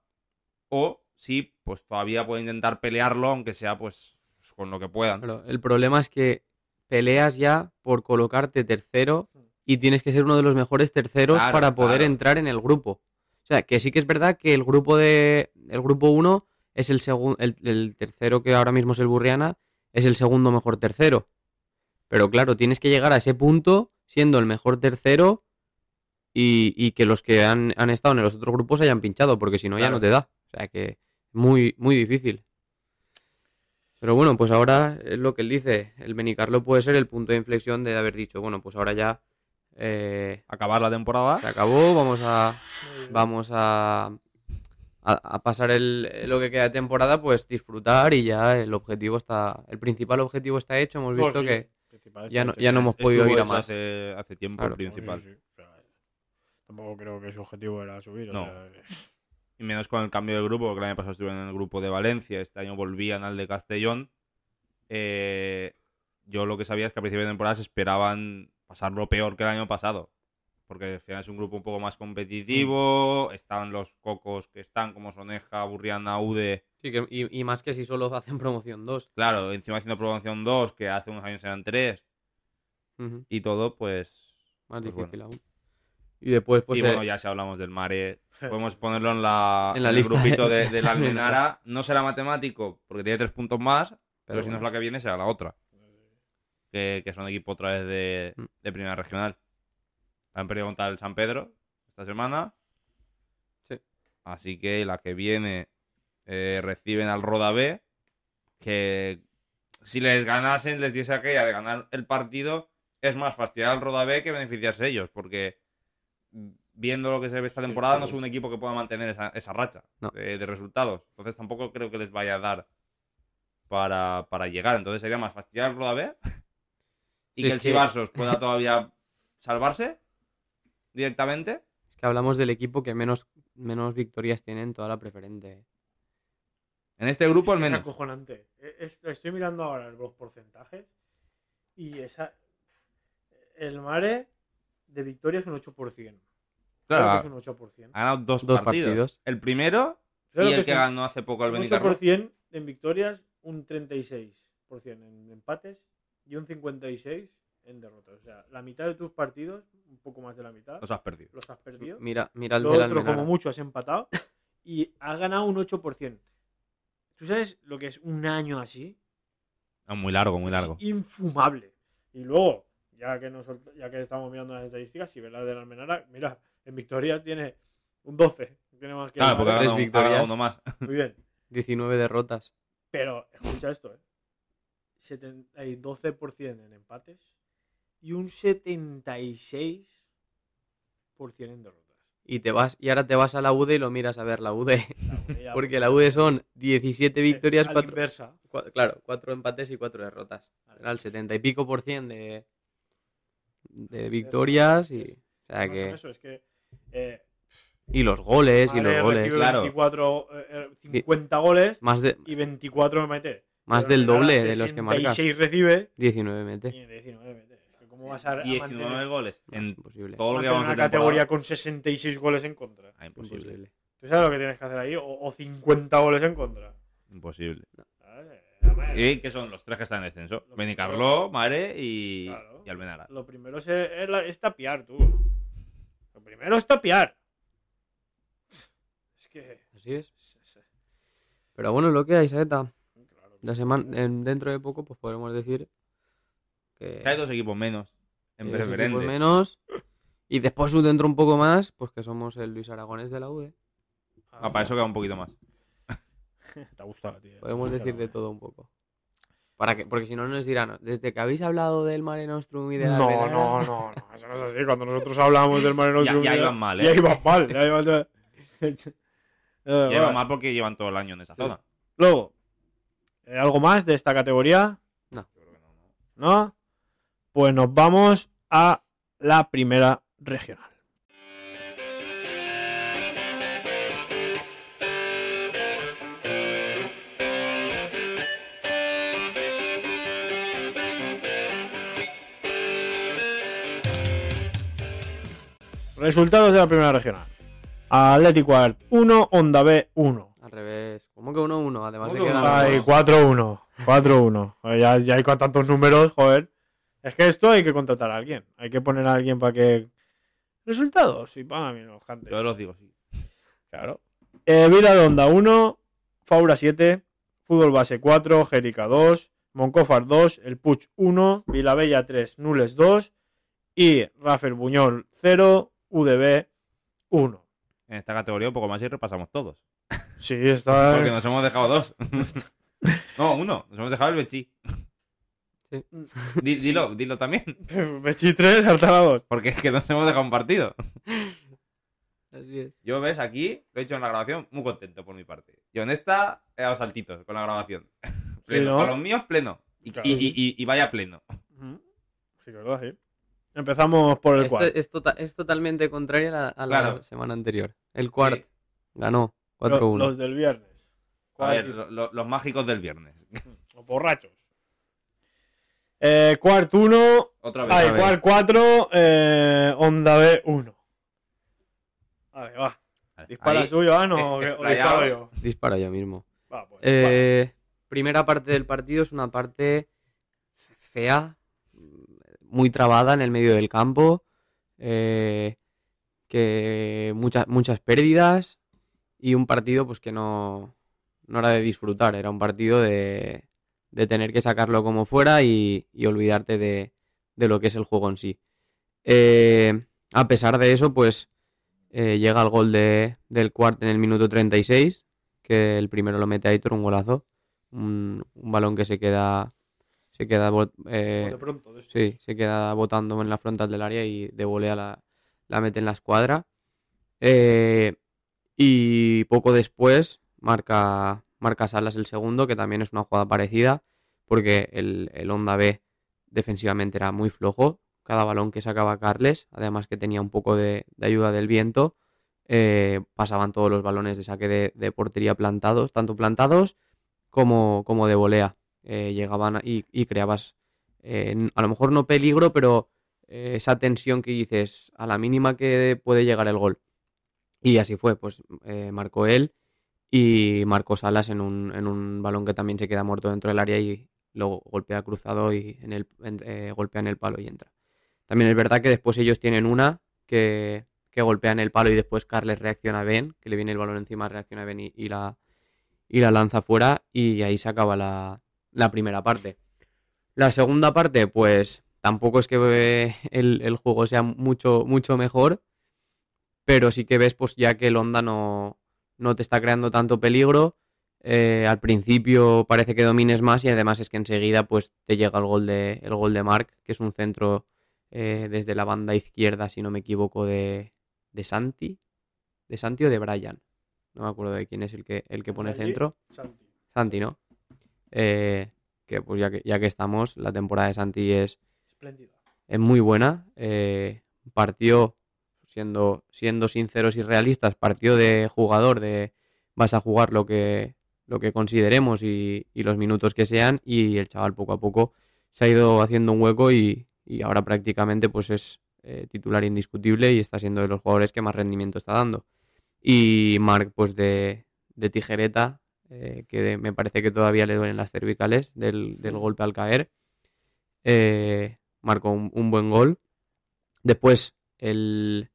Speaker 5: O si pues todavía puede intentar pelearlo, aunque sea pues con lo que puedan.
Speaker 6: Claro, el problema es que peleas ya por colocarte tercero y tienes que ser uno de los mejores terceros
Speaker 5: Claro,
Speaker 6: para poder
Speaker 5: claro.
Speaker 6: entrar en el grupo. O sea, que sí que es verdad que el grupo de el grupo 1 es el segundo el, el tercero que ahora mismo es el Burriana, es el segundo mejor tercero. Pero claro, tienes que llegar a ese punto siendo el mejor tercero y, y que los que han, han estado en los otros grupos hayan pinchado, porque si no ya no te da. O sea que muy, muy difícil. Pero bueno, pues ahora es lo que él dice. El Benicarlo puede ser el punto de inflexión de haber dicho, bueno, pues ahora ya eh,
Speaker 5: Acabar la temporada.
Speaker 6: se acabó, vamos a vamos a, a, a pasar el, lo que queda de temporada, pues disfrutar y ya el objetivo está, el principal objetivo está hecho. Hemos
Speaker 4: Pues
Speaker 6: visto
Speaker 4: sí,
Speaker 6: que ya no- ya no hemos podido ir a más.
Speaker 5: Hace, hace tiempo
Speaker 6: Claro.
Speaker 5: el principal.
Speaker 4: Sí, sí, o sea, tampoco creo que su objetivo era subir. o
Speaker 5: No.
Speaker 4: sea,
Speaker 5: Y menos con el cambio de grupo, porque el año pasado estuvieron en el grupo de Valencia, este año volvían al de Castellón. Eh, yo lo que sabía es que a principio de temporada se esperaban pasarlo peor que el año pasado. Porque al final es un grupo un poco más competitivo, están los cocos que están como Soneja, Burriana, Ude.
Speaker 6: sí que, y, y más que si solo hacen promoción 2.
Speaker 5: Claro, encima haciendo promoción 2, que hace unos años eran 3, y todo, pues.
Speaker 6: Más
Speaker 5: pues
Speaker 6: difícil
Speaker 5: bueno.
Speaker 6: aún. Y después, pues
Speaker 5: y
Speaker 6: eh,
Speaker 5: bueno, ya si hablamos del mare, podemos ponerlo en la,
Speaker 6: En la
Speaker 5: el
Speaker 6: lista
Speaker 5: grupito
Speaker 6: de-
Speaker 5: de, de la Almenara. No será matemático, porque tiene tres puntos más, pero, si no es la que viene, será la otra. Que, que son equipo otra vez de,
Speaker 6: Mm.
Speaker 5: de primera regional. Han perdido contra el San Pedro esta semana.
Speaker 6: Sí.
Speaker 5: Así que la que viene eh, reciben al Roda B. Que si les ganasen, les diese aquella de ganar el partido, es más fastidiar al Roda B que beneficiarse ellos. Porque viendo lo que se ve esta temporada, no es un equipo que pueda mantener esa, esa racha
Speaker 6: No.
Speaker 5: de, de resultados. Entonces tampoco creo que les vaya a dar para, para llegar. Entonces sería más fastidiar al Roda B y
Speaker 6: Sí,
Speaker 5: que el
Speaker 6: que-
Speaker 5: Chivarsos pueda todavía salvarse directamente.
Speaker 6: es que hablamos del equipo que menos, menos victorias tiene en toda la preferente.
Speaker 5: En este grupo al
Speaker 4: Es
Speaker 5: menos.
Speaker 4: acojonante. E- es- estoy mirando ahora los porcentajes y esa, el Mare de victoria es un 8%.
Speaker 5: Claro,
Speaker 4: que es un 8%.
Speaker 5: ha ganado dos,
Speaker 6: Dos
Speaker 5: partidos.
Speaker 6: partidos.
Speaker 5: El primero
Speaker 4: ¿Sabes
Speaker 5: y el que
Speaker 4: un-
Speaker 5: ganó hace poco el
Speaker 4: un
Speaker 5: Benicarlo.
Speaker 4: 8% en victorias, un 36% en empates y un 56% en derrotas. O sea, la mitad de tus partidos, un poco más de la mitad,
Speaker 5: Los has perdido.
Speaker 4: los has perdido.
Speaker 6: Mira, mira el
Speaker 4: Lo
Speaker 6: del
Speaker 4: otro,
Speaker 6: Almenara.
Speaker 4: como mucho, has empatado y has ganado un 8%. ¿Tú sabes lo que es un año así?
Speaker 5: Ah, muy largo, muy
Speaker 4: Es
Speaker 5: largo.
Speaker 4: infumable. Y luego, ya que, nos, ya que estamos mirando las estadísticas, si ves la de la Almenara, mira, en victorias tiene un 12. Tiene más que
Speaker 5: Claro, porque.
Speaker 6: Tres victorias.
Speaker 5: uno más.
Speaker 4: Muy bien.
Speaker 6: 19 derrotas.
Speaker 4: Pero, escucha esto, ¿eh? 70 y 12% en empates y un 76% en derrotas.
Speaker 6: Y te vas, y ahora te vas a la UD y lo miras a ver la UD.
Speaker 4: Ya,
Speaker 6: Porque
Speaker 4: pues,
Speaker 6: la UD son 17
Speaker 4: eh,
Speaker 6: victorias,
Speaker 4: a la
Speaker 6: 4,
Speaker 4: inversa.
Speaker 6: claro, 4 empates y 4 derrotas. Era el 70 y pico por cien de, de victorias y, o sea que,
Speaker 4: eso, es que eh,
Speaker 6: y los goles y
Speaker 4: Mare
Speaker 6: los goles.
Speaker 5: claro.
Speaker 4: 24, eh, eh, 50 goles
Speaker 6: Más, de,
Speaker 4: y 24 mete.
Speaker 6: más
Speaker 4: Pero
Speaker 6: del doble de los que marca.
Speaker 4: 66 recibe
Speaker 6: 19 mete.
Speaker 4: y 19 mete. ¿Cómo vas a, a
Speaker 5: 19
Speaker 4: mantener,
Speaker 5: goles
Speaker 6: No,
Speaker 5: en
Speaker 6: imposible.
Speaker 5: todo lo que vamos
Speaker 4: una
Speaker 5: de temporada.
Speaker 4: categoría con 66 goles en contra?
Speaker 5: Ah, imposible.
Speaker 6: Imposible.
Speaker 4: ¿Tú sabes lo que tienes que hacer ahí? O, o 50 goles en contra.
Speaker 5: Imposible.
Speaker 4: Además,
Speaker 5: Y que son los tres que están en descenso. Benicarló, Mare y,
Speaker 4: Claro.
Speaker 5: y Almenara.
Speaker 4: Lo primero es, es la- es tapiar, tú. Lo primero es tapiar. Es que.
Speaker 6: Así es. Pero bueno, lo que hay, Saeta. La semana, en- dentro de poco, pues podremos decir que
Speaker 5: hay dos equipos menos en
Speaker 6: que dos equipos menos. Y después dentro un poco más, pues que somos el Luis Aragones de la UD.
Speaker 5: Ah, para eso queda un poquito más.
Speaker 4: Te ha gustado, tío.
Speaker 6: Podemos decir de todo un poco. Para que, porque si no nos dirán, desde que habéis hablado del Mare Nostrum y de la
Speaker 4: No, no, no, no, eso no es así. Cuando nosotros hablamos del Marino
Speaker 5: Ya- ya iban mal, ¿eh?
Speaker 4: Ya iban mal, ya iban. Eh,
Speaker 5: Ya
Speaker 4: bueno.
Speaker 5: va mal porque llevan todo el año en esa zona.
Speaker 4: Luego, eh, ¿algo más de esta categoría?
Speaker 6: No.
Speaker 4: ¿No? Pues nos vamos a la primera regional. Resultados de la primera regional. Atlético Art 1, Onda B 1.
Speaker 6: Al revés. ¿Cómo que 1-1? Además
Speaker 5: ¿Cómo
Speaker 6: de
Speaker 5: que
Speaker 6: que
Speaker 5: uno?
Speaker 6: dan-
Speaker 4: Ay, 4-1. 4-1. Joder, Ya, ya hay con tantos números, joder. Es que esto hay que contratar a alguien. Hay que poner a alguien para que. Resultados. Y para mí.
Speaker 5: Yo los digo, sí.
Speaker 4: Claro. Eh, Vila de Onda 1, Faura 7, Fútbol Base 4, Jerica 2, Moncófar 2, El Puig 1, Vilabella 3, Nules 2 y Rafael Buñol 0, UDB 1.
Speaker 5: En esta categoría un poco más y repasamos todos.
Speaker 4: Sí, está.
Speaker 5: Porque nos hemos dejado dos. no, uno. Nos hemos dejado el Bechí.
Speaker 6: Sí.
Speaker 5: Di- Dilo, dilo también.
Speaker 4: Bechi 3, Artana 2.
Speaker 5: Porque es que nos hemos dejado un partido.
Speaker 6: Así es.
Speaker 5: Yo, ves, aquí, lo he hecho en la grabación, muy contento por mi parte. Yo en esta he dado saltitos con la grabación. pleno.
Speaker 4: ¿no?
Speaker 5: Con los míos, pleno. Y,
Speaker 4: Claro,
Speaker 5: y-
Speaker 4: sí.
Speaker 5: y- y vaya pleno.
Speaker 4: Sí, verdad, sí. Empezamos por el cuarto.
Speaker 6: es, tota- es totalmente contrario a la, a la
Speaker 5: Claro.
Speaker 6: semana anterior. El Quart
Speaker 5: Sí.
Speaker 6: ganó
Speaker 4: Lo-
Speaker 6: 4-1.
Speaker 4: Los del viernes.
Speaker 5: A ver, lo- lo- los mágicos del viernes.
Speaker 4: Los borrachos. Eh, Quart 1.
Speaker 5: Otra vez.
Speaker 6: Ver.
Speaker 4: Quart 4. Eh, Onda B 1. Vale, va.
Speaker 5: Vale,
Speaker 4: Dispara
Speaker 5: ahí.
Speaker 4: suyo, que- o
Speaker 5: Rayados.
Speaker 4: disparo yo.
Speaker 6: Dispara yo mismo.
Speaker 4: Va, pues,
Speaker 6: Eh, Primera parte del partido es una parte fea, muy trabada en el medio del campo, eh, que muchas, muchas pérdidas y un partido pues que no, no era de disfrutar, era un partido de, de tener que sacarlo como fuera y, y olvidarte de, de lo que es el juego en sí. Eh, a pesar de eso, pues eh, llega el gol de, del cuarto en el minuto 36, que el primero lo mete Aitor, un golazo. Un, un balón que se queda. Se queda. eh,
Speaker 4: pronto,
Speaker 6: sí, se queda botando en la frontal del área y de volea la, la mete en la escuadra. Eh, y poco después marca, marca Salas el segundo, que también es una jugada parecida, porque el, el Honda B defensivamente era muy flojo. Cada balón que sacaba Carles, además que tenía un poco de, ayuda del viento, eh, pasaban todos los balones de saque de, portería plantados, tanto plantados como, como de volea. Eh, llegaban y, creabas, eh, a lo mejor no peligro, pero esa tensión que dices a la mínima que puede llegar el gol. Y así fue, pues marcó él y marcó Salas en un, en un balón que también se queda muerto dentro del área y luego golpea cruzado y en el, eh, golpea en el palo y entra. También es verdad que después ellos tienen una que, que golpea en el palo y después Carles reacciona bien, que le viene el balón encima, reacciona bien y, y la, y la lanza fuera y ahí se acaba la, la primera parte. La segunda parte, pues tampoco es que eh, el, el juego sea mucho, mucho mejor, pero sí que ves pues ya que el Honda no, no te está creando tanto peligro. Eh, al principio parece que domines más y además es que enseguida pues te llega el gol de, el gol de Mark, que es un centro eh, desde la banda izquierda, si no me equivoco, de, de Santi. ¿De Santi o de Brian? No me acuerdo de quién es el que, el que pone
Speaker 4: Allí,
Speaker 6: centro.
Speaker 4: Santi.
Speaker 6: Santi, ¿no? Eh, que pues ya que, ya que estamos, la temporada de Santi es,
Speaker 4: Espléndido.
Speaker 6: es muy buena. Eh, partió, siendo, siendo sinceros y realistas, partió de jugador de vas a jugar lo que, lo que consideremos y, los minutos que sean y el chaval poco a poco se ha ido haciendo un hueco y, y ahora prácticamente pues es eh, titular indiscutible y está siendo de los jugadores que más rendimiento está dando. Y Marc pues de, de tijereta, eh, que me parece que todavía le duelen las cervicales del, del golpe al caer. Eh, marcó un buen gol. Después el,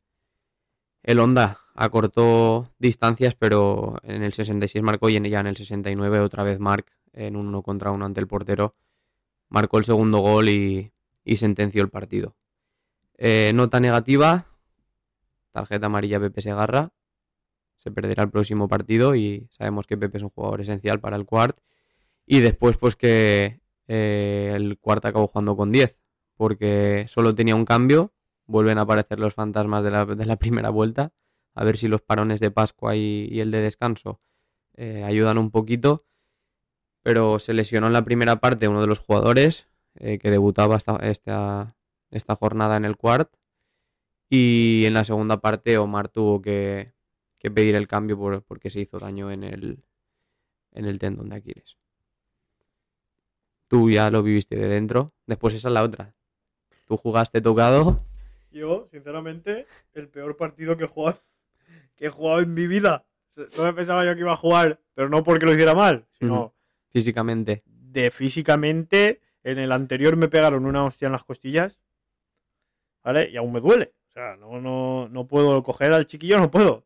Speaker 6: el Honda acortó distancias, pero en el 66 marcó y en- ya en el 69 otra vez Marc en un uno contra uno ante el portero marcó el segundo gol y, sentenció el partido. Eh, nota negativa, tarjeta amarilla Pepe Segarra, se perderá el próximo partido y sabemos que Pepe es un jugador esencial para el Quart. Y después, pues que eh, el Quart acabó jugando con 10, porque solo tenía un cambio, vuelven a aparecer los fantasmas de la, de la primera vuelta, a ver si los parones de Pascua y, el de descanso eh, ayudan un poquito. Pero se lesionó en la primera parte uno de los jugadores eh, que debutaba esta, esta, esta jornada en el Quart. Y en la segunda parte Omar tuvo que, que pedir el cambio por- porque se hizo daño en el, en el tendón de Aquiles. Tú ya lo viviste de dentro. Después esa es la otra. Tú jugaste tocado.
Speaker 4: Yo, sinceramente, el peor partido que he jugado, que he jugado en mi vida. No me pensaba yo que iba a jugar, pero no porque lo hiciera mal, sino.
Speaker 6: Físicamente.
Speaker 4: de físicamente. En el anterior me pegaron una hostia en las costillas, ¿vale? Y aún me duele. O sea, no, no, no puedo coger al chiquillo, no puedo.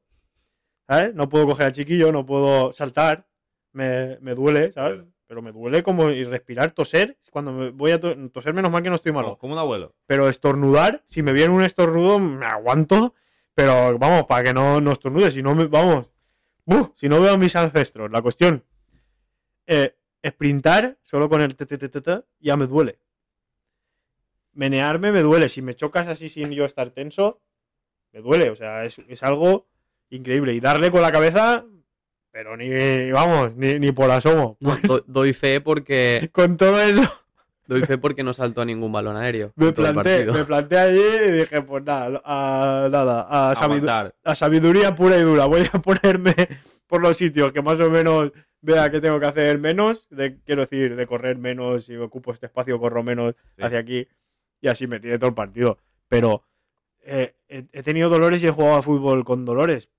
Speaker 4: ¿Sabes? No puedo coger al chiquillo, no puedo saltar. Me, me duele, ¿sabes?
Speaker 5: Duele.
Speaker 4: Pero me duele como y respirar, toser. Cuando me voy a to- toser, menos mal que no estoy malo.
Speaker 5: Como, como un abuelo.
Speaker 4: Pero estornudar, si me viene un estornudo, me aguanto. Pero vamos, para que no, no estornude, si no me. Vamos. si no veo a mis ancestros. La cuestión. Eh, sprintar solo con el TTTT ya me duele. Menearme me duele. Si me chocas así sin yo estar tenso, me duele. O sea, es, es algo increíble. Y darle con la cabeza, pero ni, vamos, ni, ni por asomo.
Speaker 6: No, do- doy fe porque
Speaker 4: Con todo eso.
Speaker 6: doy fe porque no saltó ningún balón aéreo.
Speaker 4: Me planté, me planté allí y dije, pues nada, a, nada, a, sabidu-
Speaker 5: Aguantar.
Speaker 4: a sabiduría pura y dura. Voy a ponerme por los sitios que más o menos vea que tengo que hacer menos, de, quiero decir, de correr menos, si ocupo este espacio corro menos
Speaker 5: Sí.
Speaker 4: hacia aquí y así me tiene todo el partido. Pero eh, he, he tenido dolores y he jugado a fútbol con dolores,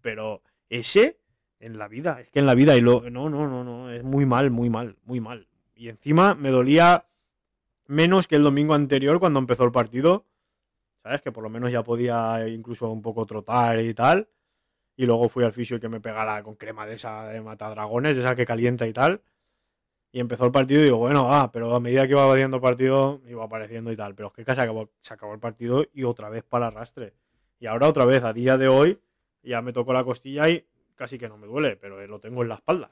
Speaker 4: pero ese en la vida, es que en la vida y lo no, no, no, no, es muy mal, muy mal, muy mal. Y encima me dolía menos que el domingo anterior cuando empezó el partido. ¿Sabes? Que por lo menos ya podía incluso un poco trotar y tal. Y luego fui al fisio y que me pegara con crema de esa de matadragones, de esa que calienta y tal. Y empezó el partido y digo, bueno, ah, pero a medida que iba variando el partido, iba apareciendo y tal. Pero es que casi acabó, se acabó el partido y otra vez para arrastre. Y ahora otra vez, a día de hoy, ya me tocó la costilla y casi que no me duele, pero eh, lo tengo en la espalda.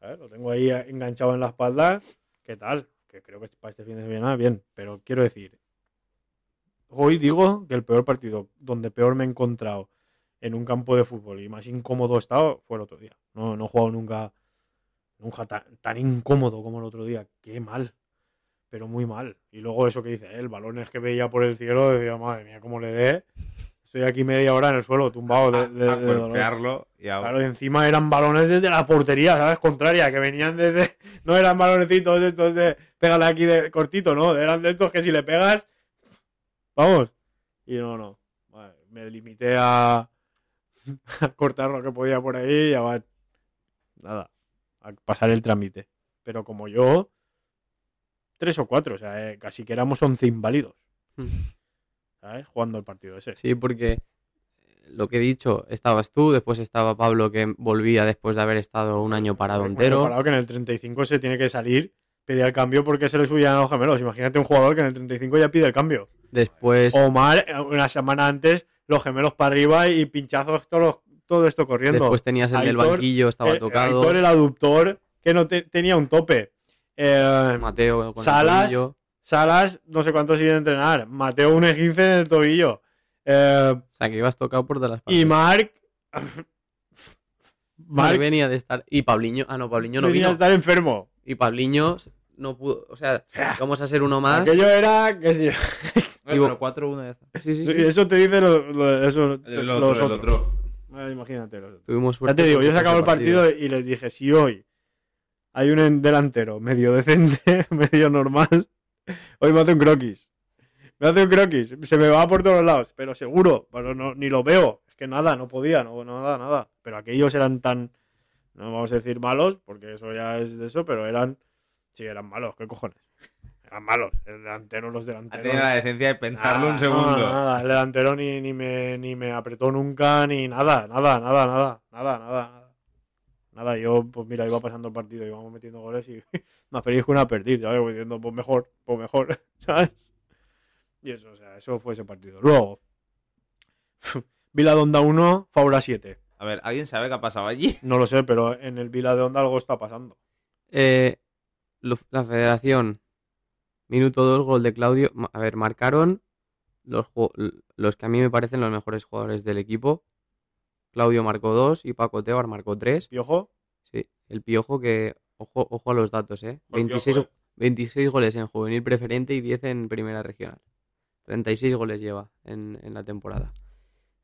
Speaker 4: Lo tengo ahí eh, enganchado en la espalda. ¿Qué tal? Que creo que para este fin de semana bien. Pero quiero decir, hoy digo que el peor partido donde peor me he encontrado en un campo de fútbol y más incómodo he estado fue el otro día. No, no he jugado nunca, nunca tan, tan incómodo como el otro día. Qué mal. Pero muy mal. Y luego eso que dice, ¿eh? el balón es que veía por el cielo, decía, madre mía, cómo le dé. Estoy aquí media hora en el suelo, tumbado de, de-
Speaker 5: a
Speaker 4: de dolor.
Speaker 5: golpearlo y a-
Speaker 4: Claro, y encima eran balones desde la portería, ¿sabes? Contraria, que venían desde. No eran balonecitos de estos de. Pégale aquí de cortito, ¿no? Eran de estos que si le pegas. Vamos. Y no, no. Vale, me limité a. a cortar lo que podía por ahí y a. va- Nada. A pasar el trámite. Pero como yo. Tres o cuatro, o sea, eh, casi que éramos once inválidos. ¿Sabes? Jugando el partido ese.
Speaker 6: Sí, porque lo que he dicho, estabas tú, después estaba Pablo que volvía después de haber estado un año parado
Speaker 4: Bueno,
Speaker 6: entero.
Speaker 4: parado que en el 35 se tiene que salir, pedir el cambio porque se le subían los gemelos. Imagínate un jugador que en el 35 ya pide el cambio.
Speaker 6: Después,
Speaker 4: Omar, eh, una semana antes, los gemelos para arriba y pinchazos todos todo esto corriendo.
Speaker 6: después tenías el del banquillo, estaba
Speaker 4: Eh,
Speaker 6: tocado.
Speaker 4: Aitor, el aductor, que no te- tenía un tope. Eh,
Speaker 6: Mateo con el
Speaker 4: Salas. Salas, no sé cuánto sigue entrenar. Mateo, un esguince en el tobillo. Eh,
Speaker 6: O sea, que ibas tocado por todas las
Speaker 4: y
Speaker 6: partes.
Speaker 4: Marc.
Speaker 6: Marc
Speaker 4: Marc
Speaker 6: venía de estar. Y Pabliño. Ah, no, Pabliño no
Speaker 4: venía a
Speaker 6: vino.
Speaker 4: estar enfermo.
Speaker 6: Y Pabliño no pudo. O sea, vamos a ser uno más.
Speaker 4: Aquello era que sí.
Speaker 5: Pero 4-1 ya está.
Speaker 6: Sí, sí.
Speaker 4: Eso te dice lo- lo- eso,
Speaker 5: El
Speaker 4: los
Speaker 5: otro, el
Speaker 4: otros.
Speaker 5: otro.
Speaker 4: Eh, imagínate. los otros.
Speaker 6: Tuvimos
Speaker 4: Ya te digo, yo se acabó el partido y les dije, si hoy hay un delantero medio decente, medio normal, hoy me hace un croquis. Me hace un croquis. Se me va por todos lados, pero seguro. Pero no, ni lo veo. Es que nada, no podía, no, nada, nada. Pero aquellos eran tan, no vamos a decir malos, porque eso ya es de eso, pero eran, sí, eran malos, ¿qué cojones? Eran malos. El delantero, los
Speaker 5: Ha
Speaker 4: delanteros.
Speaker 5: tenido la decencia de pensarlo
Speaker 4: Nada,
Speaker 5: un segundo.
Speaker 4: No, nada, el delantero ni, ni, me, ni me apretó nunca, ni nada, nada, nada, nada, nada, nada, nada. Nada, yo, pues mira, iba pasando el partido, íbamos metiendo goles y más feliz que una perdida, ¿sabes? Voy diciendo, pues mejor, pues mejor, ¿sabes? Y eso, o sea, eso fue ese partido. Luego, Vila de Onda 1, Faura 7.
Speaker 5: A ver, ¿alguien sabe qué ha pasado allí?
Speaker 4: No lo sé, pero en el Vila de Onda algo está pasando.
Speaker 6: Eh, la federación, minuto 2, gol de Claudio. A ver, marcaron los, los que a mí me parecen los mejores jugadores del equipo. Claudio marcó 2 y Paco Tebar marcó 3.
Speaker 4: Piojo,
Speaker 6: Sí, el piojo que. Ojo, ojo a los datos, ¿eh?
Speaker 5: Por
Speaker 6: 26,
Speaker 5: Piojo, eh.
Speaker 6: 26 goles en juvenil preferente y 10 en primera regional. 36 goles lleva en, en la temporada.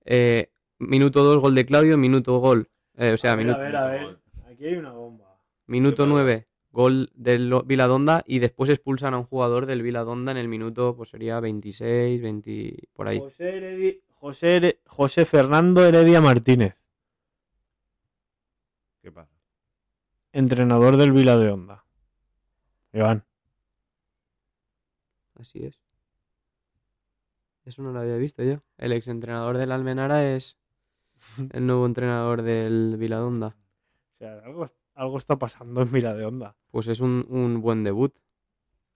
Speaker 6: Eh, minuto 2, gol de Claudio. Minuto gol. eh, o sea,
Speaker 4: a ver,
Speaker 6: minuto,
Speaker 4: a ver, a ver, aquí hay una bomba.
Speaker 6: minuto
Speaker 5: ¿Qué pasa?
Speaker 6: 9, gol del Viladonda. Y después expulsan a un jugador del Viladonda en el minuto, pues sería 26, 20, por ahí.
Speaker 4: José, Heredi- José, José Fernando Heredia Martínez,
Speaker 5: ¿Qué pasa?
Speaker 4: entrenador del Vila de Onda. Iván,
Speaker 6: Así es. Eso no lo había visto yo. El exentrenador del Almenara es el nuevo entrenador del Viladonda.
Speaker 4: o sea, algo, algo está pasando en Vila de Onda.
Speaker 6: Pues es un, un buen debut,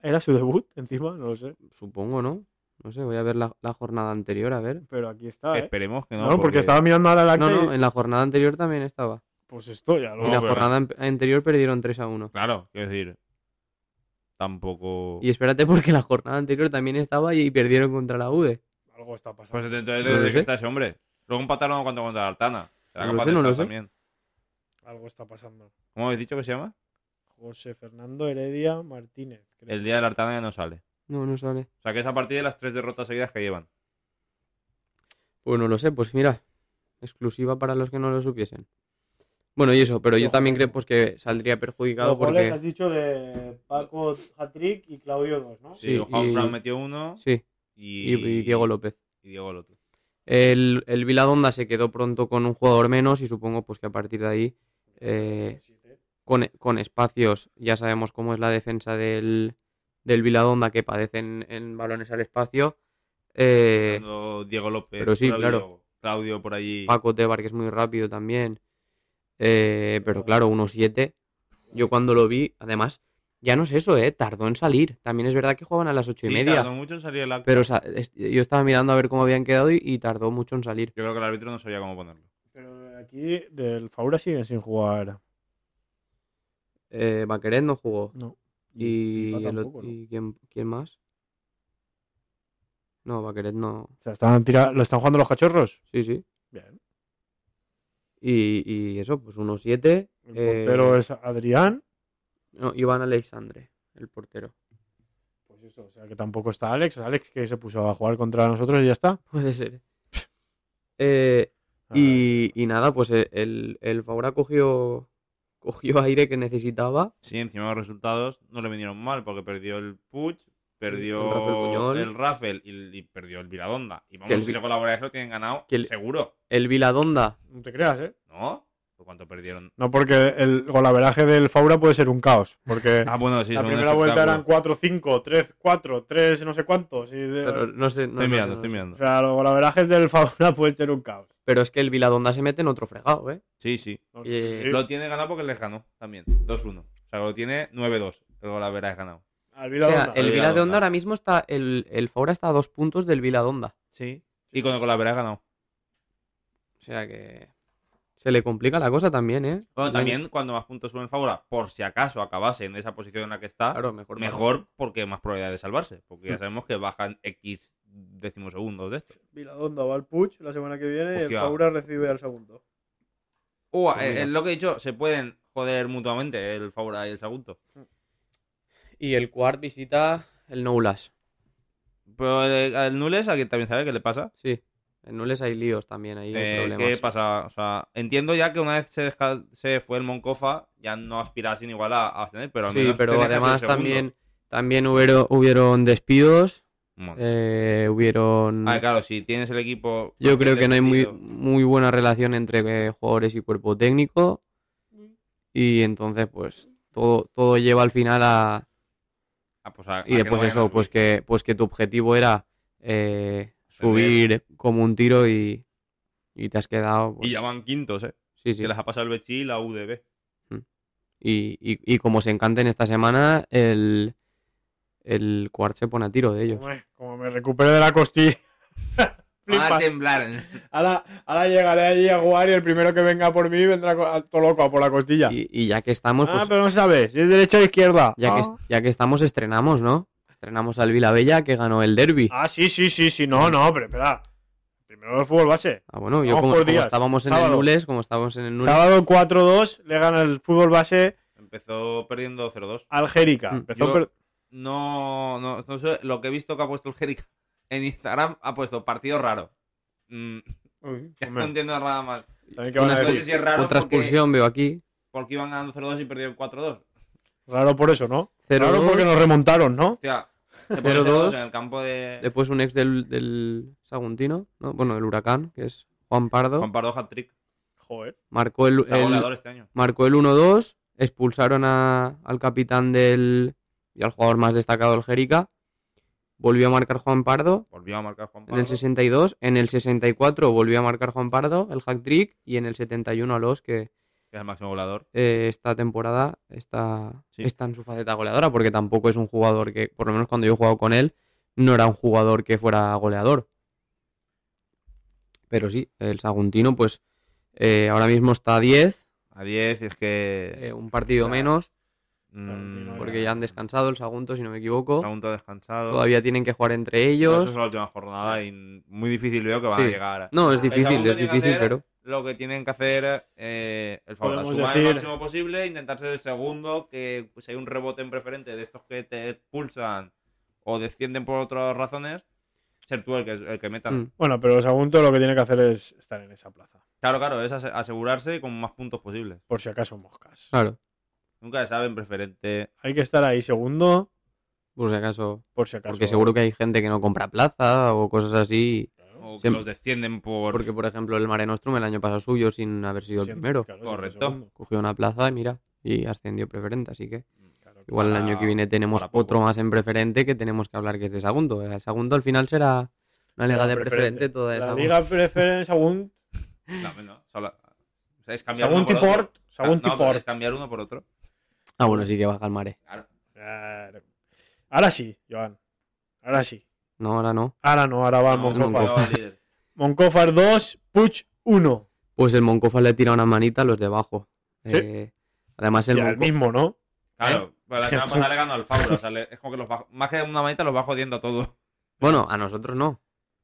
Speaker 4: ¿Era su debut encima? No lo sé.
Speaker 6: supongo, ¿no? No sé, voy a ver la, la jornada anterior, a ver.
Speaker 4: Pero aquí está, ¿eh?
Speaker 5: Esperemos que no.
Speaker 4: No, porque... estaba mirando ahora la
Speaker 6: No, no, en la jornada anterior también estaba.
Speaker 4: Pues esto ya lo...
Speaker 6: en la
Speaker 5: pero-
Speaker 6: jornada an- anterior perdieron 3 a 1.
Speaker 5: Claro, quiero decir. Tampoco.
Speaker 6: Y espérate porque la jornada anterior también estaba y perdieron contra la UDE.
Speaker 4: Algo está pasando.
Speaker 5: Pues entonces,
Speaker 6: No lo
Speaker 5: ¿desde
Speaker 6: sé.
Speaker 5: qué está ese hombre? Luego empataron contra, contra la Artana. Será
Speaker 6: No lo
Speaker 5: capaz
Speaker 6: sé,
Speaker 5: de
Speaker 6: no lo sé.
Speaker 5: también.
Speaker 4: Algo está pasando.
Speaker 5: ¿Cómo habéis dicho que se llama?
Speaker 4: José Fernando Heredia Martínez. creo.
Speaker 5: El día de la Artana ya no sale.
Speaker 6: No, no sale.
Speaker 5: O sea que es a partir de las tres derrotas seguidas que llevan.
Speaker 6: Pues no lo sé, pues mira, exclusiva para los que no lo supiesen. Bueno, y eso, pero yo también creo pues, que saldría perjudicado
Speaker 4: Los goles has
Speaker 6: porque...
Speaker 4: dicho de Paco Hatrick y Claudio 2, ¿no?
Speaker 5: Sí,
Speaker 6: Sí,
Speaker 5: Juan
Speaker 6: y-
Speaker 5: Fran metió uno
Speaker 6: Sí,
Speaker 5: y...
Speaker 6: y, y Diego López.
Speaker 5: Y Diego el otro.
Speaker 6: El, el Viladonda se quedó pronto con un jugador menos y supongo pues que a partir de ahí, eh, con, con espacios, ya sabemos cómo es la defensa del, del Viladonda que padecen en balones al espacio. eh,
Speaker 5: Diego López.
Speaker 6: pero sí,
Speaker 5: Claudio,
Speaker 6: claro.
Speaker 5: Claudio por allí.
Speaker 6: Paco Tebar, que es muy rápido también. Eh, pero claro, 1-7. Yo cuando lo vi, además, ya no es eso, ¿eh? Tardó en salir. También es verdad que jugaban a las ocho y
Speaker 5: Sí,
Speaker 6: media.
Speaker 5: tardó mucho en salir el acta.
Speaker 6: Pero yo estaba mirando a ver cómo habían quedado y, y tardó mucho en salir.
Speaker 5: Yo creo que el árbitro no sabía cómo ponerlo.
Speaker 4: Pero aquí del Faura siguen sin jugar.
Speaker 6: Eh, Baqueret no jugó.
Speaker 4: No.
Speaker 6: ¿Y,
Speaker 4: Pipa
Speaker 6: el
Speaker 4: tampoco,
Speaker 6: ot-
Speaker 4: ¿no?
Speaker 6: y quién, quién más? No, Baqueret no.
Speaker 4: O sea, están tira- ¿lo están jugando los cachorros?
Speaker 6: Sí, sí.
Speaker 4: Bien.
Speaker 6: Y, y eso, pues 1-7.
Speaker 4: El
Speaker 6: eh,
Speaker 4: portero es Adrián.
Speaker 6: No, Iván Alexandre, el portero.
Speaker 4: Pues eso, o sea que tampoco está Alex. Alex que se puso a jugar contra nosotros y ya está.
Speaker 6: Puede ser. Eh, y, y nada, pues el, el, el Faura cogió, cogió aire que necesitaba.
Speaker 5: Sí, encima los resultados no le vinieron mal porque perdió el Puig, perdió
Speaker 6: el Rafael Puñol.
Speaker 5: el Rafael y, y perdió el Viladonda. Y
Speaker 6: Que
Speaker 5: vamos,
Speaker 6: el
Speaker 5: si se colabora eso, lo tienen ganado
Speaker 6: que el-
Speaker 5: seguro.
Speaker 6: El Viladonda,
Speaker 4: No te creas, ¿eh?
Speaker 5: ¿No? ¿Por cuánto perdieron?
Speaker 4: No, porque el golaveraje del Faura puede ser un caos. Porque
Speaker 5: Ah, bueno, sí,
Speaker 4: la primera vuelta eran
Speaker 5: espectáculo.
Speaker 4: 4-5, 3-4, 3 no sé cuántos. y
Speaker 6: pero no sé. no-
Speaker 5: Estoy
Speaker 6: no
Speaker 5: mirando, estoy mirando.
Speaker 4: O sea, los golaverajes del Faura pueden ser un caos.
Speaker 6: Pero es que el Viladonda se mete en otro fregado, ¿eh?
Speaker 5: Sí, sí.
Speaker 4: No,
Speaker 6: Eh.
Speaker 5: Lo tiene ganado porque les ganó también. 2-1. O sea, lo tiene 9-2. El Golavera es ganado.
Speaker 4: Al
Speaker 6: O
Speaker 4: Vila
Speaker 6: sea,
Speaker 4: Donda.
Speaker 6: el
Speaker 5: el
Speaker 6: Viladonda ahora mismo está. El, el Faura está a dos puntos del Viladonda.
Speaker 5: Sí. Y con el Golavera es ganado.
Speaker 6: O sea que. Se le complica la cosa también, ¿eh?
Speaker 5: Bueno, también cuando más puntos suben Favora, por si acaso acabase en esa posición en la que está,
Speaker 6: Claro, mejor. para-
Speaker 5: mejor porque hay más probabilidad de salvarse. Porque ya
Speaker 6: Mm.
Speaker 5: sabemos que bajan X decimosegundos de esto.
Speaker 4: Viladonda va al Puig la semana que viene y el
Speaker 5: Hostia.
Speaker 4: Faura recibe al segundo.
Speaker 5: Uh,
Speaker 6: Pues
Speaker 5: eh, eh, lo que he dicho, se pueden joder mutuamente el Favora y el Sagunto.
Speaker 6: Y el Quart visita el Noulas.
Speaker 5: Pero el, el Nules, ¿alguien también sabe qué le pasa?
Speaker 6: Sí. En Nules hay líos también ahí. hay
Speaker 5: Eh,
Speaker 6: problemas.
Speaker 5: ¿Qué pasa? O sea, entiendo ya que una vez se, fue el Moncofa, ya no aspirasen igual a, a ascender, pero al
Speaker 6: Sí, pero además también, también hubieron, hubieron despidos. Eh, hubieron.
Speaker 5: Ah, claro, si tienes el equipo.
Speaker 6: Yo creo que no hay muy, muy buena relación entre eh, jugadores y cuerpo técnico. Y entonces, pues, todo, todo lleva al final a,
Speaker 5: Ah, pues a-
Speaker 6: Y después
Speaker 5: a
Speaker 6: eso, pues que, pues que tu objetivo era eh, subir como un tiro y, y te has quedado. pues,
Speaker 5: Y ya van quintos, ¿eh?
Speaker 6: sí, sí.
Speaker 5: Que les ha pasado el Bechi y la UDB.
Speaker 6: Y, y, y como se encanten esta semana, el, el Quart se pone a tiro de ellos.
Speaker 4: Hombre, como me recupere de la costilla.
Speaker 5: Van a temblar.
Speaker 4: Ahora, ahora llegaré allí a jugar y el primero que venga por mí vendrá a- todo loco a por la costilla.
Speaker 6: Y, y ya que estamos,
Speaker 4: ah,
Speaker 6: pues,
Speaker 4: pero no sabes, si es derecha o izquierda.
Speaker 6: ya, que,
Speaker 4: ah.
Speaker 6: ya que estamos, estrenamos, ¿no? Estrenamos al Vilabella que ganó el derby.
Speaker 4: Ah, sí, sí, sí, sí, no, no, pero espera. Primero el fútbol base.
Speaker 6: Ah, bueno, yo como, como estábamos en el. Nules, como estábamos en el Nules,
Speaker 4: Sábado 4-2 le gana el fútbol base
Speaker 5: Empezó perdiendo 0-2.
Speaker 4: al Jerica.
Speaker 6: Mm,
Speaker 4: Empezó
Speaker 5: yo-
Speaker 4: per-
Speaker 5: No, no, no sé, lo que he visto que ha puesto el Jerica en Instagram ha puesto partido raro. Mm,
Speaker 4: Uy,
Speaker 5: no entiendo nada más.
Speaker 6: Una
Speaker 5: No sé si es raro
Speaker 6: otra
Speaker 5: porque,
Speaker 6: expulsión veo aquí.
Speaker 5: porque iban ganando 0-2 y perdieron 4-2.
Speaker 4: Raro por eso, ¿no?
Speaker 6: 0-2.
Speaker 4: Raro porque nos remontaron, ¿no?
Speaker 5: Hostia, pone
Speaker 6: 0-2.
Speaker 5: 0-2 en el campo de
Speaker 6: Después un ex del, del Saguntino, ¿no? bueno, del Huracán, que es Juan Pardo,
Speaker 5: Juan Pardo hat-trick.
Speaker 4: Joder.
Speaker 6: marcó el,
Speaker 5: este año.
Speaker 6: marcó el 1-2, expulsaron a- al capitán del y al jugador más destacado del Jerica, volvió a marcar Juan Pardo
Speaker 5: Volvió a marcar Juan
Speaker 6: en
Speaker 5: Pardo.
Speaker 6: el 62, en el 64 volvió a marcar Juan Pardo el hack trick y en el 71 a los Que
Speaker 5: es el máximo goleador.
Speaker 6: eh, esta temporada está,
Speaker 5: Sí.
Speaker 6: está en su faceta goleadora, porque tampoco es un jugador que, por lo menos cuando yo he jugado con él, no era un jugador que fuera goleador. Pero sí, el Saguntino, pues eh, ahora mismo está a 10,
Speaker 5: A 10 y es que...
Speaker 6: eh, un partido
Speaker 4: Claro.
Speaker 6: menos,
Speaker 5: mm,
Speaker 6: porque ya han descansado el Sagunto, si no me equivoco.
Speaker 5: Sagunto descansado.
Speaker 6: Todavía tienen que jugar entre
Speaker 5: Pero
Speaker 6: ellos.
Speaker 5: Eso es la última jornada y muy difícil veo que van
Speaker 6: Sí.
Speaker 5: a llegar.
Speaker 6: No, es
Speaker 5: El
Speaker 6: difícil, es difícil, pero...
Speaker 5: Lo que tienen que hacer eh, el favor, sumar
Speaker 4: decir-
Speaker 5: el máximo posible, intentar ser el segundo, que pues, hay un rebote en preferente de estos que te expulsan o descienden por otras razones, ser tú el que, el que metan.
Speaker 6: Mm.
Speaker 4: Bueno, pero Sagunto lo que tiene que hacer es estar en esa plaza.
Speaker 5: Claro, claro, es ase- asegurarse con más puntos posibles.
Speaker 4: Por si acaso moscas.
Speaker 6: Claro,
Speaker 5: Nunca se sabe en preferente.
Speaker 4: Hay que estar ahí segundo,
Speaker 6: por si acaso...
Speaker 4: por si acaso.
Speaker 6: Porque seguro que hay gente que no compra plaza o cosas así.
Speaker 5: O que
Speaker 6: Siempre-
Speaker 5: los descienden por.
Speaker 6: Porque, por ejemplo, el Mare Nostrum el año pasado suyo sin haber sido el primero.
Speaker 4: claro,
Speaker 5: Correcto.
Speaker 4: segundo.
Speaker 6: Cogió una plaza y mira, y ascendió preferente, así que
Speaker 4: Claro,
Speaker 6: igual el
Speaker 5: Para-
Speaker 6: año que viene tenemos
Speaker 5: para poco.
Speaker 6: otro más en preferente que tenemos que hablar que es de Sagunto. El Sagunto al final será una
Speaker 4: Será
Speaker 6: liga de
Speaker 4: preferente.
Speaker 6: preferente toda
Speaker 4: La
Speaker 6: esa.
Speaker 4: liga preferente Sagunt.
Speaker 5: No, no, solo- o sea, es cambiar uno por otro. No, pero
Speaker 4: Port.
Speaker 5: es cambiar uno por otro.
Speaker 6: Ah, bueno, sí que baja el Mare.
Speaker 5: Claro.
Speaker 4: Claro. Ahora sí, Joan. Ahora sí.
Speaker 6: No, ahora no.
Speaker 4: Ahora no, ahora va el
Speaker 5: No,
Speaker 4: Moncofar.
Speaker 5: no.
Speaker 4: Moncofar 2, Puch 1.
Speaker 6: Pues el Moncofa le tira una manita a los de abajo.
Speaker 4: Sí.
Speaker 6: Eh, además, el
Speaker 4: Ya, el mismo, ¿no?
Speaker 5: Claro, pero la semana pasada le ganó al Fabro. O sea, le- es como que los bajo- más que una manita los va jodiendo a todos.
Speaker 6: Bueno, a nosotros no.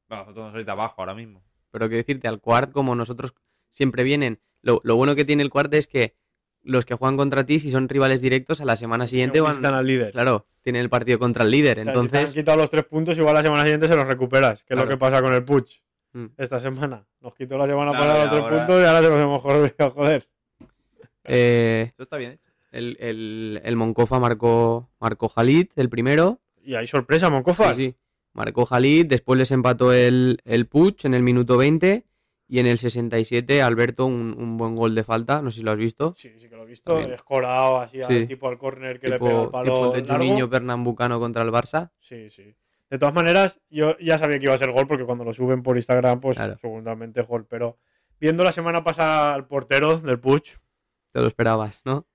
Speaker 5: Bueno, vosotros no sois de abajo ahora mismo.
Speaker 6: Pero quiero decirte, al Quart, como nosotros siempre vienen. Lo, lo bueno que tiene el Quart es que los que juegan contra ti, si son rivales directos, a la semana siguiente van.
Speaker 4: Están al líder.
Speaker 6: Claro, tienen el partido contra el líder.
Speaker 4: O sea, si te han
Speaker 6: Entonces,
Speaker 4: quitado los tres puntos, igual la semana siguiente se los recuperas. Que es lo que pasa con el Puch
Speaker 6: Mm.
Speaker 4: esta semana. Nos quitó la semana
Speaker 5: Claro,
Speaker 4: pasada los tres
Speaker 5: ahora-
Speaker 4: puntos y ahora se los hemos jodido, joder.
Speaker 6: eh,
Speaker 5: Esto está bien hecho.
Speaker 6: el, el, el Moncofa marcó, marcó Jalid, el primero.
Speaker 4: Y hay sorpresa, Moncofar.
Speaker 6: Sí, sí. Marcó Jalid, después les empató el, el Puch en el minuto 20 y en el 67 Alberto un, un buen gol de falta, no sé si lo has visto.
Speaker 4: Sí, sí que visto.
Speaker 6: También.
Speaker 4: Escorado así al
Speaker 6: Sí.
Speaker 4: tipo al córner que le pega el palo
Speaker 6: tipo de
Speaker 4: largo.
Speaker 6: Juninho Pernambucano contra el Barça.
Speaker 4: Sí, sí. De todas maneras, yo ya sabía que iba a ser gol porque cuando lo suben por Instagram, pues
Speaker 6: Claro.
Speaker 4: seguramente gol. Pero viendo la semana pasada al portero del Puch,
Speaker 6: Te lo esperabas, ¿no?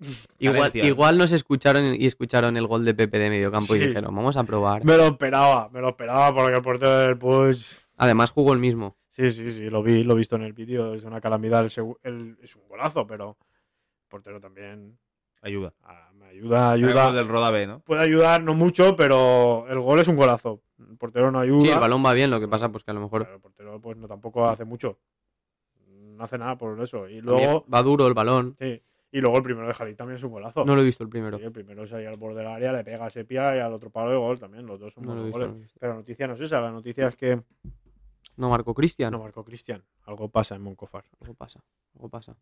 Speaker 6: Igual, igual nos escucharon y escucharon el gol de Pepe de mediocampo y
Speaker 4: Sí.
Speaker 6: dijeron, vamos a probar.
Speaker 4: me lo esperaba, me lo esperaba porque el portero del Puch.
Speaker 6: Además jugó el mismo.
Speaker 4: Sí, sí, sí, lo vi, lo he visto en el vídeo. Es una calamidad. El segu- el- es un golazo, pero portero también
Speaker 5: Ayuda.
Speaker 4: ah, me ayuda,
Speaker 5: Ayuda. del Roda B, ¿no?
Speaker 4: Puede ayudar, no mucho, pero el gol es un golazo. El portero no ayuda.
Speaker 6: Sí, el balón va bien, lo que pasa pues que a lo mejor
Speaker 4: Claro, el portero pues no tampoco hace mucho. No hace nada por eso. Y
Speaker 6: también
Speaker 4: luego,
Speaker 6: va duro el balón.
Speaker 4: sí, y luego el primero de Jalí también es un golazo.
Speaker 6: No lo he visto el primero.
Speaker 4: Sí, el primero es ahí al borde del área, le pega a Sepia y al otro palo de gol también. Los dos son
Speaker 6: No
Speaker 4: buenos
Speaker 6: visto,
Speaker 4: goles.
Speaker 6: no.
Speaker 4: Pero la noticia no es esa, la noticia es que
Speaker 6: No marcó Cristian.
Speaker 4: no marcó Cristian. Algo pasa en Moncofar.
Speaker 6: Algo pasa, algo pasa.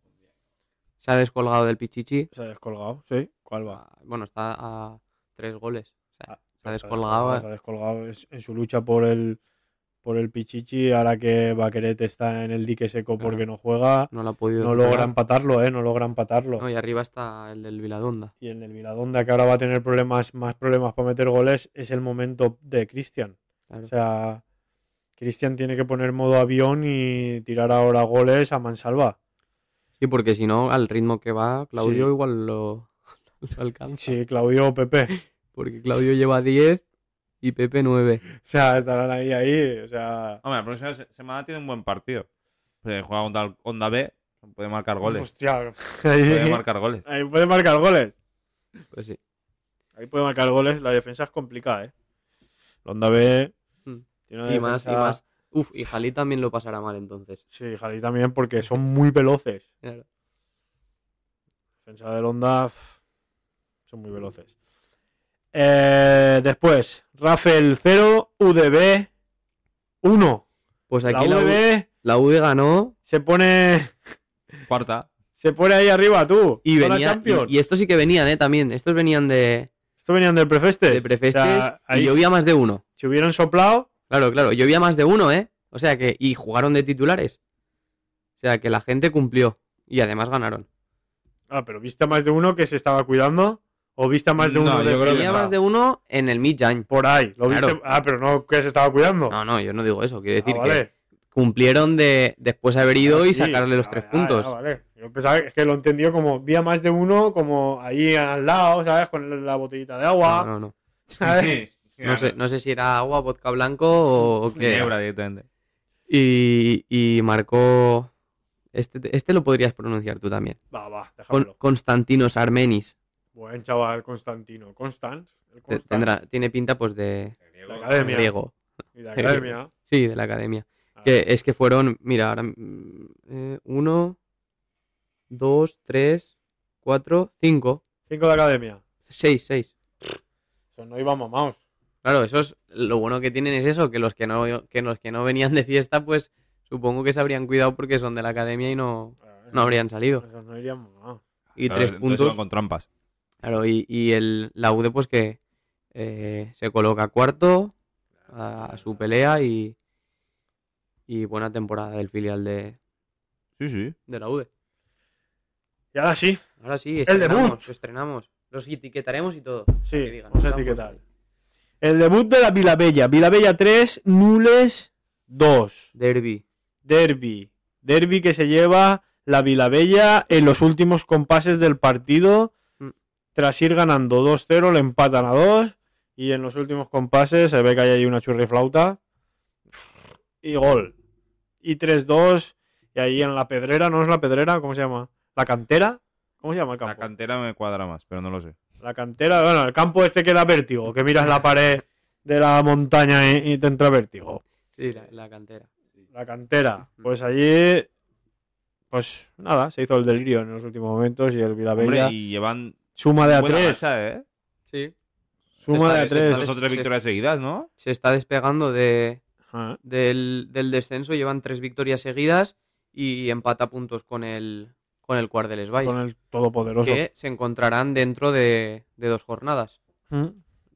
Speaker 6: Se ha descolgado del Pichichi.
Speaker 4: Se ha descolgado, ¿sí? ¿Cuál va?
Speaker 6: Ah, Bueno, está a tres goles. O sea,
Speaker 4: Ah,
Speaker 6: se ha descolgado.
Speaker 4: Se ha descolgado es- en su lucha por el por el Pichichi, ahora que Baqueret está en el dique seco
Speaker 6: Claro.
Speaker 4: porque no juega,
Speaker 6: No lo ha podido.
Speaker 4: no logra empatarlo, ¿eh? No logra empatarlo.
Speaker 6: No, y arriba está el del Viladonda.
Speaker 4: Y el Viladonda, que ahora va a tener problemas, más problemas para meter goles, es el momento de Cristian.
Speaker 6: Claro.
Speaker 4: O sea, Cristian tiene que poner modo avión y tirar ahora goles a mansalva.
Speaker 6: Sí, porque si no, al ritmo que va, Claudio
Speaker 4: Sí.
Speaker 6: igual lo, lo alcanza.
Speaker 4: Sí, Claudio o Pepe.
Speaker 6: Porque Claudio lleva 10 y Pepe 9.
Speaker 4: O sea, estarán ahí, ahí. O sea,
Speaker 5: Hombre, la próxima se- semana tiene un buen partido. Pues juega contra el Onda B, puede marcar goles.
Speaker 4: hostia, ahí,
Speaker 5: Puede marcar goles.
Speaker 4: ahí puede marcar goles.
Speaker 6: Pues sí.
Speaker 4: Ahí puede marcar goles. La defensa es complicada, ¿eh? Londa B.
Speaker 6: Mm.
Speaker 4: tiene una
Speaker 6: Y más, y más. Uf, y Jalí también lo pasará mal entonces.
Speaker 4: Sí, Jalí también, porque son muy veloces.
Speaker 6: Claro.
Speaker 4: Defensa del Honda son muy veloces. Eh, después, Rafael 0, UDB 1.
Speaker 6: Pues
Speaker 4: La
Speaker 6: aquí la, U,
Speaker 4: UDB
Speaker 6: la UD ganó
Speaker 4: se pone
Speaker 5: Cuarta.
Speaker 4: se pone ahí arriba, tú.
Speaker 6: y venía. Y, y estos sí que venían, ¿eh? También. Estos venían de,
Speaker 4: Esto venían del Prefestes.
Speaker 6: de Prefestes
Speaker 4: O sea, ahí
Speaker 6: y llovía más de uno.
Speaker 4: Si hubieran soplado,
Speaker 6: Claro, claro. Llovía más de uno, ¿eh? O sea que. Y jugaron de titulares. O sea que la gente cumplió. Y además ganaron.
Speaker 4: ah, pero viste a más de uno que se estaba cuidando o viste a más de
Speaker 5: No,
Speaker 4: uno
Speaker 5: yo
Speaker 4: de
Speaker 5: creo que
Speaker 6: más de uno en el mid-jang.
Speaker 4: por ahí. Lo viste, ah, pero no que se estaba cuidando.
Speaker 6: No, no, yo no digo eso. Quiero
Speaker 4: Ah,
Speaker 6: decir
Speaker 4: vale.
Speaker 6: que cumplieron de después haber ido
Speaker 4: Ah,
Speaker 6: y
Speaker 4: sí.
Speaker 6: sacarle los
Speaker 4: Ah,
Speaker 6: tres puntos.
Speaker 4: vale. Yo pensaba es que lo entendió como vi a más de uno como ahí al lado, ¿sabes? Con la botellita de agua.
Speaker 6: No, no, no.
Speaker 4: ¿sabes?
Speaker 6: No sé, no sé si era agua, vodka blanco o, o qué.
Speaker 5: Ginebra directamente.
Speaker 6: Y, y marcó. Este, este lo podrías pronunciar tú también.
Speaker 4: Va, va,
Speaker 6: Con. Constantinos Armenis.
Speaker 4: Buen chaval, Constantino. Constans. Constans.
Speaker 6: Tendrá, tiene pinta pues de
Speaker 4: La academia.
Speaker 6: griego.
Speaker 4: Y de academia.
Speaker 6: Sí, de la academia.
Speaker 4: Ah,
Speaker 6: Que es que fueron, mira, ahora eh, uno, dos, tres, cuatro, cinco,
Speaker 4: Cinco de academia.
Speaker 6: seis, seis.
Speaker 4: Eso no iba mamados.
Speaker 6: Claro, eso es lo bueno que tienen es eso, que los que no, que los que no venían de fiesta, pues supongo que se habrían cuidado porque son de la academia y no, no habrían salido.
Speaker 4: Esos no irían mamados.
Speaker 6: Y
Speaker 5: Claro,
Speaker 6: tres puntos.
Speaker 5: con trampas.
Speaker 6: Claro, y, y el, la UD pues que eh, se coloca cuarto a, a su pelea y, y buena temporada del filial de,
Speaker 5: Sí, sí.
Speaker 6: de la UD.
Speaker 4: Y ahora sí,
Speaker 6: Ahora sí,
Speaker 4: El
Speaker 6: estrenamos,
Speaker 4: debut.
Speaker 6: estrenamos. Los etiquetaremos y todo.
Speaker 4: sí,
Speaker 6: para que digan,
Speaker 4: vamos a etiquetar. El debut de la Vilabella. Vilabella 3, Nules 2.
Speaker 6: Derby.
Speaker 4: Derby. Derby que se lleva la Vilabella en los últimos compases del partido.
Speaker 6: Mm.
Speaker 4: Tras ir ganando 2-0, le empatan a 2. Y en los últimos compases se ve que hay ahí una churriflauta. Y gol. Y 3-2. Y ahí en la pedrera, ¿no es la pedrera? ¿Cómo se llama? ¿La cantera? ¿Cómo se llama el
Speaker 5: La
Speaker 4: campo?
Speaker 5: cantera me cuadra más, pero no lo sé.
Speaker 4: La cantera, bueno, el campo este que da vértigo, que miras la pared de la montaña y, y te entra vértigo.
Speaker 6: Sí, la, la cantera.
Speaker 4: La cantera. Pues allí, pues nada, se hizo el delirio en los últimos momentos y el Vilabella
Speaker 5: Hombre, y llevan
Speaker 4: suma de a
Speaker 5: buena
Speaker 4: 3.
Speaker 5: racha, ¿eh?
Speaker 6: Sí.
Speaker 4: Suma de a
Speaker 6: Está-
Speaker 4: 3.
Speaker 6: está-
Speaker 5: Dos o tres victorias seguidas, ¿no?
Speaker 6: Se está despegando de, del, del descenso. Llevan tres victorias seguidas y empata puntos con el, con el Cuardeles Valls,
Speaker 4: Con el todopoderoso.
Speaker 6: que se encontrarán dentro de, de dos jornadas.
Speaker 4: Mm.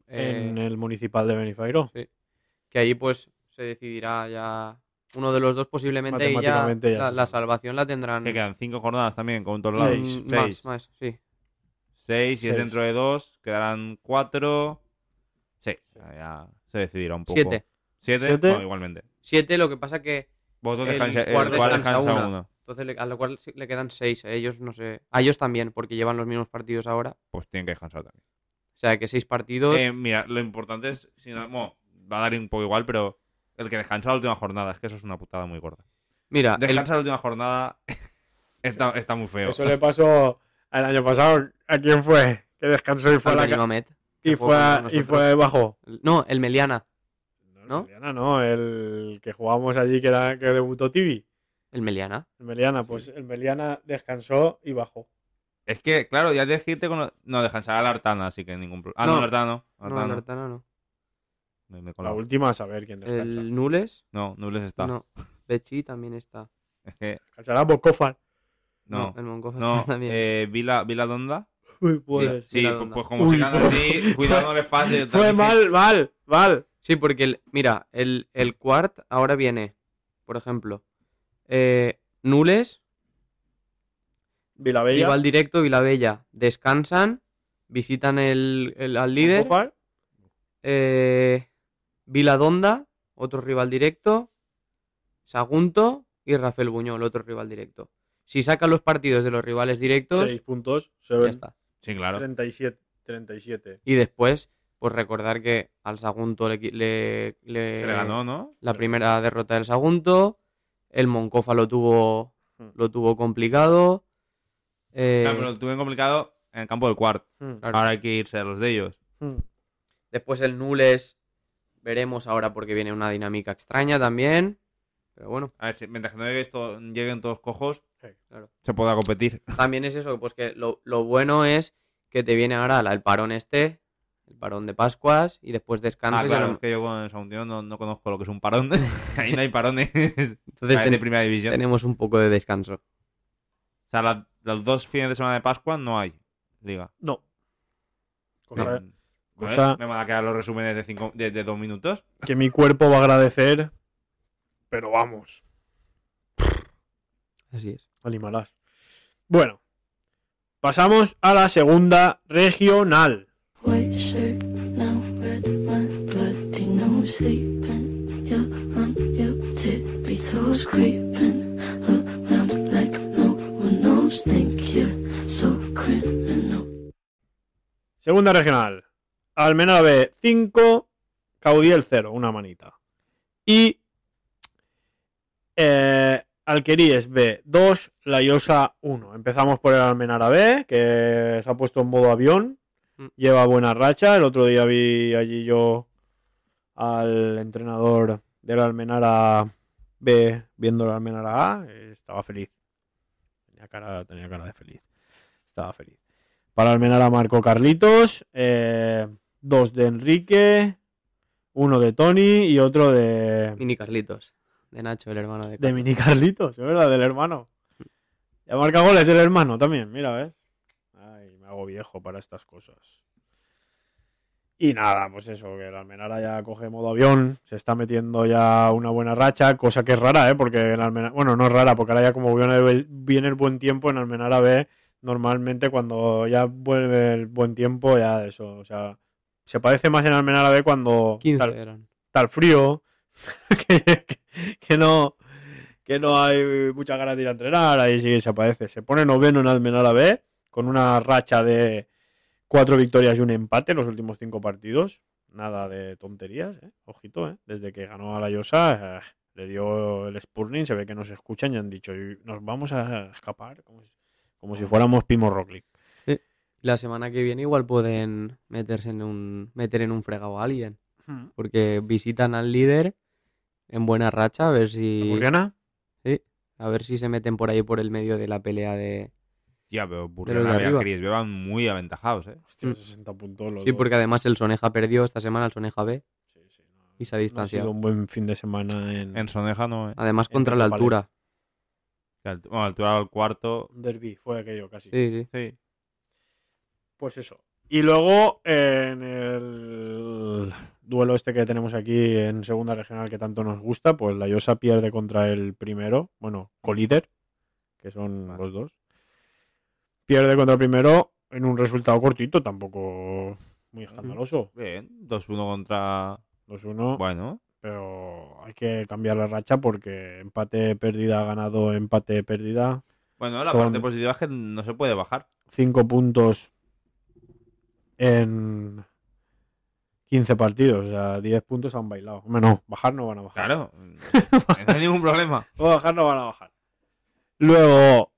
Speaker 6: Eh,
Speaker 4: En el municipal de Benifairo.
Speaker 6: que ahí pues se decidirá ya uno de los dos posiblemente y ya,
Speaker 4: Matemáticamente ya
Speaker 6: la,
Speaker 4: se
Speaker 6: la salvación la tendrán
Speaker 5: Que quedan cinco jornadas también, con todos
Speaker 6: mm,
Speaker 5: lados.
Speaker 4: Seis.
Speaker 6: más,
Speaker 5: Seis.
Speaker 6: más, sí.
Speaker 5: Seis, y es
Speaker 4: Seis.
Speaker 5: dentro de dos, quedarán cuatro. Sí, ya se decidirá un poco.
Speaker 6: Siete.
Speaker 5: ¿Siete?
Speaker 4: Siete.
Speaker 5: Bueno, igualmente.
Speaker 6: Siete, lo que pasa que
Speaker 5: Vosotros
Speaker 6: El
Speaker 5: descansa, el
Speaker 6: descansa
Speaker 5: descansa uno.
Speaker 6: Entonces a lo cual le quedan seis. A ellos no sé. A ellos también, porque llevan los mismos partidos ahora.
Speaker 5: Pues tienen que descansar también.
Speaker 6: O sea que seis partidos.
Speaker 5: Eh, mira, lo importante es, si no, bueno, va a dar un poco igual, pero el que descansa la última jornada, es que eso es una putada muy gorda.
Speaker 6: Mira, el-
Speaker 5: Descansa la última jornada está, está muy feo.
Speaker 4: Eso le pasó el año pasado. ¿A quién fue? Que descansó y fue a la y fue, a- y fue bajo.
Speaker 6: No, el Meliana. ¿No?
Speaker 4: El Meliana no, el que jugamos allí que era que debutó Tibi.
Speaker 6: El Meliana.
Speaker 4: El Meliana, pues el Meliana descansó y bajó.
Speaker 5: Es que, claro, ya tienes que irte con. No, descansará la Artana, así que ningún problema. Ah, no,
Speaker 6: No.
Speaker 5: la Artana no.
Speaker 6: El
Speaker 5: no.
Speaker 6: Artana no.
Speaker 5: Me, me he
Speaker 4: La última a saber quién descansa.
Speaker 6: El Nules.
Speaker 5: No, Nubles está.
Speaker 6: No. Bechi también está.
Speaker 5: Es que.
Speaker 4: Descansará Bocofar.
Speaker 5: No.
Speaker 6: el Moncofa
Speaker 5: No,
Speaker 6: está también.
Speaker 5: eh, Vila, Vila Donda.
Speaker 4: Uy, pues.
Speaker 5: Sí,
Speaker 6: Vila
Speaker 5: pues, pues como
Speaker 4: Uy,
Speaker 5: sigan así, cuidado no les pase.
Speaker 4: Fue mal, mal, mal.
Speaker 6: Sí, porque, el, mira, el, el Quart ahora viene, por ejemplo, eh, Nules,
Speaker 4: Vilabella.
Speaker 6: rival directo, Vilabella, descansan, visitan el, el- al líder, eh, Viladonda, otro rival directo, Sagunto y Rafael Buñol, otro rival directo. Si sacan los partidos de los rivales directos,
Speaker 4: seis puntos. Se
Speaker 6: ya está.
Speaker 5: Sí, claro.
Speaker 4: 37. 37.
Speaker 6: Y después, pues recordar que al Sagunto le, le
Speaker 5: ganó, ¿no?
Speaker 6: la primera derrota del Sagunto, el Moncofa lo tuvo,
Speaker 4: Hmm.
Speaker 6: lo tuvo complicado. eh,
Speaker 5: Claro, pero lo tuve complicado en el campo del cuart.
Speaker 4: Mm,
Speaker 6: claro.
Speaker 5: Ahora hay que irse a los de ellos.
Speaker 4: mm.
Speaker 6: Después el Nules, veremos ahora porque viene una dinámica extraña también. Pero bueno,
Speaker 5: A ver, si, mientras que no llegue esto- lleguen todos cojos,
Speaker 4: Sí,
Speaker 6: claro.
Speaker 5: se pueda competir.
Speaker 6: También es eso, pues que lo, lo bueno es que te viene ahora el parón este, el parón de Pascuas, y después descansas.
Speaker 5: Ah, claro, es que yo con el Saguntino no, no conozco lo que es un parón. Ahí no hay parones.
Speaker 6: Entonces
Speaker 5: es de
Speaker 6: ten-
Speaker 5: primera división.
Speaker 6: tenemos un poco de descanso.
Speaker 5: O sea, la- los dos fines de semana de Pascua no hay liga.
Speaker 4: No. Cosa
Speaker 5: Mm.
Speaker 4: cosa-
Speaker 5: ¿Me van a quedar los resúmenes de, cinco, de, de dos minutos?
Speaker 4: que mi cuerpo va a agradecer. Pero vamos,
Speaker 6: Así es.
Speaker 4: animarás. Bueno, pasamos a la segunda regional. Segunda regional. Almenara B 5, Caudiel 0, una manita. Y eh, Alqueríes B 2, La Llosa 1. Empezamos por el Almenara B, que se ha puesto en modo avión.
Speaker 6: Mm.
Speaker 4: Lleva buena racha. El otro día vi allí yo al entrenador del Almenara B viendo el Almenara A. eh, Estaba feliz. Tenía cara, tenía cara de feliz. Estaba feliz. Para Almenara marcó Carlitos, eh, dos de Enrique, uno de Tony y otro de,
Speaker 6: Mini Carlitos, de Nacho, el hermano de
Speaker 4: de
Speaker 6: Carlos.
Speaker 4: Mini Carlitos, es verdad, del hermano. Ya marca goles el hermano también, mira, ¿ves? Hago viejo para estas cosas. Y nada, pues eso, que el Almenara ya coge modo avión, se está metiendo ya una buena racha, cosa que es rara, ¿eh? Porque el Almenara, bueno, no es rara, porque ahora ya como viene el, buen tiempo en Almenara B, normalmente cuando ya vuelve el buen tiempo, ya eso, o sea, se parece más en Almenara B cuando
Speaker 6: 15
Speaker 4: tal,
Speaker 6: eran.
Speaker 4: tal frío, que, que- que no que no hay muchas ganas de ir a entrenar, ahí sí que se aparece. Se pone noveno en Almenara B, con una racha de cuatro victorias y un empate en los últimos cinco partidos. Nada de tonterías, ¿eh? ojito, ¿eh? desde que ganó a la Llosa, eh, le dio el Spurning, se ve que nos escuchan y han dicho, "Y nos vamos a escapar como si, como si fuéramos Pimo Roglic.
Speaker 6: La semana que viene igual pueden meterse en un, meter en un fregado a alguien. Porque visitan al líder en buena racha, a ver si,
Speaker 4: ¿Murriana?
Speaker 6: a ver si se meten por ahí por el medio de la pelea de...
Speaker 5: Tía, pero Burriana y
Speaker 6: arriba.
Speaker 5: Alqueríes van muy aventajados, ¿eh?
Speaker 4: Hostia,
Speaker 6: Mm.
Speaker 4: 60 puntos los
Speaker 6: Sí,
Speaker 4: dos.
Speaker 6: porque además el Soneja perdió esta semana, el Soneja B,
Speaker 4: Sí, sí, no-
Speaker 6: y se ha
Speaker 4: no ha
Speaker 6: distanciado.
Speaker 4: sido un buen fin de semana en,
Speaker 5: En Soneja no, ¿eh?
Speaker 6: Además contra la altura.
Speaker 5: Que alt- Bueno, altura al cuarto.
Speaker 4: Derby, fue aquello casi.
Speaker 6: Sí, sí.
Speaker 5: Sí.
Speaker 4: Pues eso. Y luego en el duelo este que tenemos aquí en segunda regional que tanto nos gusta, pues la Llosa pierde contra el primero, bueno, colíder, que son
Speaker 5: Vale.
Speaker 4: los dos. Pierde contra el primero en un resultado cortito, tampoco muy escandaloso.
Speaker 5: Bien. 2-1 contra.
Speaker 4: 2-1,
Speaker 5: Bueno.
Speaker 4: pero hay que cambiar la racha porque empate, pérdida, ganado, empate, pérdida.
Speaker 5: Bueno, la
Speaker 4: Son-
Speaker 5: parte positiva es que no se puede bajar.
Speaker 4: 5 puntos en 15 partidos, o sea, 10 puntos han bailado. Hombre, no, bajar no van a bajar.
Speaker 5: Claro. no hay ningún problema.
Speaker 4: O bajar no van a bajar. Luego,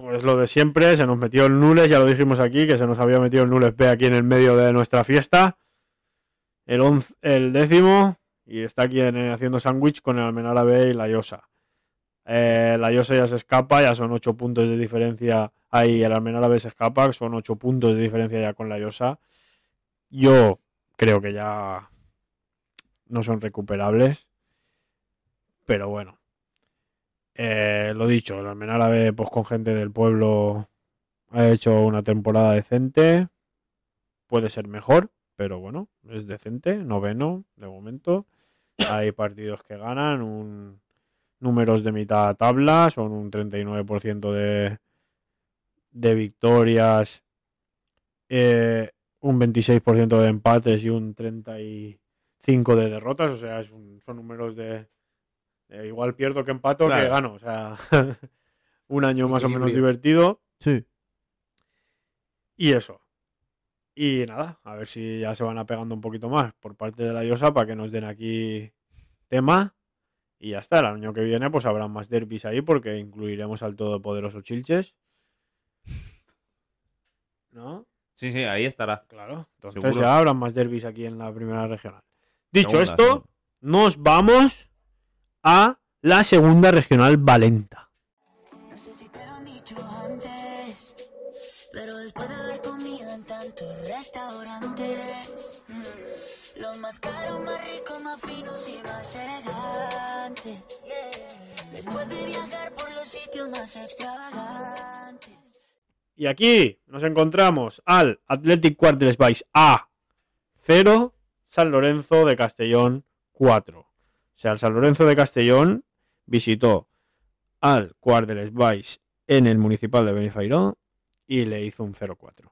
Speaker 4: pues lo de siempre, se nos metió el Nules, ya lo dijimos aquí, que se nos había metido el Nules B aquí en el medio de nuestra fiesta. El, once- el décimo, y está aquí en- haciendo sándwich con el Almenara B y la Llosa. Eh, la Llosa ya se escapa, ya son 8 puntos de diferencia. Ahí el Almenara B se escapa, son 8 puntos de diferencia ya con la Llosa. Yo creo que ya no son recuperables. Pero bueno. Eh, lo dicho, el Almenara B, pues con gente del pueblo, ha hecho una temporada decente. Puede ser mejor, pero bueno, es decente, noveno de momento. Hay partidos que ganan, un números de mitad tabla, son un 39% de, de victorias, eh, un 26% de empates y un 35% de derrotas, o sea, son números de, de igual pierdo que empato que
Speaker 5: Claro.
Speaker 4: gano, o sea, un año más o menos divertido.
Speaker 5: Sí.
Speaker 4: Y eso. Y nada, a ver si ya se van apegando un poquito más por parte de la IOSA para que nos den aquí tema. Y ya está, el año que viene pues habrá más derbis ahí porque incluiremos al todopoderoso Chilches. ¿No?
Speaker 5: Sí, sí, ahí estará.
Speaker 4: Claro. Entonces
Speaker 5: Seguro.
Speaker 4: ya habrán más derbis aquí en la primera regional. Dicho
Speaker 5: Segunda,
Speaker 4: esto, nos vamos a la segunda regional Valenta.
Speaker 9: No sé si te lo dicho antes, pero después de haber comido en tantos restaurantes, mm, los más caros, más ricos, más finos y más elegantes. Después de viajar por los sitios más extravagantes.
Speaker 4: Y aquí nos encontramos al Athletic Quarters Vice A 0, San Lorenzo de Castellón 4. O sea, el San Lorenzo de Castellón visitó al Vice en el municipal de Benifairó y le hizo un 0-4.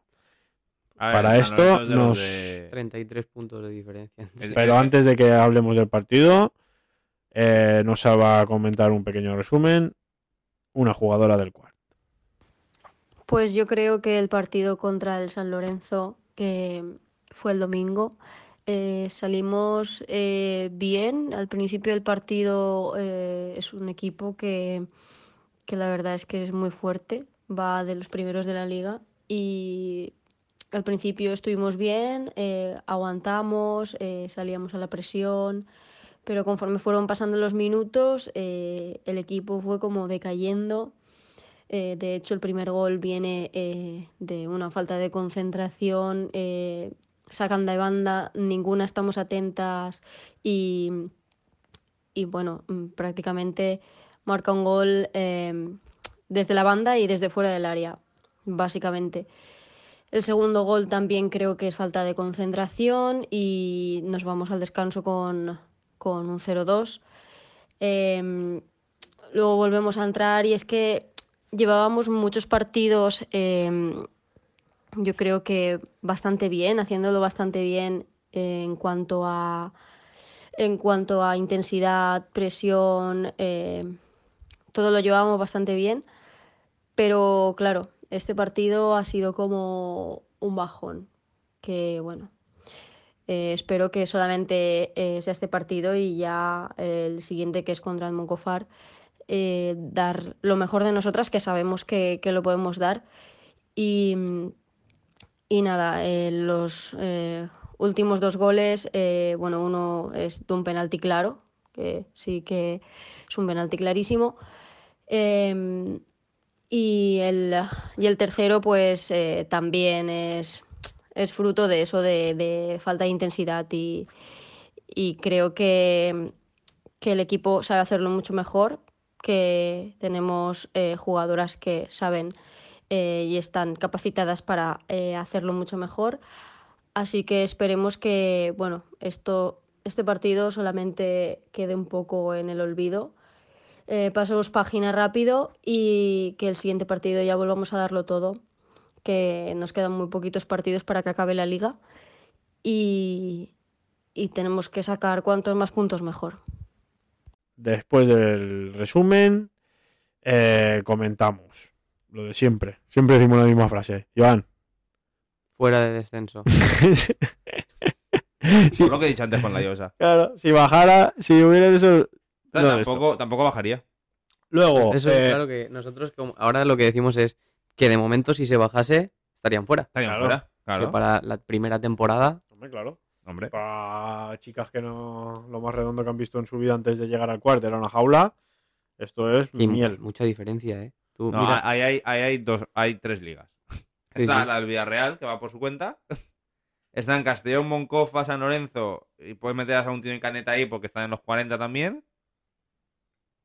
Speaker 5: A ver,
Speaker 4: Para esto nos-
Speaker 5: de-
Speaker 6: 33 puntos de diferencia.
Speaker 4: Pero antes de que hablemos del partido, eh, nos va a comentar un pequeño resumen una jugadora del cuarto.
Speaker 10: Pues yo creo que el partido contra el San Lorenzo, que fue el domingo, eh, salimos eh, bien. Al principio del partido eh, es un equipo que, que la verdad es que es muy fuerte, va de los primeros de la liga y al principio estuvimos bien, eh, aguantamos, eh, salíamos a la presión, pero conforme fueron pasando los minutos, eh, el equipo fue como decayendo. De hecho, el primer gol viene de una falta de concentración, sacan de banda, ninguna estamos atentas y, y bueno, mm, prácticamente marca un gol eh, desde la banda y desde fuera del área, básicamente. El segundo gol también creo que es falta de concentración y nos vamos al descanso con, con un 0-2. Em, luego volvemos a entrar y es que llevábamos muchos partidos, em, yo creo que bastante bien, haciéndolo bastante bien en cuanto a en cuanto a intensidad, presión, eh, todo lo llevábamos bastante bien, pero claro, este partido ha sido como un bajón, que bueno, eh, espero que solamente eh, sea este partido y ya el siguiente que es contra el Moncofar dar lo mejor de nosotras, que sabemos que, que lo podemos dar. Y, y nada, eh, los eh, últimos dos goles, eh, bueno, uno es de un penalti claro, que sí que es un penalti clarísimo. Em, y, el, y el tercero, pues eh, también es, es fruto de eso, de, falta de intensidad. Y, creo que, que el equipo sabe hacerlo mucho mejor, que tenemos jugadoras que saben eh, y están capacitadas para eh, hacerlo mucho mejor. Así que esperemos que, bueno, esto, este partido solamente quede un poco en el olvido. Eh, pasemos página rápido y que el siguiente partido ya volvamos a darlo todo, que nos quedan muy poquitos partidos para que acabe la liga y, y tenemos que sacar cuantos más puntos mejor.
Speaker 4: Después del resumen, comentamos lo de siempre. Siempre decimos la misma frase. Joan.
Speaker 6: Fuera de descenso.
Speaker 4: Sí,
Speaker 5: Por lo que he dicho antes con la Llosa.
Speaker 4: claro, si bajara, si hubiera eso.
Speaker 5: Claro,
Speaker 4: no de esto.
Speaker 5: tampoco, tampoco bajaría.
Speaker 4: Luego,
Speaker 6: Eso
Speaker 4: eh,
Speaker 6: es claro que nosotros como- ahora lo que decimos es que de momento si se bajase estarían fuera.
Speaker 5: Estarían
Speaker 4: Claro.
Speaker 5: fuera.
Speaker 6: Que
Speaker 5: Claro.
Speaker 6: para la primera temporada
Speaker 4: hombre, claro.
Speaker 5: Hombre.
Speaker 4: Para chicas que no. Lo más redondo que han visto en su vida antes de llegar al cuarto era una jaula. Esto es
Speaker 6: sí,
Speaker 4: miel.
Speaker 6: mucha diferencia, ¿eh? Tú,
Speaker 5: No,
Speaker 6: mira,
Speaker 5: ahí hay, ahí hay dos, hay tres ligas.
Speaker 6: Sí,
Speaker 5: Está
Speaker 6: sí.
Speaker 5: la del Villarreal, que va por su cuenta. Está en Castellón, Moncofa, San Lorenzo. Y puedes meter a un tío en caneta ahí porque están en los 40 también.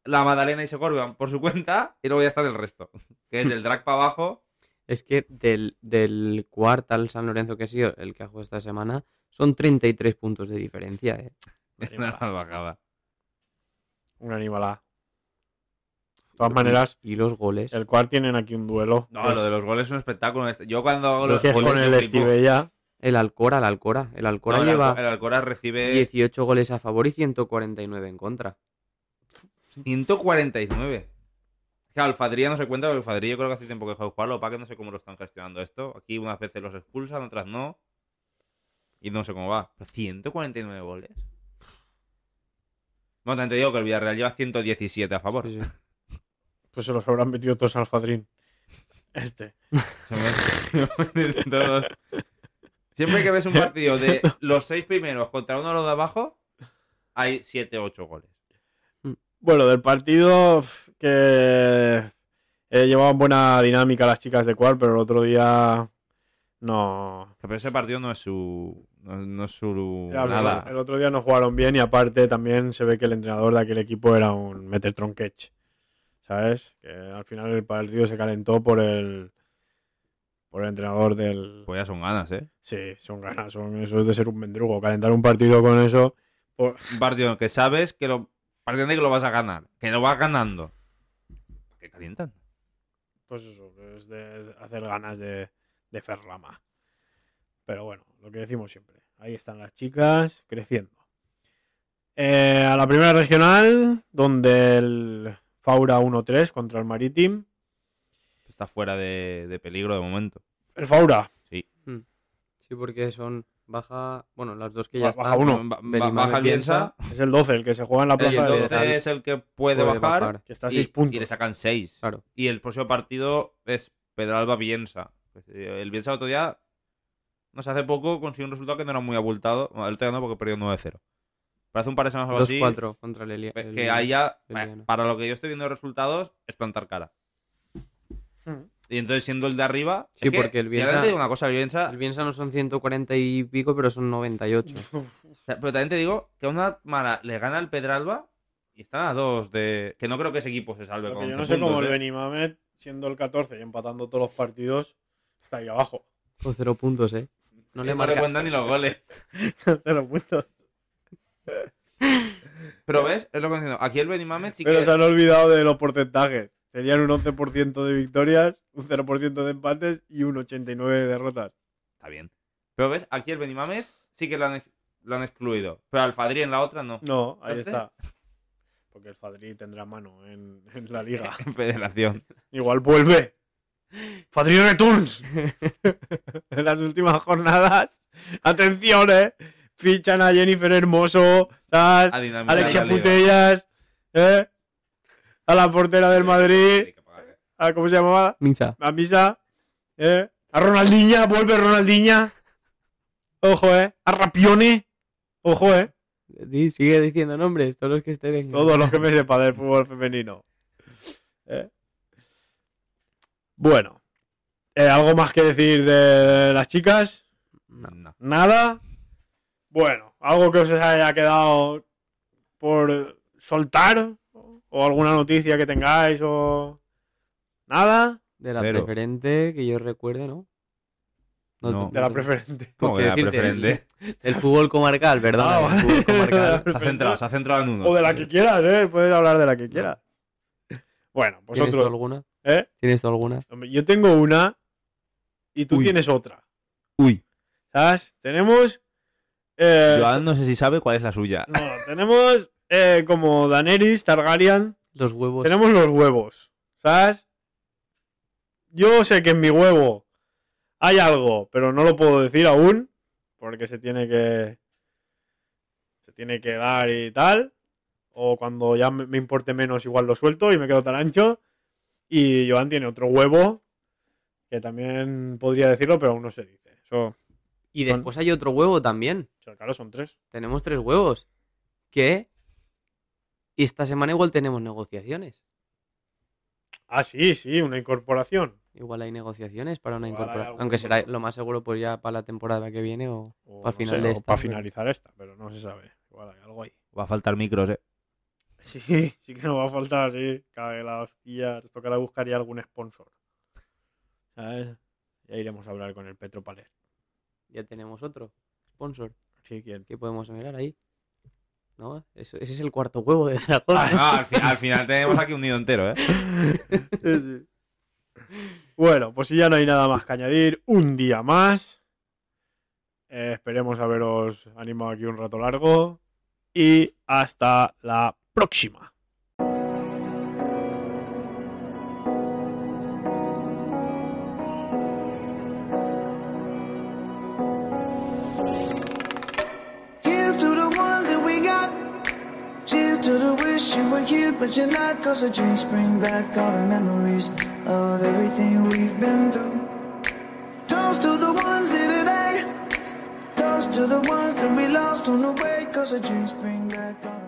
Speaker 5: La Madalena y Segorbe van por su cuenta. Y luego ya está el resto. Que es del drag para abajo.
Speaker 6: Es que del, del cuarto al San Lorenzo que ha sido el que ha jugado esta semana, son 33 puntos de diferencia, ¿eh?
Speaker 5: Una salvajada.
Speaker 4: Una animalada. De todas maneras,
Speaker 6: Y los goles.
Speaker 4: el cual tienen aquí un duelo.
Speaker 5: No,
Speaker 4: Pues,
Speaker 5: lo de los goles es un espectáculo. Este- Yo cuando hago
Speaker 4: lo
Speaker 5: los
Speaker 4: que es
Speaker 5: goles
Speaker 4: con el. Estivella.
Speaker 6: El Alcora, el Alcora. El Alcora
Speaker 5: No,
Speaker 6: lleva
Speaker 5: el Alcora recibe
Speaker 6: 18 goles a favor y 149 en contra.
Speaker 5: 149. Claro, el Fadría no se cuenta porque el Fadría yo creo que hace tiempo que dejó de jugarlo. Para que no sé cómo lo están gestionando esto. Aquí unas veces los expulsan, otras no. Y no sé cómo va. Pero 149 goles. Bueno, también te digo que el Villarreal lleva 117 a favor.
Speaker 6: Sí, sí.
Speaker 4: Pues se los habrán metido todos al Fadrín. Este.
Speaker 5: Todos. Siempre que ves un partido de los seis primeros contra uno de los de abajo, hay 7 8 goles.
Speaker 4: Bueno, del partido que eh, llevaban buena dinámica las chicas de Cuar, pero el otro día no.
Speaker 5: Pero ese partido no es su. No, no es su.
Speaker 4: Ya,
Speaker 5: nada.
Speaker 4: El otro día no jugaron bien y aparte también se ve que el entrenador de aquel equipo era un Ketch. ¿Sabes? Que al final el partido se calentó por el por el entrenador del.
Speaker 5: Pues ya son ganas, ¿eh?
Speaker 4: Sí, son ganas, son, eso es de ser un mendrugo. Calentar un partido con eso. por-
Speaker 5: Un partido que sabes que lo. Partiendo de que lo vas a ganar. Que lo vas ganando. Que calientan.
Speaker 4: Pues eso, es de hacer ganas de, de Ferlama. Pero bueno, lo que decimos siempre. Ahí están las chicas creciendo. Eh, a la primera regional, donde el Faura 1-3 contra el Maritim.
Speaker 5: Está fuera de, de peligro de momento.
Speaker 4: El Faura,
Speaker 5: Sí.
Speaker 6: Sí, porque son baja. Bueno, las dos que ya
Speaker 4: baja
Speaker 6: están.
Speaker 4: uno.
Speaker 5: Ba- baja el
Speaker 6: Bielsa,
Speaker 4: es el 12, el que se juega en la plaza
Speaker 5: el
Speaker 4: de
Speaker 5: 12
Speaker 4: 12,
Speaker 5: es el que puede,
Speaker 6: puede
Speaker 5: bajar.
Speaker 6: bajar.
Speaker 4: que está a
Speaker 5: y,
Speaker 4: 6 puntos.
Speaker 5: y le sacan 6.
Speaker 6: Claro.
Speaker 5: Y el próximo partido es Pedralba Bielsa. Pues, eh, El Bielsa el otro día, no sé, hace poco consiguió un resultado que no era muy abultado. El otro día no, porque perdió 9-0. Pero hace un par de semanas o algo así.
Speaker 6: 2-4 contra el Elia. el-
Speaker 5: que ahí ya,
Speaker 6: el
Speaker 5: para lo que yo estoy viendo de resultados, es plantar cara.
Speaker 4: Mm.
Speaker 5: Y entonces siendo el de arriba.
Speaker 6: Sí,
Speaker 5: es que,
Speaker 6: porque el
Speaker 5: ya
Speaker 6: Bielsa-
Speaker 5: te digo una cosa, el Bielsa.
Speaker 6: El Bielsa no son 140 y pico, pero son 98.
Speaker 5: o sea, pero también te digo que a una mala le gana el Pedralba y están a dos de. Que no creo que ese equipo se salve con
Speaker 4: yo
Speaker 5: 11
Speaker 4: no sé cómo
Speaker 5: puntos,
Speaker 4: el
Speaker 5: ¿eh?
Speaker 4: Benimamet, siendo el 14 y empatando todos los partidos, está ahí abajo.
Speaker 6: Con cero puntos, ¿eh? No
Speaker 5: No
Speaker 6: le
Speaker 5: le
Speaker 6: marca.
Speaker 5: cuentan ni los goles.
Speaker 4: Cero puntos.
Speaker 5: Pero ves, es lo que estoy diciendo. Aquí el Benimamet sí
Speaker 4: Pero
Speaker 5: que.
Speaker 4: se han olvidado de los porcentajes. Serían un 11% de victorias, un 0% de empates y un 89% de derrotas.
Speaker 5: Está bien. Pero ves, aquí el Benimamet sí que lo han, ex- lo han excluido. Pero al Fadri en la otra no.
Speaker 4: No, ahí
Speaker 5: Entonces-
Speaker 4: está. Porque el Fadri tendrá mano en, en la liga.
Speaker 5: En federación.
Speaker 4: Igual vuelve. Fadri Returns. en las últimas jornadas. Atención, eh. Fichan a Jennifer Hermoso.
Speaker 5: A
Speaker 4: Alexia. Putellas. ¿eh? A la portera del Madrid.
Speaker 5: Pagar, ¿eh?
Speaker 4: A, ¿Cómo se llamaba? A Misa. ¿eh? A Ronaldinha. Vuelve Ronaldinha. Ojo, eh. A Rapione. Ojo, eh.
Speaker 6: Sigue diciendo nombres, todos los que estén en.
Speaker 4: Todos los que me sepa del fútbol femenino. ¿Eh? Bueno. Eh, ¿Algo más que decir de las chicas?
Speaker 5: No.
Speaker 4: ¿Nada? Bueno, ¿algo que os haya quedado por soltar? ¿O alguna noticia que tengáis? ¿O nada?
Speaker 6: De la preferente que yo recuerde, ¿no?
Speaker 5: No.
Speaker 4: De la preferente.
Speaker 5: ¿Cómo que
Speaker 6: qué
Speaker 5: la
Speaker 6: decirte?
Speaker 5: preferente?
Speaker 6: El fútbol comarcal, ¿verdad?
Speaker 4: Ah,
Speaker 6: el
Speaker 4: vale.
Speaker 6: fútbol
Speaker 4: De la
Speaker 6: comarcal.
Speaker 5: Se ha centrado, se ha centrado en uno.
Speaker 4: O de la que quieras, ¿eh? Puedes hablar de la que quieras. Bueno,
Speaker 6: ¿Tienes tú
Speaker 4: vosotros.
Speaker 6: alguna?
Speaker 4: ¿Eh?
Speaker 6: ¿Tienes tú alguna?
Speaker 4: Yo tengo una y tú
Speaker 5: Uy.
Speaker 4: tienes otra.
Speaker 5: Uy.
Speaker 4: ¿Sabes? Tenemos. Eh,
Speaker 5: Joan no sé si sabe cuál es la suya.
Speaker 4: no, tenemos eh, como Daenerys, Targaryen.
Speaker 6: Los huevos.
Speaker 4: Tenemos los huevos. ¿Sabes? Yo sé que en mi huevo hay algo, pero no lo puedo decir aún. Porque se tiene que. Se tiene que dar y tal. O cuando ya me me importe menos, igual lo suelto y me quedo tan ancho. Y Joan tiene otro huevo. Que también podría decirlo, pero aún no se dice. Eso.
Speaker 6: Y después hay otro huevo también.
Speaker 4: o sea, claro, son tres.
Speaker 6: Tenemos tres huevos. Que esta semana igual tenemos negociaciones.
Speaker 4: Ah, sí, sí, una incorporación.
Speaker 6: Igual hay negociaciones para una incorporación. Aunque será lo más seguro pues ya para la temporada que viene o
Speaker 4: O,
Speaker 6: para
Speaker 4: no
Speaker 6: final
Speaker 4: sé,
Speaker 6: de
Speaker 4: o
Speaker 6: esta.
Speaker 4: para
Speaker 6: pero-
Speaker 4: finalizar esta, pero no se sabe. Igual hay algo ahí.
Speaker 5: Va a faltar micros, eh.
Speaker 4: Sí, sí que nos va a faltar, sí. Cabe la hostia. Nos tocará buscar ya algún sponsor. ¿Sabes? Ya iremos a hablar con el Petro Paler.
Speaker 6: Ya tenemos otro sponsor.
Speaker 4: Sí, ¿quién?
Speaker 6: ¿Qué podemos mirar ahí? ¿No? Eso- ese es el cuarto huevo de dragón.
Speaker 5: Ah, no, al, fi- al final tenemos aquí un nido entero, ¿eh?
Speaker 4: Bueno, pues si ya no hay nada más que añadir, un día más. Eh, esperemos haberos animado aquí un rato largo. Y hasta la próxima.
Speaker 8: But you're not. Cause the drinks bring back all the memories of everything we've been through. Toast to the ones today. Toast to the ones that we lost on the way. Cause the drinks bring back all the